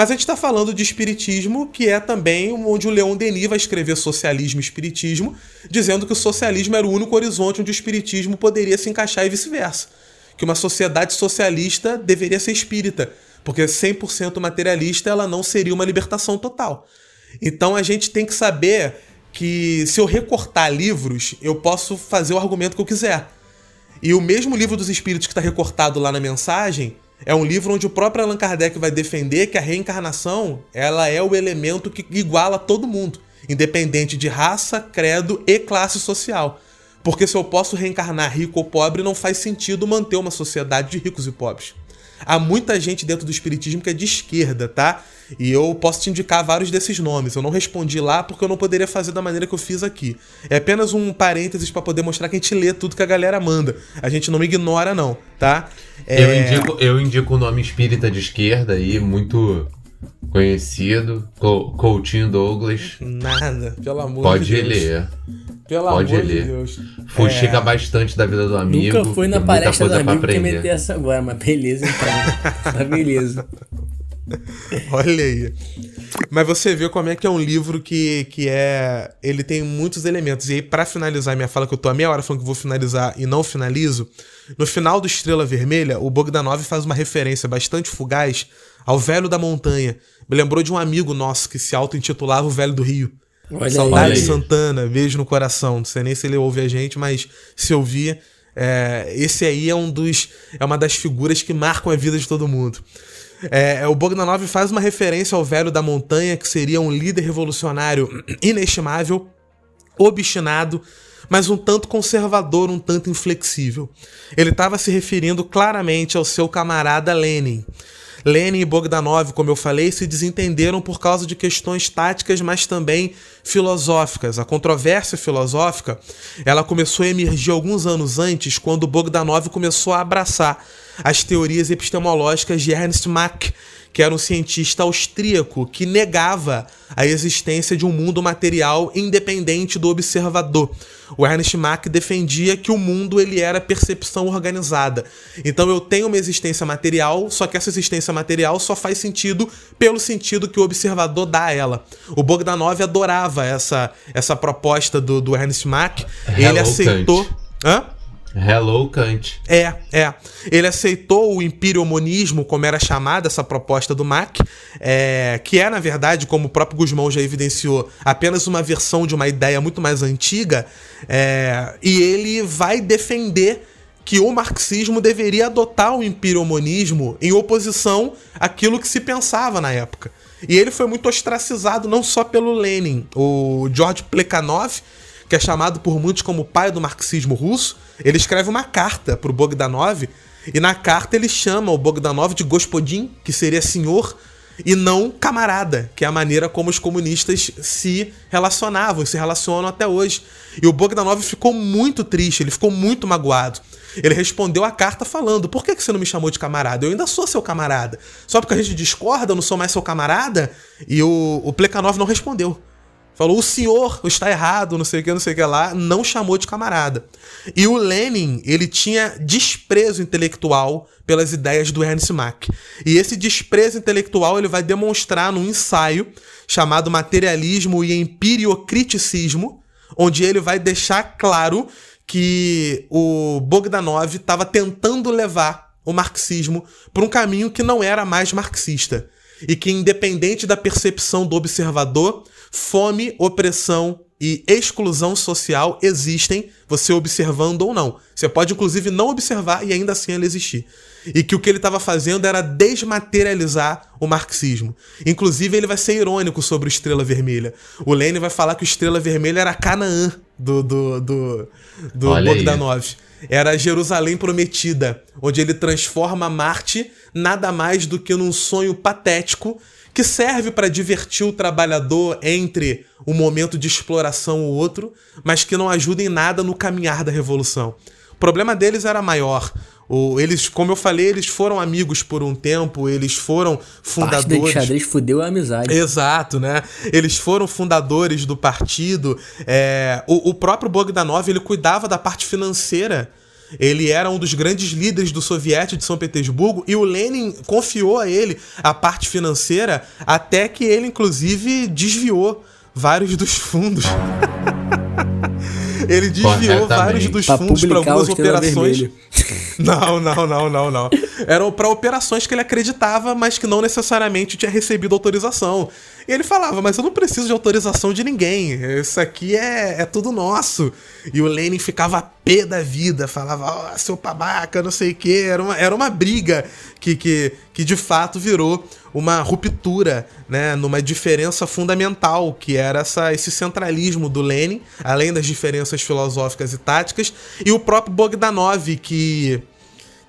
S3: Mas a gente está falando de espiritismo, que é também onde o Leon Denis vai escrever socialismo e espiritismo, dizendo que o socialismo era o único horizonte onde o espiritismo poderia se encaixar e vice-versa. Que uma sociedade socialista deveria ser espírita, porque 100% materialista ela não seria uma libertação total. Então a gente tem que saber que se eu recortar livros, eu posso fazer o argumento que eu quiser. E o mesmo livro dos espíritos que está recortado lá na mensagem é um livro onde o próprio Allan Kardec vai defender que a reencarnação ela é o elemento que iguala todo mundo, independente de raça, credo e classe social. Porque se eu posso reencarnar rico ou pobre, não faz sentido manter uma sociedade de ricos e pobres. Há muita gente dentro do espiritismo que é de esquerda, tá? E eu posso te indicar vários desses nomes. Eu não respondi lá porque eu não poderia fazer da maneira que eu fiz aqui. É apenas um parênteses para poder mostrar que a gente lê tudo que a galera manda. A gente não ignora, não, tá? É,
S2: Eu, indico, eu indico o nome espírita de esquerda aí, muito conhecido. Co Coutinho Douglas.
S3: Nada, pelo amor
S2: Pode
S3: de Deus.
S2: ler.
S3: Pelo
S2: Pode
S3: amor
S2: ler.
S3: de Deus.
S2: Fuxica
S3: É.
S2: bastante da vida do amigo.
S1: Nunca fui na palestra do amigo que meter essa agora, mas beleza então. tá beleza.
S3: Olha aí. Mas você vê como é que é um livro que, que é. Ele tem muitos elementos. E aí, pra finalizar minha fala, que eu tô a meia hora falando que vou finalizar e não finalizo, no final do Estrela Vermelha, o Bogdanov faz uma referência bastante fugaz ao Velho da Montanha. Me lembrou de um amigo nosso que se auto-intitulava o Velho do Rio.
S1: Olha
S3: Saudade
S2: aí.
S3: Santana, beijo no coração. Não sei nem se ele ouve a gente, mas se ouvir, é, esse aí é um dos. É uma das figuras que marcam a vida de todo mundo. É, o Bogdanov faz uma referência ao velho da montanha, que seria um líder revolucionário inestimável, obstinado, mas um tanto conservador, um tanto inflexível. Ele estava se referindo claramente ao seu camarada Lenin. Lenin e Bogdanov, como eu falei, se desentenderam por causa de questões táticas, mas também filosóficas. A controvérsia filosófica, ela começou a emergir alguns anos antes, quando Bogdanov começou a abraçar as teorias epistemológicas de Ernst Mach, que era um cientista austríaco que negava a existência de um mundo material independente do observador. O Ernst Mach defendia que o mundo ele era percepção organizada. Então eu tenho uma existência material, só que essa existência material só faz sentido pelo sentido que o observador dá a ela. O Bogdanov adorava essa, essa proposta do, do Ernst Mach. Ele
S2: Hello,
S3: aceitou.
S2: Kant.
S3: Hã?
S2: Hello, Kant.
S3: É, é. Ele aceitou o empiriomonismo, como era chamada essa proposta do Mach, é, que é, na verdade, como o próprio Guzmão já evidenciou, apenas uma versão de uma ideia muito mais antiga, é, e ele vai defender que o marxismo deveria adotar o empiriomonismo em oposição àquilo que se pensava na época. E ele foi muito ostracizado não só pelo Lenin, o George Plekhanov, que é chamado por muitos como pai do marxismo russo, ele escreve uma carta para o Bogdanov, e na carta ele chama o Bogdanov de gospodin, que seria senhor, e não camarada, que é a maneira como os comunistas se relacionavam, se relacionam até hoje. E o Bogdanov ficou muito triste, ele ficou muito magoado. Ele respondeu a carta falando: Por que, você não me chamou de camarada? Eu ainda sou seu camarada. Só porque a gente discorda, eu não sou mais seu camarada? E o, o Plekhanov não respondeu. Falou, o senhor está errado, não sei o que, não sei o que lá, não chamou de camarada. E o Lenin, ele tinha desprezo intelectual pelas ideias do Ernst Mach. E esse desprezo intelectual ele vai demonstrar num ensaio chamado Materialismo e Empiriocriticismo, onde ele vai deixar claro que o Bogdanov estava tentando levar o marxismo para um caminho que não era mais marxista. E que, independente da percepção do observador, Fome, opressão e exclusão social existem, você observando ou não. Você pode, inclusive, não observar e ainda assim ela existir. E que o que ele estava fazendo era desmaterializar o marxismo. Inclusive, ele vai ser irônico sobre o Estrela Vermelha. O Lenin vai falar que o Estrela Vermelha era Canaã do, do, do, do Bogdanov. Era Jerusalém prometida, onde ele transforma Marte nada mais do que num sonho patético que serve para divertir o trabalhador entre um momento de exploração ou outro, mas que não ajuda em nada no caminhar da revolução. O problema deles era maior. O, eles, como eu falei, eles foram amigos por um tempo, eles foram fundadores. Parte
S1: da xadrez fudeu a amizade.
S3: Exato, né? Eles foram fundadores do partido. É, o, o próprio Bogdanov ele cuidava da parte financeira ele era um dos grandes líderes do soviético de São Petersburgo e o Lenin confiou a ele a parte financeira até que ele, inclusive, desviou vários dos fundos. ele desviou vários dos fundos para algumas operações. Não, não, não, não, não. Eram para operações que ele acreditava, mas que não necessariamente tinha recebido autorização. E ele falava, mas eu não preciso de autorização de ninguém. Isso aqui é, é tudo nosso. E o Lenin ficava pé da vida, falava, oh, seu babaca, não sei o quê. Era uma, era uma briga que, que, que de fato virou uma ruptura, né, numa diferença fundamental, que era essa, esse centralismo do Lenin, além das diferenças filosóficas e táticas, e o próprio Bogdanov, que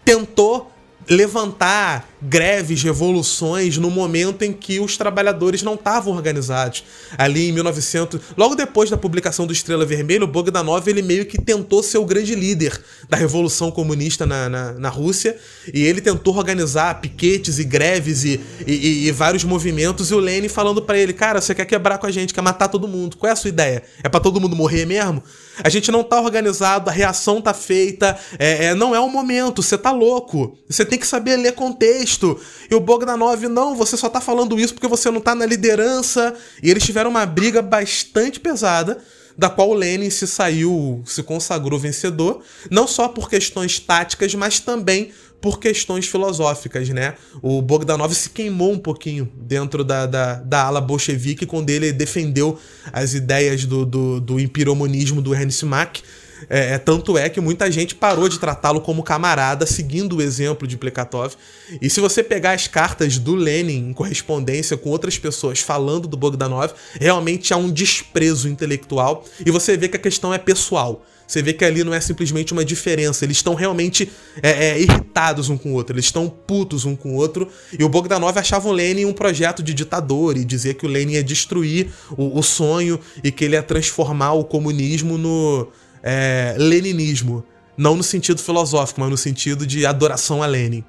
S3: tentou levantar greves, revoluções no momento em que os trabalhadores não estavam organizados. Ali em 1900, logo depois da publicação do Estrela Vermelha, o Bogdanov ele meio que tentou ser o grande líder da revolução comunista na, na, na Rússia e ele tentou organizar piquetes e greves e, e, e vários movimentos e o Lenin falando para ele, cara, você quer quebrar com a gente, quer matar todo mundo, qual é a sua ideia? É para todo mundo morrer mesmo? A gente não tá organizado, a reação tá feita, é, é, não é o momento, você tá louco. Você tem que saber ler contexto. E o Bogdanov, não, você só tá falando isso porque você não tá na liderança. E eles tiveram uma briga bastante pesada da qual o Lenin se saiu, se consagrou vencedor, não só por questões táticas, mas também por questões filosóficas, né? O Bogdanov se queimou um pouquinho dentro da, da, da ala bolchevique quando ele defendeu as ideias do, do, do empiromonismo do Ernst Mach. É, é, tanto é que muita gente parou de tratá-lo como camarada, seguindo o exemplo de Plekatov. E se você pegar as cartas do Lenin em correspondência com outras pessoas falando do Bogdanov, realmente há um desprezo intelectual e você vê que a questão é pessoal. Você vê que ali não é simplesmente uma diferença. Eles estão realmente é, é, irritados um com o outro. Eles estão putos um com o outro. E o Bogdanov achava o Lenin um projeto de ditador e dizia que o Lenin ia destruir o, o sonho e que ele ia transformar o comunismo no é, leninismo. Não no sentido filosófico, mas no sentido de adoração a Lenin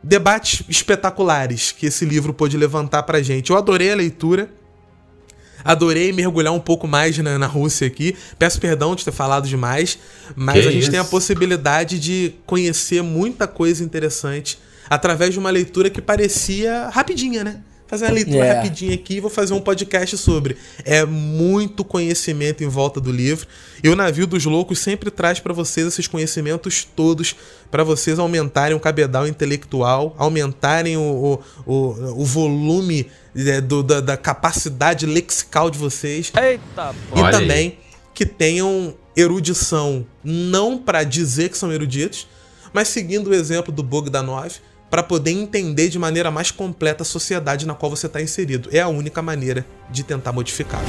S3: debates espetaculares que esse livro pôde levantar pra gente. Eu adorei a leitura. Adorei mergulhar um pouco mais na, na Rússia aqui. Peço perdão de ter falado demais, mas que a gente isso? tem a possibilidade de conhecer muita coisa interessante através de uma leitura que parecia rapidinha, né? Fazer uma leitura yeah. É. rapidinha aqui e vou fazer um podcast sobre. É muito conhecimento em volta do livro. E o Navio dos Loucos sempre traz para vocês esses conhecimentos todos, para vocês aumentarem o cabedal intelectual, aumentarem o, o, o, o volume é, do, da, da, capacidade lexical de vocês.
S1: Eita,
S3: e também que tenham erudição, não para dizer que são eruditos, mas seguindo o exemplo do Bogdanov, para poder entender de maneira mais completa a sociedade na qual você está inserido. É a única maneira de tentar modificar.